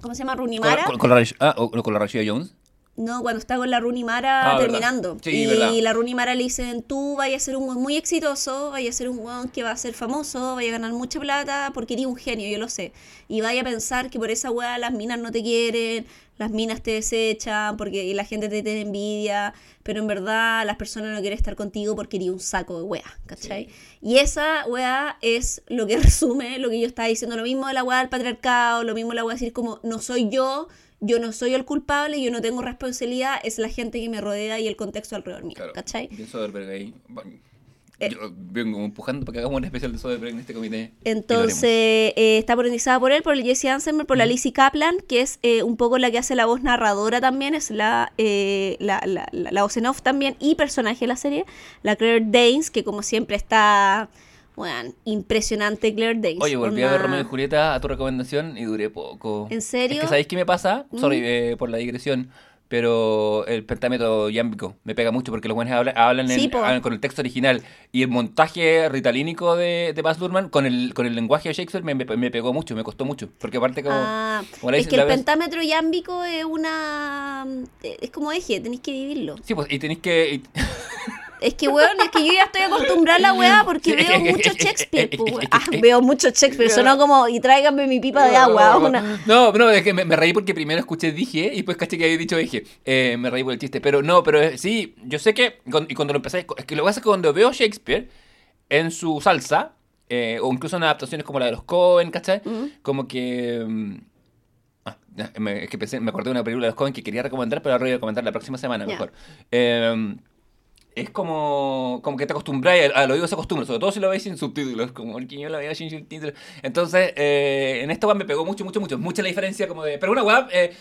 ¿Cómo se llama? Runimara. con, con ah, con la Rashida Jones. No, cuando está con la Runimara Ah, verdad. terminando. Sí, y verdad. la Runimara le dicen, tú vayas a ser un muy exitoso, vayas a ser un weón que va a ser famoso, vaya a ganar mucha plata, porque eres un genio, yo lo sé. Y vaya a pensar que por esa weá las minas no te quieren, las minas te desechan, porque la gente te tiene envidia, pero en verdad las personas no quieren estar contigo porque eres un saco de weá, ¿cachai? Y esa weá es lo que resume lo que yo estaba diciendo, lo mismo de la weá del patriarcado, lo mismo de la weá de decir como, no soy yo, yo no soy el culpable, yo no tengo responsabilidad, es la gente que me rodea y el contexto alrededor mío, Claro. ¿cachai? Soderbergh ahí. Yo vengo empujando para que hagamos un especial de Soderbergh en este comité. Entonces, eh, está protagonizada por él, por el Jesse Eisenberg, por la Lizzie Kaplan, que es eh, un poco la que hace la voz narradora también, es la, eh, la, la, la- la voz en off también y personaje de la serie, la Claire Danes, que como siempre está, bueno, impresionante Claire Danes. Oye, volví a ver Romeo y Julieta a tu recomendación y duré poco. ¿En serio? Es que ¿sabéis qué me pasa? Mm. Sorry eh, por la digresión. Pero el pentámetro yámbico me pega mucho porque los buenos hablan, hablan, en- Sí, po. hablan con el texto original. Y el montaje ritalínico de, de Baz Luhrmann con el, con el lenguaje de Shakespeare me, me- pegó mucho, me costó mucho. Porque aparte como... Ah, como es que el pentámetro yámbico es una... Es como eje, tenéis que vivirlo. Sí, pues, y tenéis que... y- Es que, weón, es que yo ya estoy acostumbrada a la weá porque veo mucho Shakespeare. pues, Ah, veo mucho Shakespeare, sonó como, y tráiganme mi pipa de agua. Una... No, no, es que me, me reí porque primero escuché dije y después caché que había dicho dije. Eh, me reí por el chiste. Pero no, pero eh, sí, yo sé que. Y cuando lo empecé. Es que lo que pasa es que cuando veo Shakespeare en su salsa, eh, o incluso en adaptaciones como la de los Cohen, ¿cachai? Como que. mm, ah, es que pensé- me acordé de una película de los Cohen que quería recomendar, pero ahora voy a recomendar la próxima semana mejor. Eh, es como, como que te acostumbras, al, al oído se acostumbra, sobre todo si lo veis sin subtítulos, como el que yo lo veo sin subtítulos. Entonces, eh, en esta web me pegó mucho, mucho, mucho. Mucha la diferencia como de... Pero una web eh,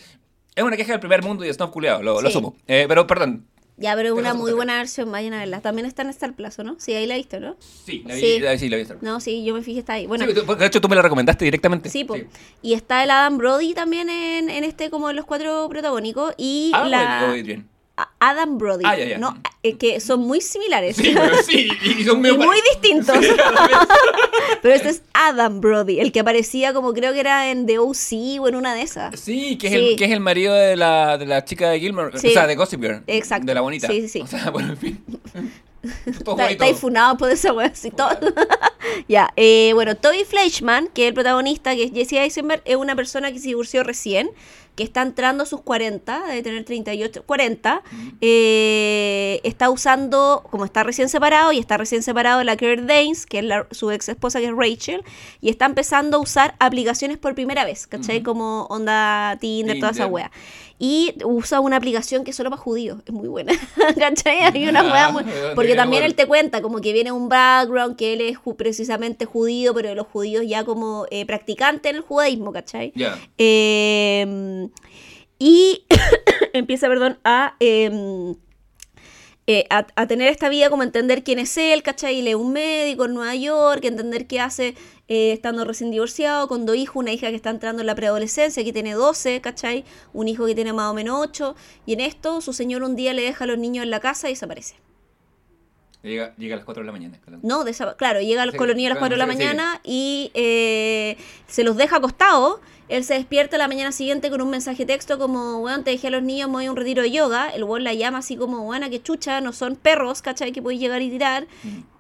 es una queja del primer mundo y es no culiado, lo, lo Sí. asumo. Eh, pero, perdón, Ya, pero una muy buena versión, vayan a verla. También está en Star ¿o ¿no? Sí, ahí la he visto, ¿no? sí, la vi, Sí. la, sí, la vi. No, sí, yo me fijé, está ahí. Bueno, Sí, de hecho, tú me la recomendaste directamente. sí, po. Y está el Adam Brody también en, en este, como en los cuatro protagónicos. Y Ah, la... A- Adam Brody, Ah, ya, ya. ¿no? Eh, que son muy similares. Sí, pero sí, y, son y muy distintos. Sí. Pero este es Adam Brody, el que aparecía como creo que era en The O.C. o en una de esas. Sí, que es, Sí. El, que es el marido de la, de la chica de Gilmore, o sea, de Gossip Girl. Exacto. De la bonita. Sí, sí, sí. O sea, bueno, en fin. Está, por esa wea así todo. ya, eh, bueno, Toby Fleischman, que es el protagonista, que es Jesse Eisenberg, es una persona que se divorció recién, que está entrando a sus 40, debe tener 38, 40. eh, está usando, como está recién separado, y está recién separado de la Claire Danes, que es la- su ex esposa, que es Rachel, y está empezando a usar aplicaciones por primera vez, ¿cachai? Como onda Tinder, toda esa Tinder. wea. Y usa una aplicación que es solo para judíos, es muy buena, ¿cachai? Hay una wea muy... Ah, Porque también él te cuenta como que viene un background, que él es precisamente judío, pero los judíos ya como eh, practicante en el judaísmo, ¿cachai? Eh, y empieza, perdón, a, eh, eh, a, a tener esta vida como entender quién es él, ¿cachai? Es un médico en Nueva York, entender qué hace eh, estando recién divorciado, con dos hijos, una hija que está entrando en la preadolescencia, que tiene 12, ¿cachai? Un hijo que tiene más o menos 8, y en esto su señor un día le deja a los niños en la casa y desaparece. Llega, llega a las 4 de la mañana. No, desa- claro, llega al Sí, colonia a las claro, 4 de la mañana y eh, se los deja acostados. Él se despierta la mañana siguiente con un mensaje de texto como, weón, te dejé a los niños, me voy a un retiro de yoga. El weón la llama así como, buena, que chucha, no son perros, ¿cachai? Que podéis llegar y tirar.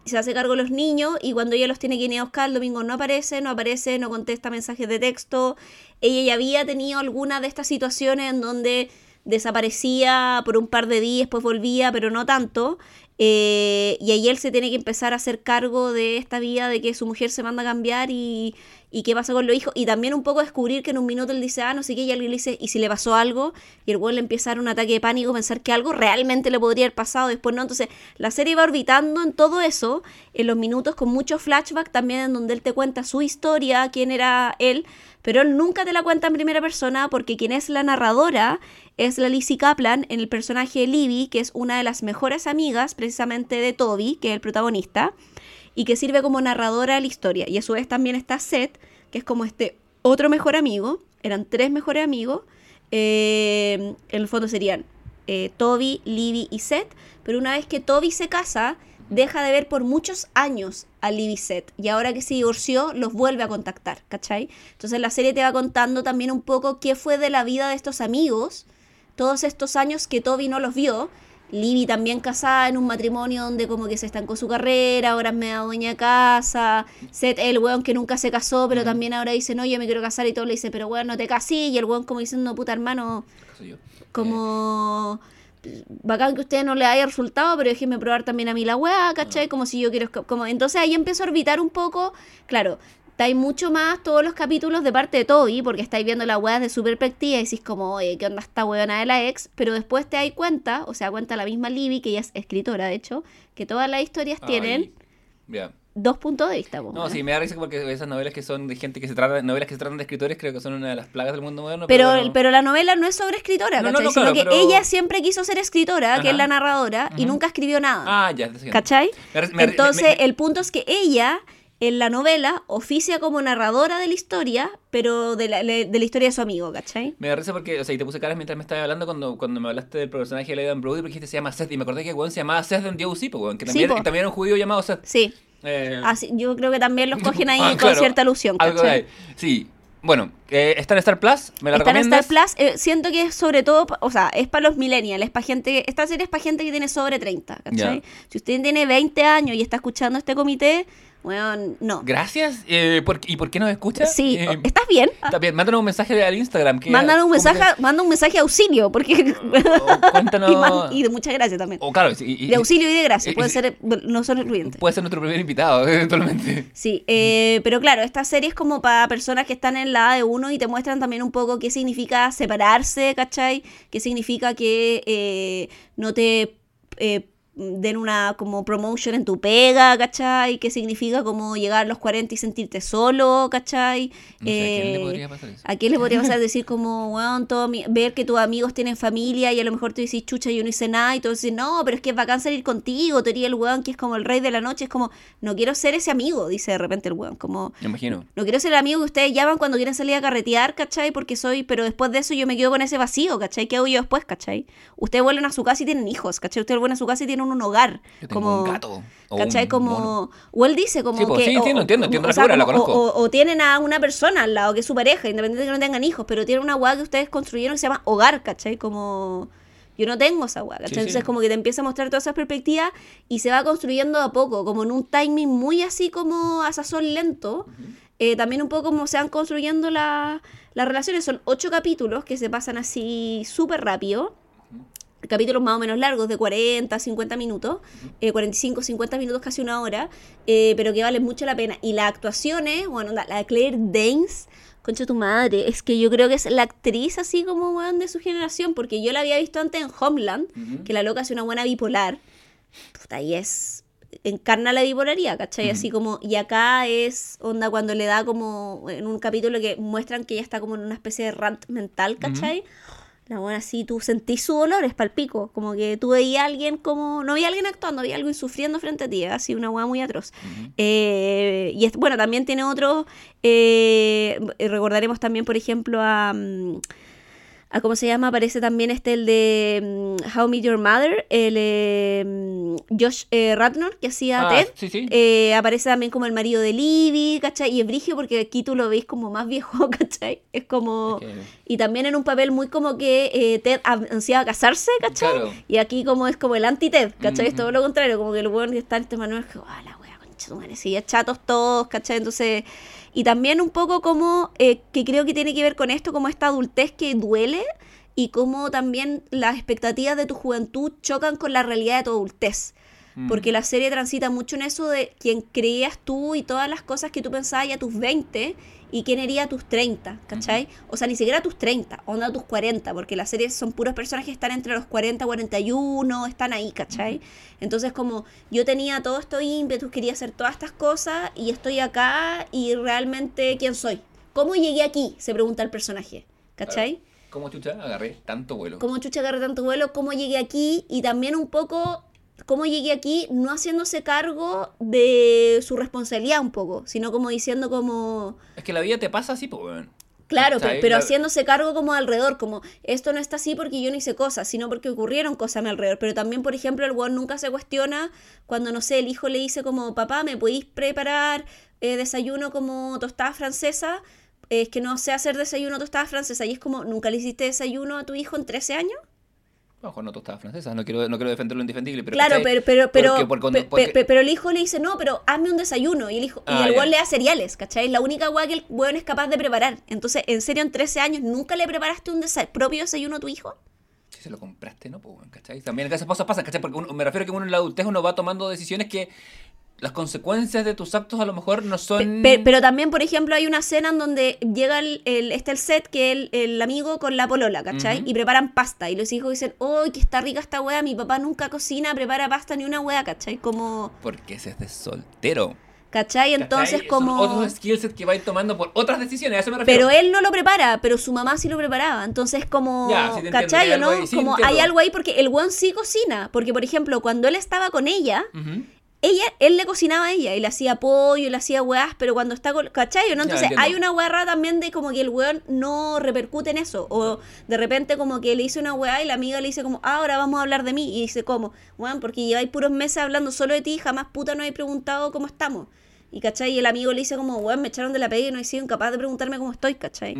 Y se hace cargo de los niños y cuando ella los tiene que ir a buscar el domingo no aparece, no aparece, no contesta mensajes de texto. Ella ya había tenido alguna de estas situaciones en donde desaparecía por un par de días, después volvía, pero no tanto. Eh, y ahí él se tiene que empezar a hacer cargo de esta vida, de que su mujer se manda a cambiar y, qué pasa con los hijos. Y también un poco descubrir que en un minuto él dice, ah, no sé qué, y alguien le dice, ¿y si le pasó algo? Y el güey le empieza a dar un ataque de pánico, pensar que algo realmente le podría haber pasado, después no. Entonces, la serie va orbitando en todo eso, en los minutos con mucho flashback también, en donde él te cuenta su historia, quién era él, pero él nunca te la cuenta en primera persona porque quien es la narradora es la Lizzie Kaplan en el personaje de Libby, que es una de las mejores amigas de Toby, que es el protagonista, y que sirve como narradora de la historia. Y a su vez también está Seth, que es como este otro mejor amigo, eran tres mejores amigos, eh, en el fondo serían eh, Toby, Libby y Seth, pero una vez que Toby se casa, deja de ver por muchos años a Libby y Seth, y ahora que se divorció, los vuelve a contactar, ¿cachai? Entonces la serie te va contando también un poco qué fue de la vida de estos amigos, todos estos años que Toby no los vio, Libby también casada en un matrimonio donde como que se estancó su carrera, ahora es media dueña de casa, Seth el weón que nunca se casó, pero también ahora dice, no, yo me quiero casar y todo le dice, pero weón, no te casí, y el weón como diciendo, puta hermano, como bacán que a usted no le haya resultado, pero déjeme probar también a mí la weá, ¿cachai? Como si yo quiero... Como... Entonces ahí empiezo a orbitar un poco, claro, estáis mucho más todos los capítulos de parte de Toby, porque estáis viendo la weá de su perspectiva y decís como, oye, ¿qué onda esta weona de la ex? Pero después te dais cuenta, o sea, cuenta la misma Libby, que ella es escritora, de hecho, que todas las historias Ay. tienen dos puntos de vista. No, sí, me da risa porque esas novelas que son de gente que se trata, novelas que se tratan de escritores, creo que son una de las plagas del mundo moderno. Pero, bueno. pero la novela no es sobre escritora, No, no, ¿cachai? no, Sino claro, que pero- ella siempre quiso ser escritora, que es la narradora, y nunca escribió nada. Ah, ya. ¿Cachai? Me- me- Entonces, me- el punto es que ella, en la novela, oficia como narradora de la historia, pero de la, de la historia de su amigo, ¿cachai? Me da risa porque, o sea, y te puse caras mientras me estabas hablando cuando, cuando me hablaste del personaje de Aidan Brody, porque dijiste se llama Seth, y me acordé que weón se llamaba Seth en pues, weón, que Sí, también, también era un judío llamado Seth. Sí. Eh, Así, yo creo que también los cogen ahí ah, con cierta alusión, Algo de ¿cachai? ahí. Sí. Bueno, eh, está en Star Plus, ¿me la Está en recomiendas? Star Plus, eh, siento que es sobre todo, o sea, es para los millennials, es para gente, esta serie es para gente que tiene sobre 30, ¿cachai? Si usted tiene 20 años y está escuchando este comité, bueno, no. Gracias. Eh, ¿por- ¿Y por qué nos escuchas? Sí, Eh, ¿estás bien? Está bien, mándanos un mensaje al Instagram. Que, Mándanos un ¿cómo se- mensaje, manda un mensaje de auxilio, porque... O cuéntanos- y, man- y de muchas gracias también. O claro, y- de auxilio y de gracias, puede ser, no son excluyentes. Puede ser nuestro primer invitado, eventualmente. Sí, eh, pero claro, esta serie es como para personas que están en la edad de uno y te muestran también un poco qué significa separarse, ¿cachai? Qué significa que eh, no te eh, den una como promotion en tu pega, ¿cachai? ¿Qué significa como llegar a los 40 y sentirte solo, ¿cachai? No sé, ¿a quién le Eh, podría pasar eso? ¿A quién le podría pasar decir como, weón, todo mi- ver que tus amigos tienen familia y a lo mejor tú dices, chucha, yo no hice nada y tú dices, no, pero es que es bacán salir contigo, tú eres el weón que es como el rey de la noche, es como, no quiero ser ese amigo, dice de repente el weón, como, Me imagino. no quiero ser el amigo que ustedes llaman cuando quieren salir a carretear, ¿cachai? Porque soy, pero después de eso yo me quedo con ese vacío, ¿cachai? ¿Qué hago yo después, ¿cachai? Ustedes vuelven a su casa y tienen hijos, ¿cachai? Ustedes vuelven a su casa y tienen un hogar. Yo tengo como, un gato. o ¿Cachai? un como. mono. O él dice como Sí, pues, que. sí, o- entiendo, o- entiendo, entiendo la o figura, la conozco. O, tienen a una persona al lado que es su pareja, independiente de que no tengan hijos, pero tienen una weá que ustedes construyeron que se llama hogar, ¿cachai? Como. Yo no tengo esa weá, ¿cachai? Sí, sí. Entonces, como que te empieza a mostrar todas esas perspectivas y se va construyendo a poco, como en un timing muy así como a sazón lento. Eh, también un poco como se van construyendo la- las relaciones. Son ocho capítulos que se pasan así súper rápido capítulos más o menos largos, de 40, 50 minutos, eh, 45, 50 minutos, casi una hora, eh, pero que valen mucho la pena. Y las actuaciones, bueno, la, de Claire Danes, concha tu madre, es que yo creo que es la actriz así como, weón, de su generación, porque yo la había visto antes en Homeland, que la loca hace una buena bipolar, puta, y es encarna la bipolaridad, ¿cachai? Así como, y acá es onda cuando le da como en un capítulo que muestran que ella está como en una especie de rant mental, ¿cachai? La buena así, tú sentís su dolor, es palpico. Como que tú veías a alguien como. No había alguien actuando, había alguien sufriendo frente a ti. Así, una hueá muy atroz. Eh, y es, bueno, también tiene otros. eh, recordaremos también, por ejemplo, a. mm, a ¿Cómo se llama? Aparece también este, el de mm, How Meet Your Mother, el eh, mm, Josh eh, Ratnor, que hacía Ah, Ted. sí, sí. Eh, aparece también como el marido de Libby, ¿cachai? Y es brigio porque aquí tú lo veis como más viejo, ¿cachai? Es como... Y también en un papel muy como que eh, Ted ansiaba casarse, ¿cachai? Claro. Y aquí como es como el anti-Ted, ¿cachai? Es todo lo contrario, como que el weón está en este manual, que, ah, la wea, concha tu madre, ya chatos todos, ¿cachai? Entonces... Y también un poco como, eh, que creo que tiene que ver con esto, como esta adultez que duele y cómo también las expectativas de tu juventud chocan con la realidad de tu adultez. Mm. Porque la serie transita mucho en eso de quién creías tú y todas las cosas que tú pensabas ya a tus 20 y quién sería a tus 30, ¿cachai? O sea, ni siquiera tus 30, onda a tus 40, porque las series son puros personajes que están entre los 40 y 41, están ahí, ¿cachai? Entonces como yo tenía todo esto ímpetus, quería hacer todas estas cosas y estoy acá y realmente quién soy. ¿Cómo llegué aquí? Se pregunta el personaje, ¿cachai? ¿Cómo chucha agarré tanto vuelo? cómo chucha agarré tanto vuelo, cómo llegué aquí y también un poco cómo llegué aquí no haciéndose cargo de su responsabilidad un poco, sino como diciendo como, Es que la vida te pasa así, pues, weón. claro, pero, La- haciéndose cargo como alrededor, como esto no está así porque yo no hice cosas, sino porque ocurrieron cosas a mi alrededor. Pero también, por ejemplo, el weón nunca se cuestiona cuando, no sé, el hijo le dice como, papá, ¿me podéis preparar eh, desayuno como tostada francesa? Es que no sé hacer desayuno tostada francesa. Y es como, ¿nunca le hiciste desayuno a tu hijo en 13 años? Ojo, no tostada francesa, no quiero, no quiero defender lo indefendible, pero... claro, pero, pero, pero, Porque pero el hijo le dice, no, pero hazme un desayuno. Y el, hijo, Ah, y el ya. weón le da cereales, ¿cachai? Es la única weá que el weón es capaz de preparar. Entonces, en serio, en 13 años, ¿nunca le preparaste un desa- propio desayuno a tu hijo? Si se lo compraste, ¿no? Pues, ¿cachai? También esas cosas pasan, ¿cachai? Porque uno- me refiero a que uno en la adultez uno va tomando decisiones que las consecuencias de tus actos a lo mejor no son... Pe- pero también, por ejemplo, hay una escena en donde llega el, el- está el set que el, el amigo con la polola, ¿cachai? Y preparan pasta. Y los hijos dicen, ¡oh, que está rica esta wea! Mi papá nunca cocina, prepara pasta ni una wea, ¿cachai? Como, Porque ese es de soltero. ¿cachai? Entonces, ¿Cachai? como... Son otros skillsets que vais tomando por otras decisiones, a eso me refiero. Pero él no lo prepara, pero su mamá sí lo preparaba. Entonces, como. Ya, sí ¿Cachai o no? algo ahí, sí como entiendo. hay algo ahí porque el weón sí cocina. Porque, por ejemplo, cuando él estaba con ella. Ella, él le cocinaba a ella y le hacía pollo, le hacía weás, pero cuando está con. ¿Cachai no? Entonces, hay una weá también de como que el weón no repercute en eso. O de repente, como que le hizo una weá y la amiga le dice, como, "Ah, ahora vamos a hablar de mí. Y dice, ¿cómo? Weón, porque lleváis puros meses hablando solo de ti y jamás puta no hay preguntado cómo estamos. Y, ¿cachai? Y el amigo le dice, como, weón, me echaron de la pega y no he sido incapaz de preguntarme cómo estoy, ¿cachai?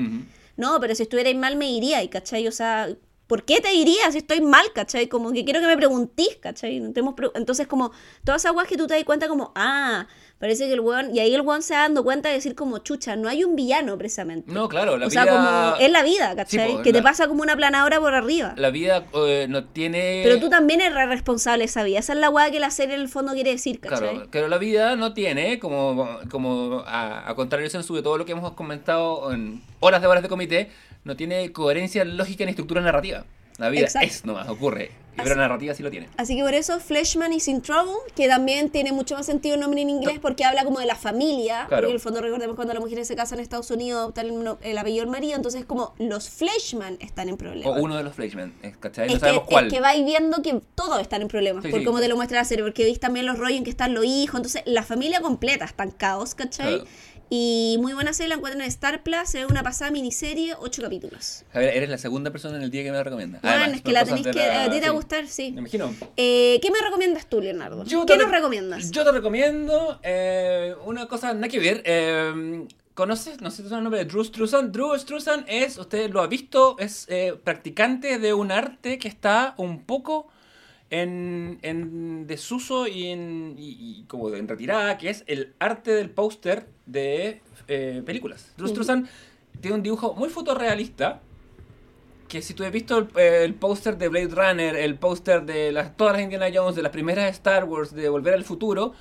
No, pero si estuvierais mal me iría, y ¿cachai? O sea, ¿por qué te iría si estoy mal, cachai? Como que quiero que me preguntís, ¿cachai? Te Entonces, como, todas esas weas que tú te das cuenta como, ah, parece que el weón, y ahí el weón se va dando cuenta de decir como, chucha, no hay un villano precisamente. No, claro, la o sea, vida... como, es la vida, ¿cachai? po, que te la- pasa como una planadora por arriba. La vida eh, no tiene... Pero tú también eres responsable de esa vida. Esa es la wea que la serie en el fondo quiere decir, ¿cachai? Claro, pero la vida no tiene, como, como a, a contrario de Sensu, de todo lo que hemos comentado en horas de horas de comité, no tiene coherencia lógica ni estructura narrativa. La vida Exacto. es nomás, ocurre. Así- la narrativa sí lo tiene. Así que por eso Fleshman is in Trouble, que también tiene mucho más sentido el nombre en inglés porque habla como de la familia. Claro. Porque en el fondo recordemos cuando las mujeres se casan en Estados Unidos adoptan el, apellido del marido, entonces como los Fleshman están en problemas. O uno de los Fleischman, eh, ¿cachai? No es, sabemos que, cuál. es que vais viendo que todos están en problemas, Sí, por sí. cómo te lo muestra la serie, porque veis también los rollos en que están los hijos, entonces la familia completa está en caos, ¿cachai? Claro. Y muy buena serie, la encuentran en Star Plus, es una pasada miniserie, ocho capítulos. Javier, eres la segunda persona en el día que me la recomienda. Bueno, Además, es que la tenéis que... la- A ti te va a sí. gustar, sí. Me imagino. Eh, ¿Qué me recomiendas tú, Leonardo? Yo ¿Qué nos re- recomiendas? Yo te recomiendo eh, una cosa nada que ver. eh, ¿Conoces? No sé si te suena el nombre de Drew Struzan. Drew Struzan es, usted lo ha visto, es eh, practicante de un arte que está un poco en, en desuso y, en, y- y como en retirada, que es el arte del póster de eh, películas. Drew Struzan tiene un dibujo muy fotorrealista que si tú has visto el, el póster de Blade Runner, el póster de las, todas las Indiana Jones, de las primeras Star Wars, de Volver al Futuro,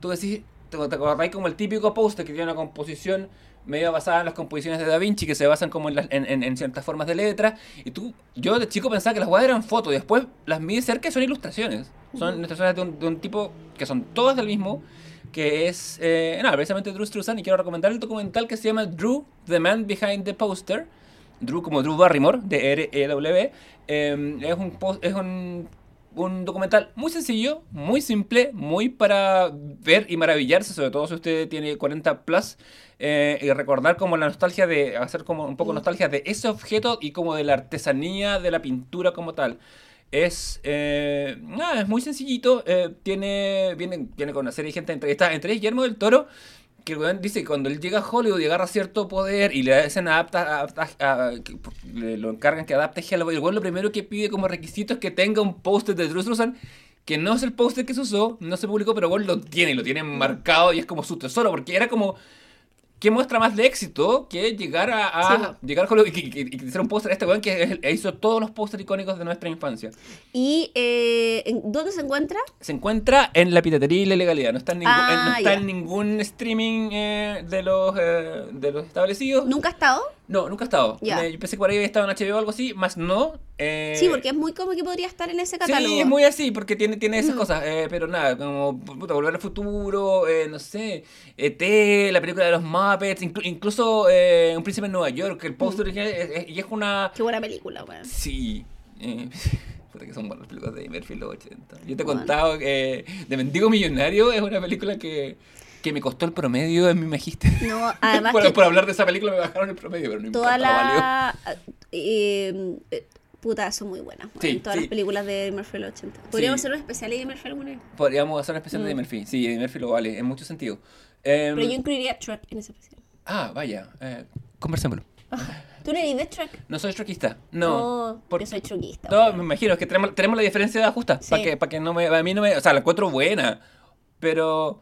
tú decís, te, te acordáis como el típico póster que tiene una composición medio basada en las composiciones de Da Vinci, que se basan como en, las- en, en- en ciertas formas de letra, y tú, yo de chico pensaba que las guadas eran fotos, y después las mide cerca y son ilustraciones. Son ilustraciones de un, de un tipo que son todas del mismo, que es, eh, nada, precisamente Drew Struzan, y quiero recomendar el documental que se llama Drew, The Man Behind the Poster, Drew como Drew Barrymore, de R-E-W, eh, es, un, es un, un documental muy sencillo, muy simple, muy para ver y maravillarse, sobre todo si usted tiene 40 plus, eh, y recordar como la nostalgia de, hacer como un poco nostalgia de ese objeto y como de la artesanía de la pintura como tal. Es, eh, nada, es muy sencillito, eh, tiene, viene, viene con una serie de gente entrevistada, entre ellos Guillermo del Toro, que el weón dice que cuando él llega a Hollywood y agarra cierto poder y le hacen adapta, a- le lo encargan que adapte Hellboy, el weón lo primero que pide como requisito es que tenga un póster de Drew Struzan que no es el póster que se usó, no se publicó, pero weón lo tiene lo tiene marcado y es como su tesoro, porque era como ¿Qué muestra más de éxito que llegar a, a- Sí, llegar a Hollywood y, y que hacer un póster? Este weón que es hizo todos los pósteres icónicos de nuestra infancia. ¿Y eh, ¿en- dónde se encuentra? Se encuentra en la piratería y la ilegalidad. No está en ningún, Ah, en- no está ya. en ningún streaming eh, de, los, eh, de los establecidos. ¿Nunca ha estado? No, nunca ha estado. Eh, Yo pensé que por ahí había estado en HBO o algo así, más no. eh, Sí, porque es muy como que podría estar en ese catálogo. Sí, es muy así, porque tiene, tiene esas Mm. cosas. eh, pero nada, como puta, Volver al Futuro, eh, no sé, ET, la película de los Muppets, inclu- incluso eh, Un Príncipe en Nueva York, el póster original es- es- y es una... Qué buena película, weón. Sí. eh, puta que son buenas las películas de Murphy los 80. Yo te he Bueno. contado que De Mendigo Millonario es una película que, que me costó el promedio en mi magíster. No, además por, que por hablar de esa película me bajaron el promedio, pero no toda importa, valió. la... eh, eh, puta, son muy buenas. Sí, todas sí. las películas de Eddie Murphy en los 80. Podríamos Sí. hacer un especial de Eddie Murphy alguna vez. Podríamos hacer una especial de Mm. Eddie Murphy. Sí, Eddie Murphy lo vale, en mucho sentido. Em, Pero yo incluiría Shrek en ese especial. Ah, vaya. Eh, conversémoslo. ¿Tú no eres de Shrek? No soy truquista. No. Oh, por- yo soy truquista. No, weón. me imagino, es que tenemos, tenemos la diferencia de justa. Para que, para que no me. A mí no me. O sea, la encuentro buena. Pero.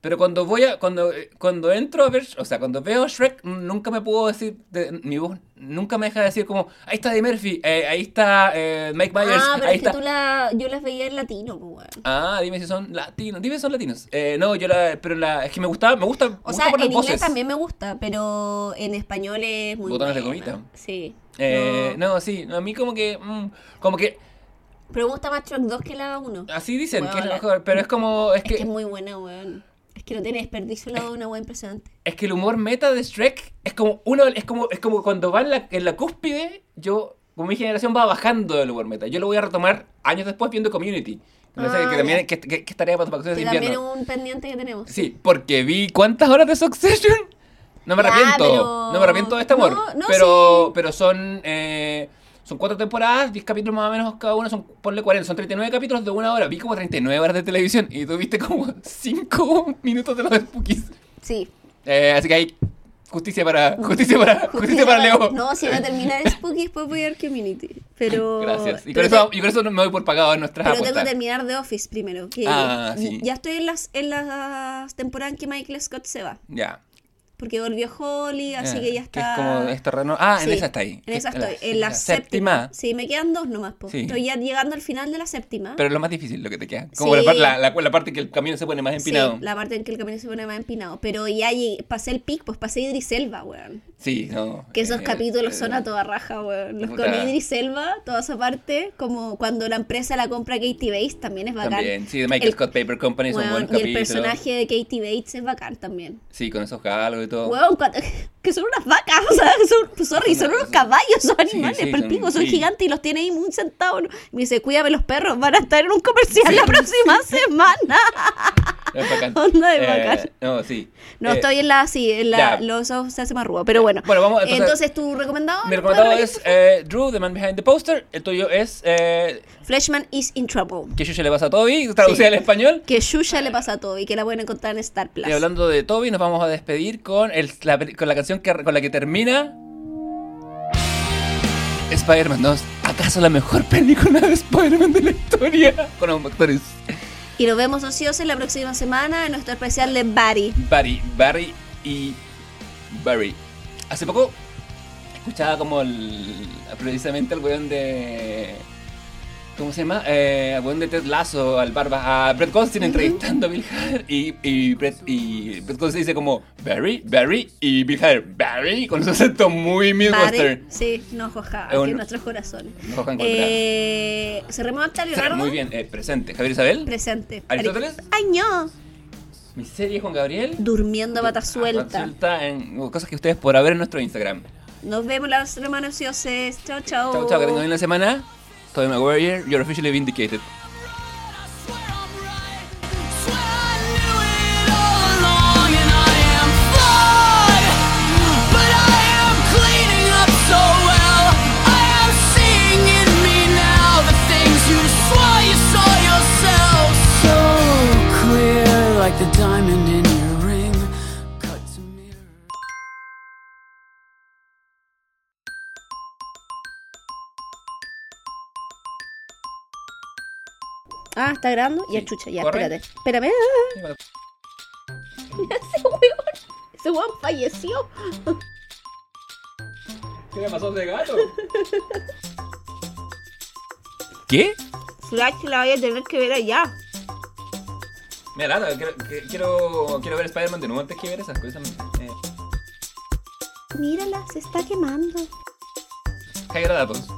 Pero cuando voy a, cuando, eh, cuando entro a ver, o sea, cuando veo Shrek, nunca me puedo decir, de- mi voz nunca me deja decir como, ahí está Eddie Murphy, eh, ahí está eh, Mike Myers, Ah, pero ahí es que está... tú la, yo las veía en latino, pues. Ah, dime si son latinos, dime si son latinos. Eh, no, yo la, pero la, es que me gustaba, me gusta, O gusta sea, en las inglés voces. también me gusta, pero en español es muy Botones de buena. gomita. Sí. Eh, no. no. sí, a mí como que, mm, como que, Pero me gusta más Shrek 2 que la 1. así dicen que es la mejor, pero es como, es Es que es que, muy buena, weón. Es que no tiene desperdicio la 2, una weón impresionante. es que el humor meta de Shrek es como uno, es como, es como cuando va en la, en la cúspide, yo, como mi generación va bajando el humor meta. Yo lo voy a retomar años después viendo Community. No sé, Ah, que también ya. que, que, que estaría para vacaciones también es un pendiente que tenemos. Sí, porque vi cuántas horas de Succession. No me Ya, arrepiento. pero- No me arrepiento de este amor. No, no, pero, sí. pero son. eh, son cuatro temporadas, 10 capítulos más o menos cada uno, son, ponle 40, son 39 capítulos de una hora. Vi como 39 horas de televisión y tú viste como 5 minutos de los Spookies. Sí. Eh, así que hay justicia para, justicia para, justicia para Leo. No, si va a terminar Spooky, después voy a ver Community. Pero. Gracias. Y con, pero eso, te- y con eso me doy por pagado en nuestras Pero tengo que terminar The Office primero. Que Ah, sí. Ya estoy en las, en las temporadas en que Michael Scott se va. Ya. Porque volvió Holly, así Eh, que ya está. Que es como este reno- Ah, en esa está ahí. En esa estoy. En la, séptima. Sí, me quedan dos nomás. Po. Sí. Estoy ya llegando al final de la séptima. Pero es lo más difícil lo que te queda. Como Sí. la, la, la, parte que el camino se pone más empinado. Sí, la parte en que el camino se pone más empinado. Pero ya llegué- pasé el pic, pues pasé Idris Elba, weón. Sí, no. Que esos eh, capítulos eh, son a toda raja, weón. Los Puta. con Idris Elba, toda esa parte, como cuando la empresa la compra Katie Bates, también es bacán. También, sí, de Michael El- Scott Paper Company es un buen y capítulo. el personaje de Katie Bates es bacán también. Sí, con esos galgos y todo. Weón, cuando- que son unas vacas, o sea, son, sorry, son unos caballos, son animales, sí, pa'l son- sí. gigantes y los tiene ahí muy sentados. ¿no? Me dice, cuídame los perros, van a estar en un comercial la próxima semana. Es bacán. Onda de Eh. No, sí. No, Eh, estoy en la, sí, en la, ya. los ojos se hace más rudo, pero bueno. Bueno, vamos, entonces- entonces, ¿tu recomendado? Mi ¿Puedo recomendado es eh, Drew, The Man Behind the Poster. El tuyo es Fleshman is in trouble. Que yo le pasa a Toby, traducida Sí. al español. Que Shusha le pasa a todo y que la pueden encontrar en Star Plus. Y hablando de Toby, nos vamos a despedir con, el, la, peli- con la canción que, con la que termina Spider-Man 2. ¿Acaso la mejor película de Spider-Man de la historia? Con ambos actores. Y nos vemos ociosos la próxima semana en nuestro especial de Barry. Barry, Barry y Barry. Hace poco escuchaba como el, precisamente al weón de... ¿Cómo se llama? Eh, weón de Ted Lasso, al barba, a Brett Goldstein entrevistando a Bill Hader y, y, Brett, y Brett Goldstein dice como Barry, Barry y Bill Hader, Barry, con su acento muy Midwestern. sí, no joja, un- en nuestros corazones. No joja. Eh, cerremos acta, Leonardo. Muy bien, eh, presente. Javier Isabel, Presente. ¿Aristóteles? Ay, no. mi serie Juan Gabriel. Durmiendo a pata suelta. suelta en cosas que ustedes podrán ver en nuestro Instagram. Nos vemos la semana ocioses. Chao, chao. Chao, chao, que tengan bien la semana. Soy Maguire, you're officially vindicated. Like Ah, está grabando. Ya, Sí. chucha, ya, Corre. espérate. Espérame. Ese weón. Ese weón falleció. ¿Qué le pasó de gato? ¿Qué? Flash la voy a tener que ver allá. Mira, nada, quiero, quiero, quiero ver Spider-Man de nuevo antes que ver esas cosas. Eh, Mírala, se está quemando. Javier datos.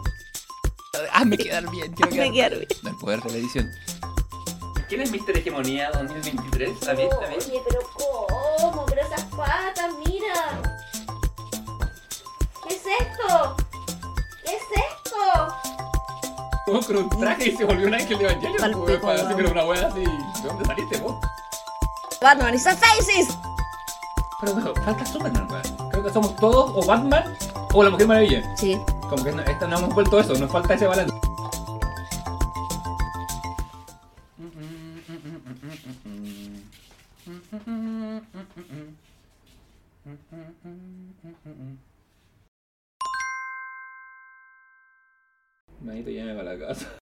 Ah, me quedar bien, quiero Me quedar bien. El poder de la edición. ¿Quién es Mr. Hegemonía 2023? ¿Está bien? ¿Está bien? Oye, pero ¿cómo? Pero esas patas, mira. ¿Qué es esto? ¿Qué es esto? Tuvo con un traje y se volvió un ángel de weón. pero una wea así. ¿De dónde saliste vos? Batman, esa faces. Pero bueno, falta Superman, weón. Creo que somos todos o Batman o la Mujer Maravilla. Sí. Como que no, esta no hemos vuelto eso, nos falta ese balance. Manito, ya me va a la casa.